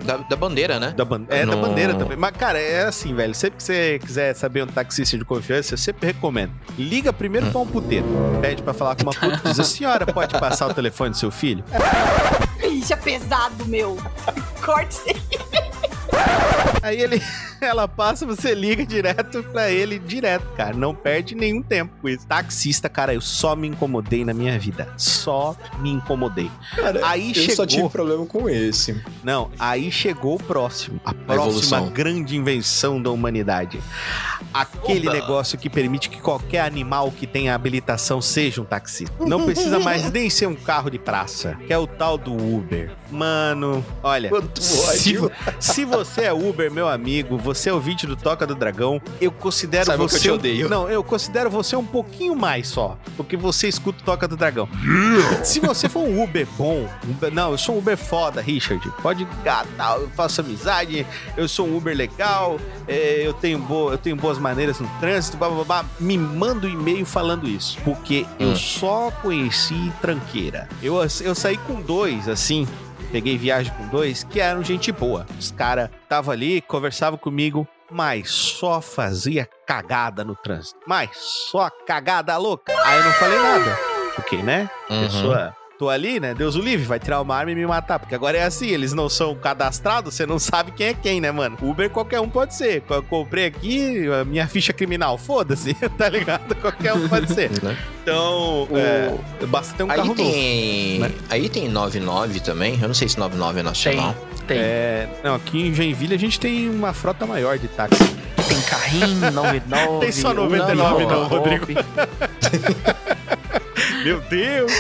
da, da bandeira, né? Da ban- É, da No- bandeira também. Mas, cara, é assim, velho. Sempre que você quiser saber um taxista de confiança, eu sempre recomendo. Liga primeiro pra um puteiro. Pede pra falar com uma puta. Diz, a senhora pode passar o telefone do seu filho? Ixi, é pesado, meu. Corte isso aí. Ele, ela passa, você liga direto pra ele, direto, cara. Não perde nenhum tempo com isso. Taxista, cara, eu só me incomodei na minha vida. Só me incomodei. aí chegou. problema com esse. Não, aí chegou o próximo. A próxima evolução. grande invenção da humanidade. Aquele Opa. negócio que permite que qualquer animal que tenha habilitação seja um taxista. Não precisa mais nem ser um carro de praça, que é o tal do Uber. Mano, olha, Quanto se, ódio. se você é Uber, meu amigo, você é ouvinte do Toca do Dragão, eu considero Saiba que você eu te um- odeio. Não, eu considero você um pouquinho mais só, porque você escuta o Toca do Dragão. Se você for um Uber bom, Uber- não, eu sou um Uber foda, Richard. Pode gatar, eu faço amizade, eu sou um Uber legal, é, eu, tenho boa, eu tenho boas maneiras no trânsito, blá, blá, blá. me manda um e-mail falando isso, porque eu Hum. só conheci tranqueira. Eu, eu saí com dois, assim, peguei viagem com dois, que eram gente boa. Os caras estavam ali, conversavam comigo, mas só fazia cagada no trânsito. Mas só cagada louca. Aí eu não falei nada. Porque, né? Uhum. Pessoa. Tô ali, né? Deus o livre, vai tirar uma arma e me matar. Porque agora é assim, eles não são cadastrados, você não sabe quem é quem, né, mano? Uber qualquer um pode ser. Eu comprei aqui a minha ficha criminal, foda-se, tá ligado? Qualquer um pode ser. Né? Então, é, basta ter um Aí carro novo. tem. né? Aí tem 99 também. Eu não sei se 99 é Tem, nacional. tem. É, não, aqui em Joinville a gente tem uma frota maior de táxi. Tem carrinho, 99. Tem só 99 não, Hop. Rodrigo. Meu Deus!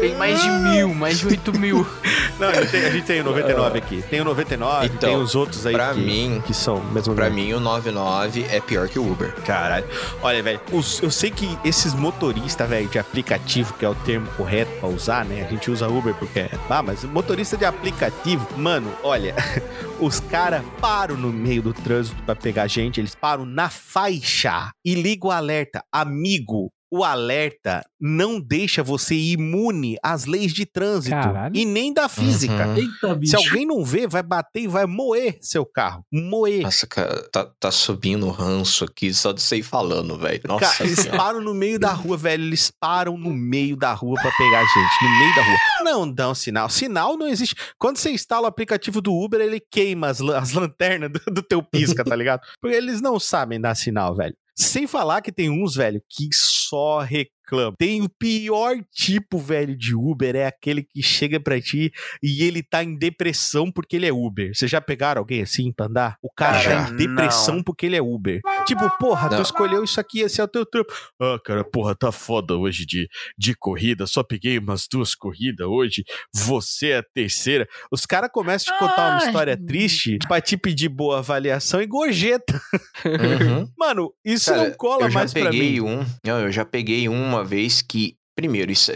Tem mais de mil, mais de 8 mil. Não, a gente tem, a gente tem o 99 aqui. Tem o 99, Então, tem os outros aí pra que, mim- que são mesmo Pra mim, o 99 é pior que o Uber. Caralho. Olha, velho, os- eu sei que esses motoristas, velho, de aplicativo, que é o termo correto pra usar, né? A gente usa Uber porque é. Ah, mas motorista de aplicativo, mano, olha, os caras param no meio do trânsito pra pegar gente, eles param na faixa e ligam o alerta. Amigo, o alerta não deixa você imune às leis de trânsito Caralho. e nem da física. Uhum. Eita, bicho. Se alguém não vê, vai bater e vai moer seu carro. Moer. Nossa, cara, tá, tá subindo o ranço aqui só de você ir falando, velho. Nossa Cara, eles param no meio da rua, velho. Eles param no meio da rua pra pegar a gente. No meio da rua. Não dão sinal. Sinal não existe. Quando você instala o aplicativo do Uber, ele queima as, as lanternas do, do teu pisca, tá ligado? Porque eles não sabem dar sinal, velho. Sem falar que tem uns, velho, que só reclamam. Tem o pior tipo, velho, de Uber, é aquele que chega pra ti e ele tá em depressão porque ele é Uber. Vocês já pegaram alguém assim pra andar? O cara Já. tá em depressão Não. porque ele é Uber. Tipo, porra, tu Não. escolheu isso aqui, esse é o teu trampo. Ah, cara, porra, tá foda hoje de, de corrida. Só peguei umas duas corridas hoje. Você é a terceira. Os caras começam a te contar uma história triste pra te pedir boa avaliação e gorjeta. Uhum. Mano, isso Cara, não cola eu já mais pra peguei mim. um. Não, eu já peguei um uma vez que. Primeiro, isso,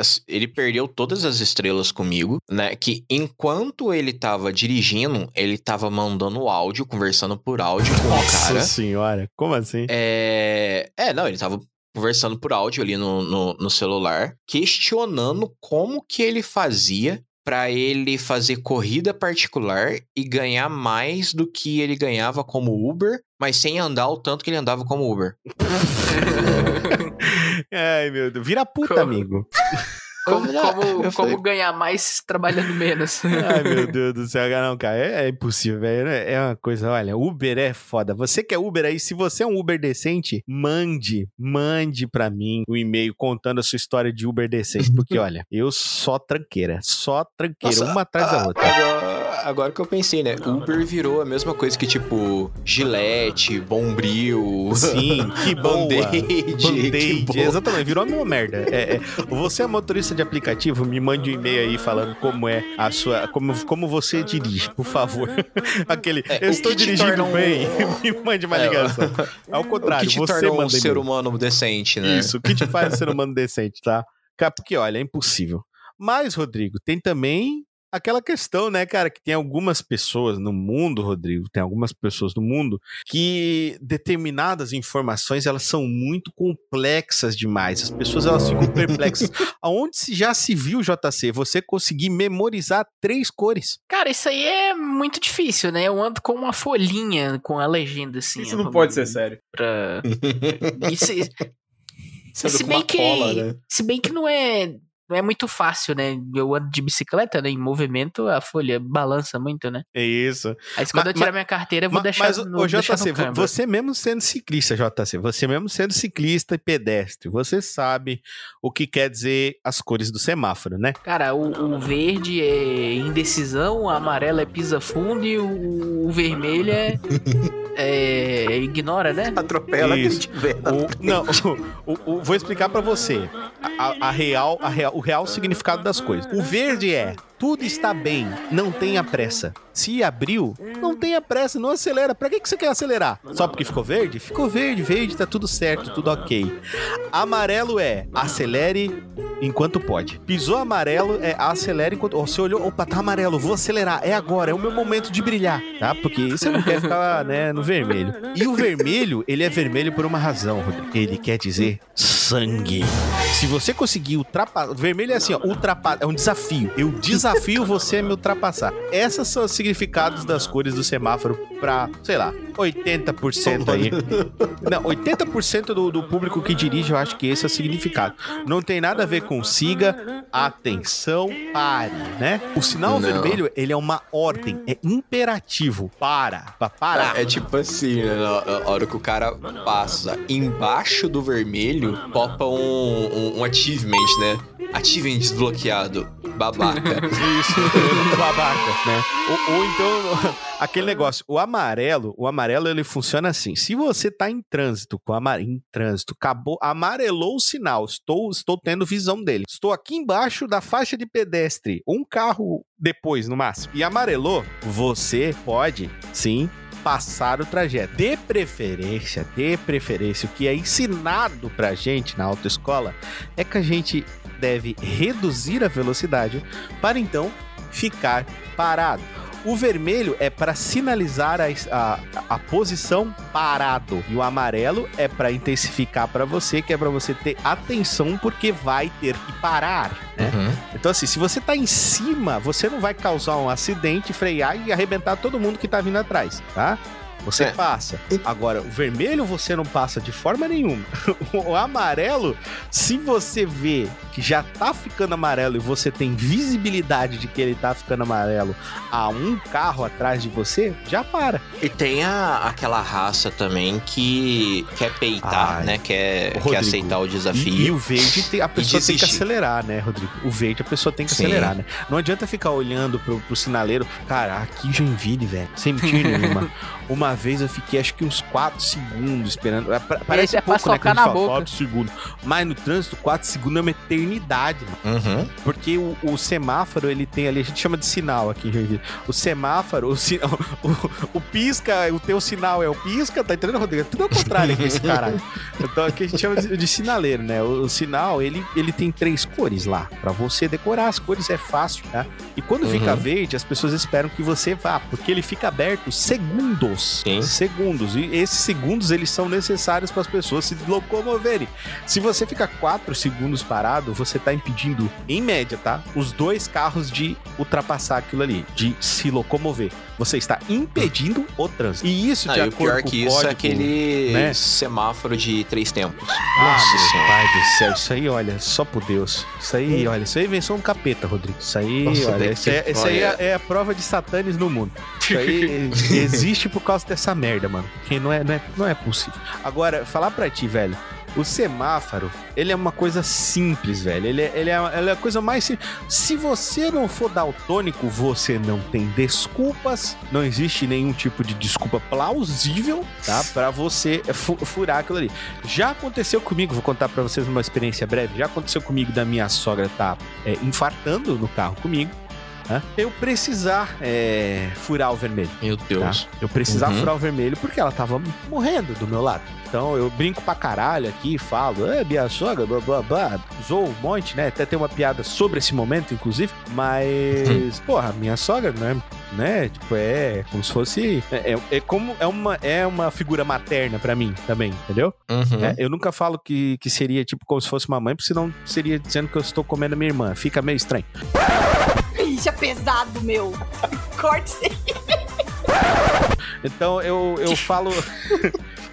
as- ele perdeu todas as estrelas comigo, né? Que enquanto ele tava dirigindo, ele tava mandando áudio, conversando por áudio com o Nossa cara. senhora, como assim? É, é, não, ele tava conversando por áudio ali no, no, no celular, questionando como que ele fazia pra ele fazer corrida particular e ganhar mais do que ele ganhava como Uber, mas sem andar o tanto que ele andava como Uber. Ai, meu Deus. Vira puta, Como- amigo. Como, como, como ganhar mais trabalhando menos? Ai, meu Deus do céu, não, cara, é, é impossível, velho. É uma coisa, olha, Uber é foda. Você que é Uber aí, se você é um Uber decente, mande, mande pra mim o e-mail contando a sua história de Uber decente. Porque, olha, eu só tranqueira, só tranqueira, Nossa, uma atrás da Ah, outra. Agora, agora que eu pensei, né? Uber virou a mesma coisa que, tipo, Gillette, Bombril. Sim, que. Band-Aid, Band-Aid, exatamente, virou a mesma merda. É, é, você é motorista de aplicativo, me mande um e-mail aí falando como é a sua. Como, como você dirige, por favor. Aquele. É, eu o estou dirigindo um- bem. me mande uma É, ligação. Ao O contrário, que te você torna um manda ser humano decente, né? Isso, o que te faz um ser humano decente, tá? Porque, olha, é impossível. Mas, Rodrigo, tem também aquela questão, né, cara, que tem algumas pessoas no mundo, Rodrigo, tem algumas pessoas no mundo que determinadas informações, elas são muito complexas demais. As pessoas, elas ficam perplexas. Aonde se já se viu, JC, você conseguir memorizar três cores? Cara, isso aí é muito difícil, né? Eu ando com uma folhinha com a legenda assim. Isso não pra- pode ser sério. Pra... Isso, se bem que, cola, né? se bem que não é, não é muito fácil, né? Eu ando de bicicleta, né? Em movimento, a folha balança muito, né? É isso. Aí quando Ma- eu tirar ma- minha carteira, eu vou Ma- deixar Mas, no, ô, deixar JC, no você mesmo sendo ciclista, JC, você mesmo sendo ciclista e pedestre, você sabe o que quer dizer as cores do semáforo, né? Cara, o, o verde é indecisão, o amarelo é pisa fundo e o, o vermelho é, é ignora, né? Atropela quem Isso. tiver. na O- não, o- o- o- vou explicar pra você a, a- a real, a real- o real significado das coisas. O verde é tudo está bem, não tenha pressa. Se abriu, não tenha pressa, não acelera. Pra que, que você quer acelerar? Só porque ficou verde? Ficou verde, verde, tá tudo certo, tudo ok. Amarelo é acelere enquanto pode. Pisou amarelo é acelere enquanto. Oh, você olhou, opa, tá amarelo, vou acelerar. É agora, é o meu momento de brilhar, tá? Porque você não quer ficar, né, no vermelho. E o vermelho, ele é vermelho por uma razão, Rodrigo. Ele quer dizer sangue. Se você conseguir ultrapassar. Vermelho é assim, ó, ultrapassar. É um desafio. Eu desafio você a me ultrapassar. Esses são os significados das cores do semáforo pra, sei lá, 80% aí. Não, 80% do, do público que dirige, eu acho que esse é o significado. Não tem nada a ver com siga, atenção, pare, né? O sinal Não. vermelho, ele é uma ordem, é imperativo. Para, pra parar. É tipo assim, né? Na hora que o cara passa embaixo do vermelho, popa um, um, um achievement, né? Achievement desbloqueado. Babaca. Isso, babaca, né? Ou, ou então, aquele negócio, o amarelo, o amarelo ele funciona assim. Se você tá em trânsito com amarelo, em trânsito, acabou, amarelou o sinal, estou, estou tendo visão dele. Estou aqui embaixo da faixa de pedestre, um carro depois, no máximo, e amarelou, você pode, sim, passar o trajeto. De preferência, de preferência, o que é ensinado pra gente na autoescola é que a gente deve reduzir a velocidade para então ficar parado. O vermelho é para sinalizar a, a, a posição parado. E o amarelo é para intensificar para você, que é para você ter atenção, porque vai ter que parar. né? Uhum. Então, assim, se você tá em cima, você não vai causar um acidente, frear e arrebentar todo mundo que tá vindo atrás, tá? Você É. passa. Agora, o vermelho você não passa de forma nenhuma. O amarelo, se você vê que já tá ficando amarelo e você tem visibilidade de que ele tá ficando amarelo a um carro atrás de você, já para. E tem a, aquela raça também que quer peitar, Ai, né? Quer, Rodrigo, quer aceitar o E, desafio. e o verde, tem- a pessoa tem que acelerar, né, Rodrigo? O verde a pessoa tem que Sim. acelerar, né? Não adianta ficar olhando pro, pro sinaleiro. Cara, aqui Joinville, velho, sem mentira nenhuma. Uma vez eu fiquei acho que uns 4 segundos esperando. É, pa- Parece é pra pouco, né, que a socar gente na fala, boca. 4 segundos. Mas no trânsito, 4 segundos é uma eternidade, mano. Uhum. Porque o, o semáforo, ele tem ali, a gente chama de sinal aqui em Joinville. O semáforo, o, si- o, o pisca, o teu sinal é o pisca, tá entendendo, Rodrigo? É tudo ao contrário aqui, esse caralho. Então aqui a gente chama de, de sinaleiro, né? O, o sinal, ele, ele tem três cores lá. Pra você decorar as cores é fácil, tá? E quando Uhum. fica verde, as pessoas esperam que você vá, porque ele fica aberto segundos. Sim. Segundos. E esses segundos, eles são necessários para as pessoas se locomoverem. Se você fica quatro segundos parado, você tá impedindo, em média, tá? Os dois carros de ultrapassar aquilo ali, de se locomover. Você está impedindo o trânsito. E isso, Ah, de e o pior com que isso código... é aquele né? semáforo de três tempos. Ah, Nossa meu Senhora. pai do céu, isso aí, olha, só por Deus. Isso aí, olha, isso aí é invenção do capeta, Rodrigo. Isso aí, Nossa, olha, isso aí, que- isso aí é, é a prova de satanes no mundo. Isso aí existe por causa dessa merda, mano. Que não é, não é, não é possível. Agora, falar pra ti, velho, O semáforo, ele é uma coisa simples, velho. Ele é, ele é, ele é a coisa mais simples. Se você não for daltônico, você não tem desculpas. Não existe nenhum tipo de desculpa plausível, tá? Pra você fu- furar aquilo ali. Já aconteceu comigo, vou contar pra vocês uma experiência breve. Já aconteceu comigo da minha sogra tá é, infartando no carro comigo. Né? Eu precisar é, furar o vermelho. Meu Tá? Deus. Eu precisava Uhum. furar o vermelho porque ela tava morrendo do meu lado. Então eu brinco pra caralho aqui, falo, é, minha sogra, blá blá blá, zoo um monte, né? Até tem uma piada sobre esse momento, inclusive. Mas, porra, minha sogra, né? né? Tipo, é como se fosse. É, é- é como. É uma, é uma figura materna pra mim também, entendeu? Uhum. É, eu nunca falo que, que seria tipo como se fosse uma mãe, porque senão seria dizendo que eu estou comendo a minha irmã. Fica meio estranho. Isso é pesado, meu. Corte isso aí. Então eu, eu falo.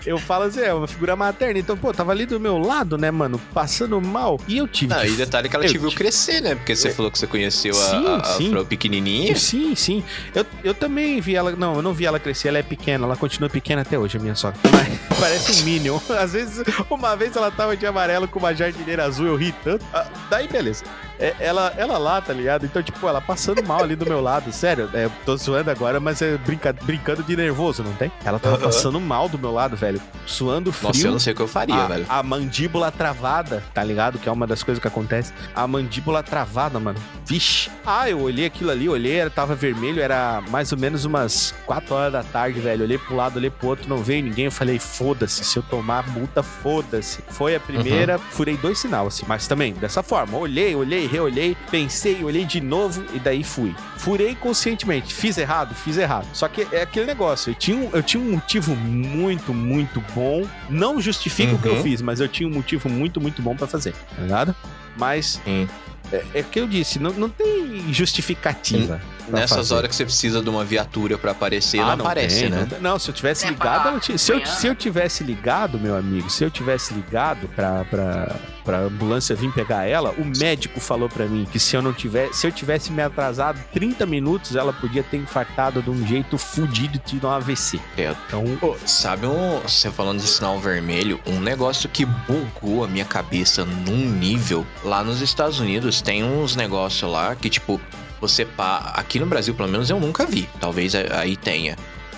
eu falo assim, é uma figura materna. Então, pô, tava ali do meu lado, né, mano? Passando mal. E eu tive. Não, que e detalhe que ela eu te viu tive- crescer, né? Porque você falou que você conheceu a, Sim, a, a sim. Fro pequenininha. Sim, sim. Eu, eu também vi ela. Não, eu não vi ela crescer. Ela é pequena. Ela continua pequena até hoje, a minha sogra. Mas parece um Minion. Às vezes, uma vez ela tava de amarelo com uma jardineira azul. Eu ri tanto. Ah, daí, beleza. É, ela, ela lá, tá ligado? Então, tipo, ela passando mal ali do meu lado. Sério, é, tô zoando agora, mas é brinca, brincando de nervoso, não tem? Ela tava passando mal do meu lado, velho. Suando frio. Nossa, eu não sei o que eu faria, a, velho. a mandíbula travada, tá ligado? Que é uma das coisas que acontece. A mandíbula travada, mano. Vixe. Ah, eu olhei aquilo ali, olhei, era- tava vermelho, era mais ou menos umas 4 horas da tarde, velho. Olhei pro lado, olhei pro outro, não veio ninguém. Eu falei, foda-se, se eu tomar multa, foda-se. Foi a primeira, furei dois sinal, assim. Mas também, dessa forma, olhei, olhei, reolhei, pensei, olhei de novo e daí fui. Furei conscientemente. Fiz errado? Fiz errado. Só que é aquele negócio, eu tinha um, eu tinha um motivo muito, muito bom. Não justifica o que eu Uhum. fiz, mas eu tinha um motivo muito, muito bom pra fazer. Tá ligado? Mas. Sim. É, é o que eu disse, não, não tem justificativa. pra Nessas fazer. horas que você precisa de uma viatura pra aparecer, Ah, não, aparece, tem, né? Não, tem. Não, se eu tivesse ligado, ela tinha- se, eu, se eu tivesse ligado, meu amigo, se eu tivesse ligado pra, pra, pra ambulância vir pegar ela, o médico falou pra mim que se eu não tivesse, se eu tivesse me atrasado 30 minutos, ela podia ter infartado de um jeito fudido e tido um AVC. É. Então, Pô, sabe um. Você falando de sinal vermelho, um negócio que bugou a minha cabeça num nível. Lá nos Estados Unidos tem uns negócios lá que, tipo, você pa... Aqui no Brasil, pelo menos, eu nunca vi. Talvez aí tenha.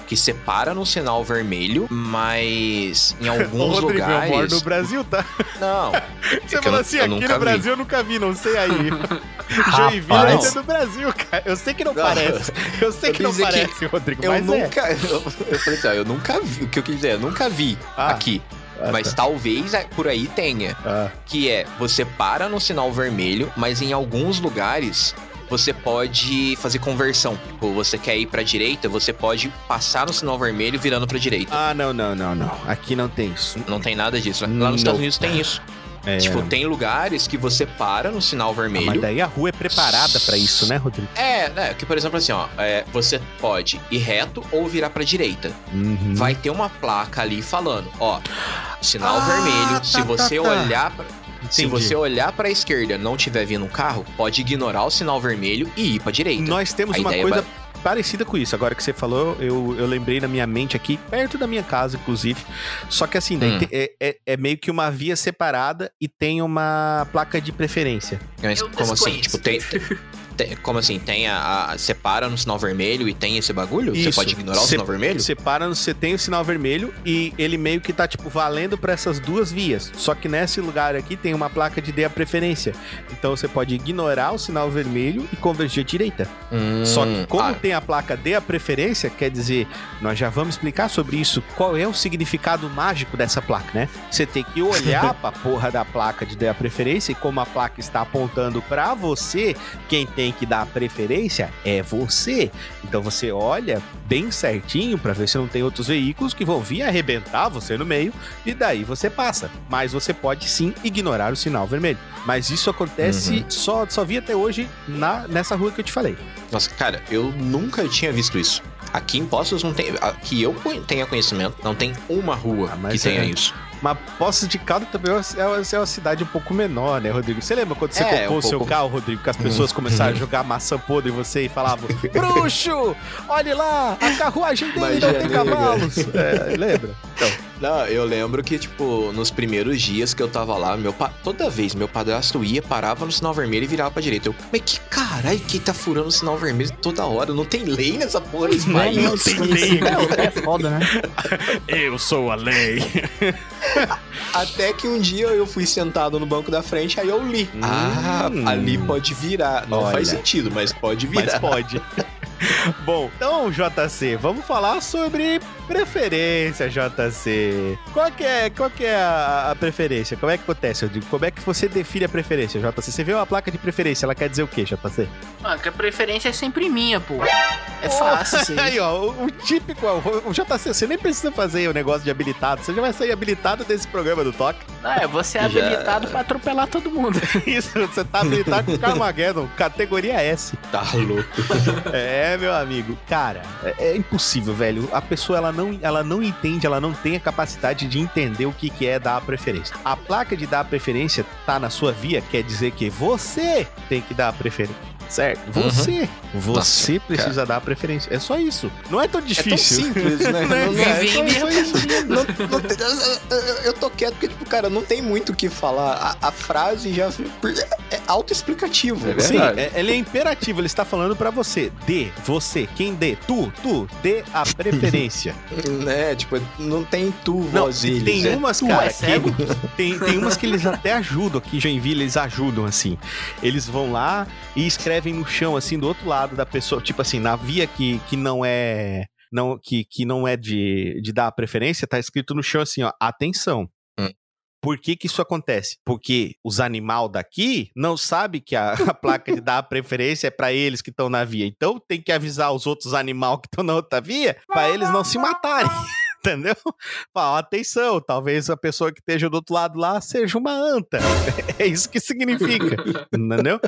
Que separa no sinal vermelho, mas em alguns Rodrigo, eu moro lugares. no Brasil, tá? Não. Você eu falou assim, eu aqui nunca no vi. Brasil eu nunca vi, não sei aí. Joinville Rapaz. é do Brasil, cara. Eu sei que não Não. parece. Eu sei Eu que não dizer que parece, Rodrigo, Eu mas é. nunca. Eu, eu falei assim, ó, eu nunca vi. O que eu quis dizer, eu nunca vi Ah, aqui. ah, mas tá. talvez por aí tenha. Ah. que é você para no sinal vermelho, mas em alguns lugares você pode fazer conversão. Tipo, você quer ir pra direita, você pode passar no sinal vermelho virando pra direita. Ah, não, não, não, não. Aqui não tem isso. Não tem nada disso. Lá Não. nos Estados Unidos tem isso. É, Tipo, tem lugares que você para no sinal ah, mas vermelho. daí a rua é preparada pra isso, né, Rodrigo? É, né? Que, por exemplo, assim, ó, é, você pode ir reto ou virar pra direita. Uhum. Vai ter uma placa ali falando, ó, sinal Ah, vermelho. tá, se você tá, tá. olhar pra, Se Entendi. você olhar pra esquerda e não tiver vindo um carro, pode ignorar o sinal vermelho e ir pra direita. Nós temos A uma ideia coisa vai- parecida com isso. Agora que você falou, eu, eu lembrei na minha mente aqui, perto da minha casa, inclusive. Só que assim, Hum. é, é- é meio que uma via separada e tem uma placa de preferência. Mas como assim? Tipo, tem, tem- Como assim? Tem a, a- Separa no sinal vermelho e tem esse bagulho? Você Isso. pode ignorar o sinal vermelho? Você para, você tem o sinal vermelho e ele meio que tá, tipo, valendo pra essas duas vias. Só que nesse lugar aqui tem uma placa de dê a preferência. Então você pode ignorar o sinal vermelho e convergir à direita. Hum, Só que como ah, tem a placa dê a preferência, quer dizer, nós já vamos explicar sobre isso, qual é o significado mágico dessa placa, né? Você tem que olhar pra porra da placa de dê a preferência e como a placa está apontando pra você, quem tem que dar preferência é você. Então você olha bem certinho pra ver se não tem outros veículos que vão vir arrebentar você no meio e daí você passa. Mas você pode sim ignorar o sinal vermelho. Mas isso acontece só só vi até hoje na nessa rua que eu te falei. Nossa, cara, eu nunca tinha visto isso. Aqui em Poços não tem. Que eu tenha conhecimento, não tem uma rua Ah, que tenha é- isso. Mas Poços de Caldas também é uma, é uma cidade um pouco menor, né, Rodrigo? Você lembra quando você É, comprou um o seu pouco. carro, Rodrigo, que as pessoas começaram a jogar maçã podre em você e falavam: Bruxo, olhe lá, a carruagem dele não tem negra." cavalos. É, lembra? Não, eu lembro que, tipo, nos primeiros dias que eu tava lá, meu pa... toda vez meu padrasto ia, parava no sinal vermelho e virava pra direita. Eu, mas que caralho que tá furando o sinal vermelho toda hora? Não tem lei nessa porra desse Não, país. não tem lei. É, cara é foda, né? Eu sou a lei. Até que um dia eu fui sentado no banco da frente, aí eu li. Hum. Ah, ali pode virar. Não Olha. faz sentido, mas pode Mas virar. pode. Bom, então, JC, vamos falar sobre preferência, JC. Qual que é, qual que é a, a preferência? Como é que acontece, Rodrigo? Como é que você define a preferência, JC? Você vê uma placa de preferência, ela quer dizer o quê, JC? Ah, que a preferência é sempre minha, pô. É fácil aí. Ó, o, o típico, o, o JC, você nem precisa fazer o negócio de habilitado, você já vai sair habilitado desse programa do Toque. Ah, você é Já- habilitado pra atropelar todo mundo. Isso, você tá habilitado com o Carmageddon, categoria S. Tá louco. É, meu amigo. Cara, é, é impossível, velho. A pessoa ela não, ela não entende, ela não tem a capacidade de entender o que, que é dar a preferência. A placa de dar a preferência tá na sua via, quer dizer que você tem que dar a preferência. Certo? Você. Você Nossa, precisa dar a preferência. É só isso. Não é tão É tão difícil. simples, né? Não- cara? não- É só- Vem é só isso. não- não tem- eu- tô quieto porque, tipo, cara, não tem muito o que falar. A, a frase já é autoexplicativo. É Sim, é- ele é imperativo, ele está falando pra você. Dê, você, quem dê, tu, tu, dê a preferência. Né? Tipo, não tem tu, Não, voz tem né? umas, Tu cara, é que tem, tem umas que eles até ajudam aqui em Joinville, eles ajudam, assim. Eles vão lá e escrevem no chão, assim, do outro lado da pessoa, tipo assim, na via que, que não é... Não, que, que não é de, de dar a preferência, tá escrito no chão assim, ó, atenção. Hum. Por que que isso acontece? Porque os animal daqui não sabem que a, a placa de dar a preferência é pra eles que estão na via. Então tem que avisar os outros animal que estão na outra via pra eles não se matarem. Entendeu? Fala, atenção, talvez a pessoa que esteja do outro lado lá seja uma anta. É isso que significa. entendeu?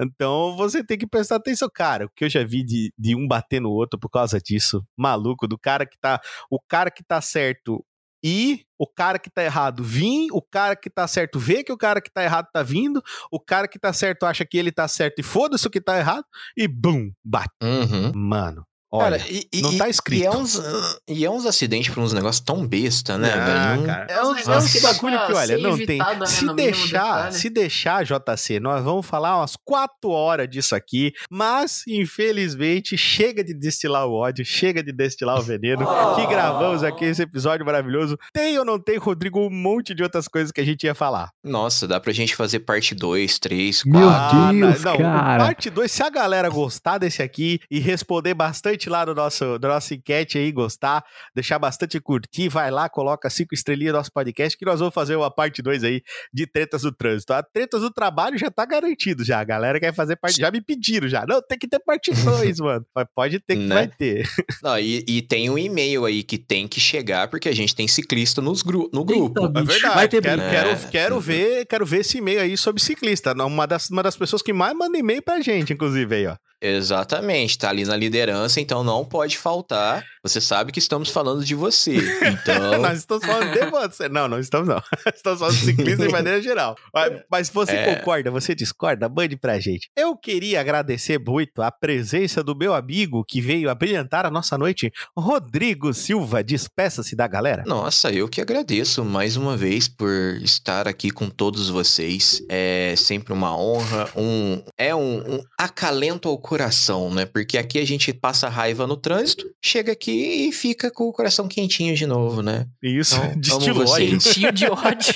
Então você tem que prestar atenção. Cara, o que eu já vi de, de um bater no outro por causa disso, maluco, do cara que tá. O cara que tá certo ir, o cara que tá errado vir, o cara que tá certo vê que o cara que tá errado tá vindo, o cara que tá certo acha que ele tá certo e foda-se o que tá errado, e bum, bate. Uhum. Mano, olha. Cara, e, e- não tá e- escrito. E é uns, e é uns acidentes pra uns negócios tão besta, né, Ah, velho? Cara. É uns É bagulho que, olha, ser não tem. né, Se deixar, se deixar, JC, nós vamos falar umas quatro horas disso aqui, mas, infelizmente, chega de destilar o ódio, chega de destilar o veneno, que gravamos aqui esse episódio maravilhoso. Tem ou não tem, Rodrigo, um monte de outras coisas que a gente ia falar. Nossa, dá pra gente fazer parte 2, 3, Meu 4. Ah, Deus, não, cara. Parte 2, se a galera gostar desse aqui e responder bastante lá no nosso, da nossa enquete aí, gostar, deixar bastante curtir, vai lá, coloca cinco estrelinhas no nosso podcast, que nós vamos fazer uma parte 2 aí de tretas do trânsito. A tretas do trabalho já tá garantido já. A galera quer fazer parte. Já me pediram já. Não, tem que ter parte 2, mano. Mas pode ter que Né? vai ter. Não, e, e tem um e-mail aí que tem que chegar, porque a gente tem ciclista nos gru no grupo. Eita, É verdade. Vai ter quero, briga. quero, É. quero ver, quero ver esse e-mail aí sobre ciclista. Uma das, uma das pessoas que mais manda e-mail pra gente, inclusive, aí, ó. Exatamente, tá ali na liderança, então não pode faltar. Você sabe que estamos falando de você. Então, Nós estamos falando de você. Não, não estamos, não. Estamos falando de ciclista de maneira geral. Mas, você É. concorda, você discorda, mande pra gente. Eu queria agradecer muito a presença do meu amigo que veio abrilhantar a nossa noite, Rodrigo Silva. Despeça-se da galera. nossa, eu que agradeço mais uma vez por estar aqui com todos vocês. É sempre uma honra, um é um, um acalento ao coração, né? Porque aqui a gente passa raiva no trânsito, chega aqui e fica com o coração quentinho de novo, né? Isso, Então, destilou. Quentinho de ódio.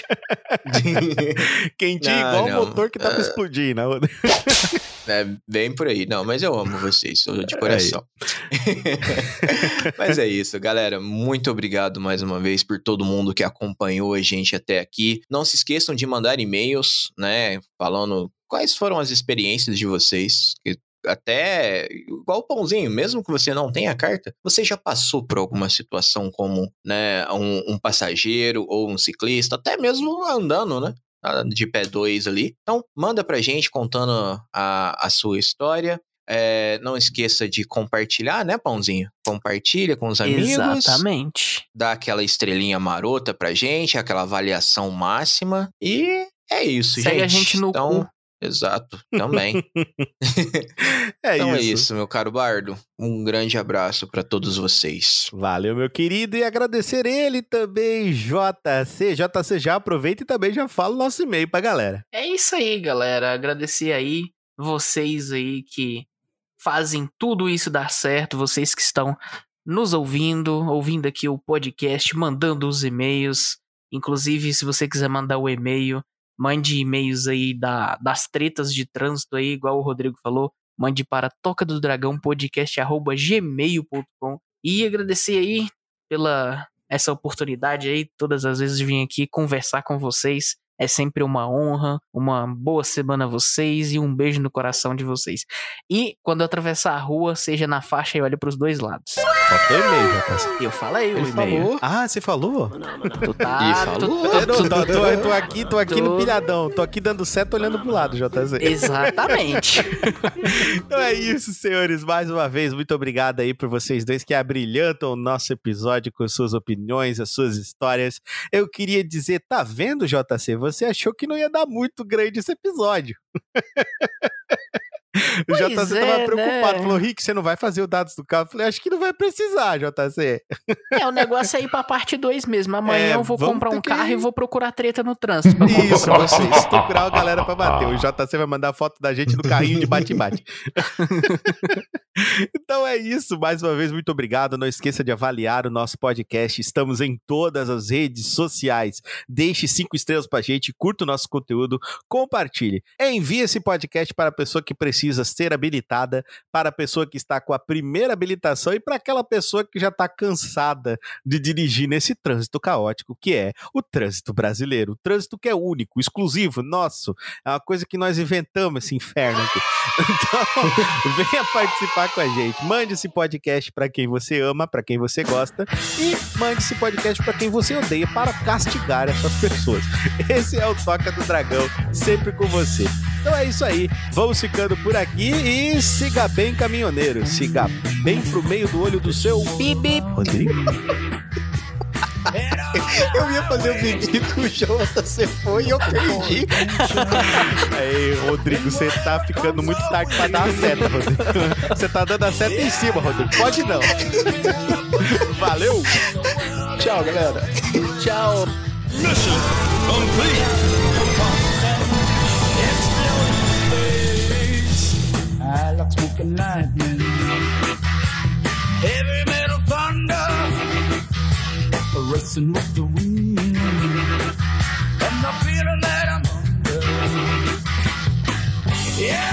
Quentinho Não, igual não. o motor que tá pra explodir. Né? É bem por aí. Não, mas eu amo vocês, sou de coração. mas é isso, galera. Muito obrigado mais uma vez por todo mundo que acompanhou a gente até aqui. Não se esqueçam de mandar e-mails, né? Falando quais foram as experiências de vocês. Que até igual o pãozinho, mesmo que você não tenha carta, você já passou por alguma situação como, né, um, um passageiro ou um ciclista, até mesmo andando, né? de pé 2 ali. Então, manda pra gente contando a, a sua história. É, não esqueça de compartilhar, né, Pãozinho? Compartilha com os amigos. Exatamente. Dá aquela estrelinha marota pra gente, aquela avaliação máxima. E é isso, Segue gente. a gente no então, cu. Exato, também. É então isso. é isso, meu caro Bardo. Um grande abraço pra todos vocês. Valeu, meu querido, e agradecer ele também, JC. JC, já aproveita e também já fala o nosso e-mail pra galera. É isso aí, galera. Agradecer aí vocês aí que fazem tudo isso dar certo, vocês que estão nos ouvindo, ouvindo aqui o podcast, mandando os e-mails. Inclusive, se você quiser mandar o e-mail, mande e-mails aí da, das tretas de trânsito aí, igual o Rodrigo falou. Mande para toca do dragão podcast arroba gmail.com e agradecer aí pela essa oportunidade aí, todas as vezes de vir aqui conversar com vocês. É sempre uma honra, uma boa semana a vocês e um beijo no coração de vocês. E quando eu atravessar a rua, seja na faixa e olhe pros dois lados. Faltou e-mail, JC. Eu falei o e-mail. falou. Ah, você falou? Tu tá, E tu- falou. tu- Eu não, tu- tô, tô- tô aqui, tô aqui no pilhadão. Tô aqui dando seta olhando pro lado, JC. Exatamente. Então é isso, senhores. Mais uma vez, muito obrigado aí por vocês dois que abrilhantam o nosso episódio com suas opiniões, as suas histórias. Eu queria dizer, tá vendo, JC? Você achou que não ia dar muito grande esse episódio. o JC tava é, preocupado, né? falou, Rick, você não vai fazer o dados do carro? Eu falei, acho que não vai precisar, JC. É, o negócio é ir pra parte 2 mesmo. Amanhã É, eu vou comprar um que- carro e vou procurar treta no trânsito pra comprar Isso, vocês procurar a galera pra bater. O JC vai mandar foto da gente no carrinho de bate-bate. então é isso. Mais uma vez, muito obrigado. Não esqueça de avaliar o nosso podcast. Estamos em todas as redes sociais. Deixe cinco estrelas pra gente, curta o nosso conteúdo, compartilhe. Envie esse podcast para a pessoa que precisa ser habilitada, para a pessoa que está com a primeira habilitação e para aquela pessoa que já está cansada de dirigir nesse trânsito caótico que é o trânsito brasileiro. O trânsito que é único, exclusivo, nosso. É uma coisa que nós inventamos esse inferno aqui. Então, venha participar com a gente. Mande esse podcast para quem você ama, para quem você gosta e mande esse podcast para quem você odeia para castigar essas pessoas. Esse é o Toca do Dragão, sempre com você. Então é isso aí. Vamos ficando por aqui e siga bem, caminhoneiro. Siga bem pro meio do olho do seu bip. Rodrigo. Eu ia fazer o pedido, o JC foi e eu perdi. Aí, Rodrigo, você tá ficando muito tarde pra dar a seta, Rodrigo. Você tá dando a seta em cima, Rodrigo. Pode não. Valeu! Tchau, galera. Tchau. I like smoking lightning. Heavy metal thunder, racing with the wind, and the feeling that I'm under. Yeah,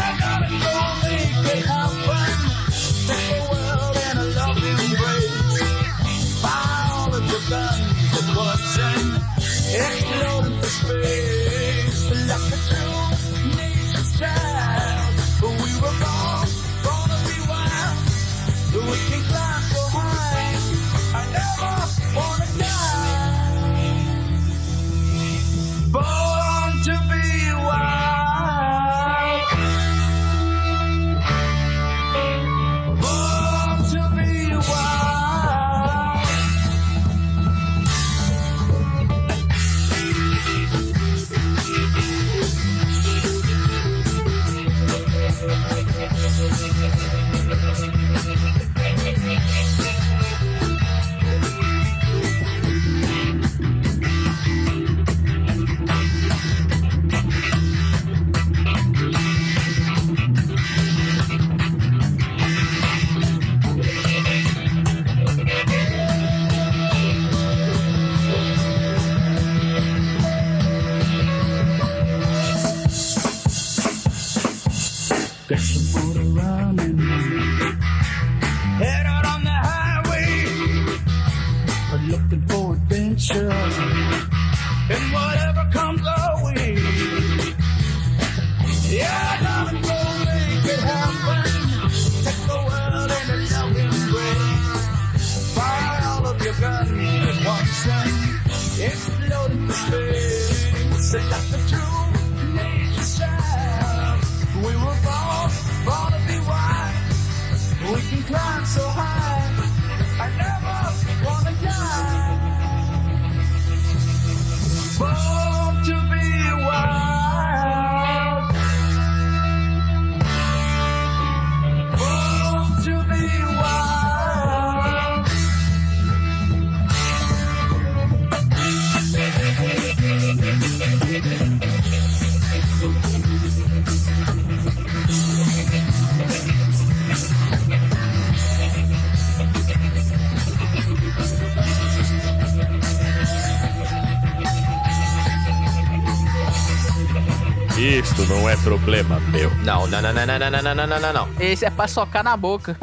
não é problema meu. Não, não, não, não, não, não, não, não, não, não. Esse é pra socar na boca.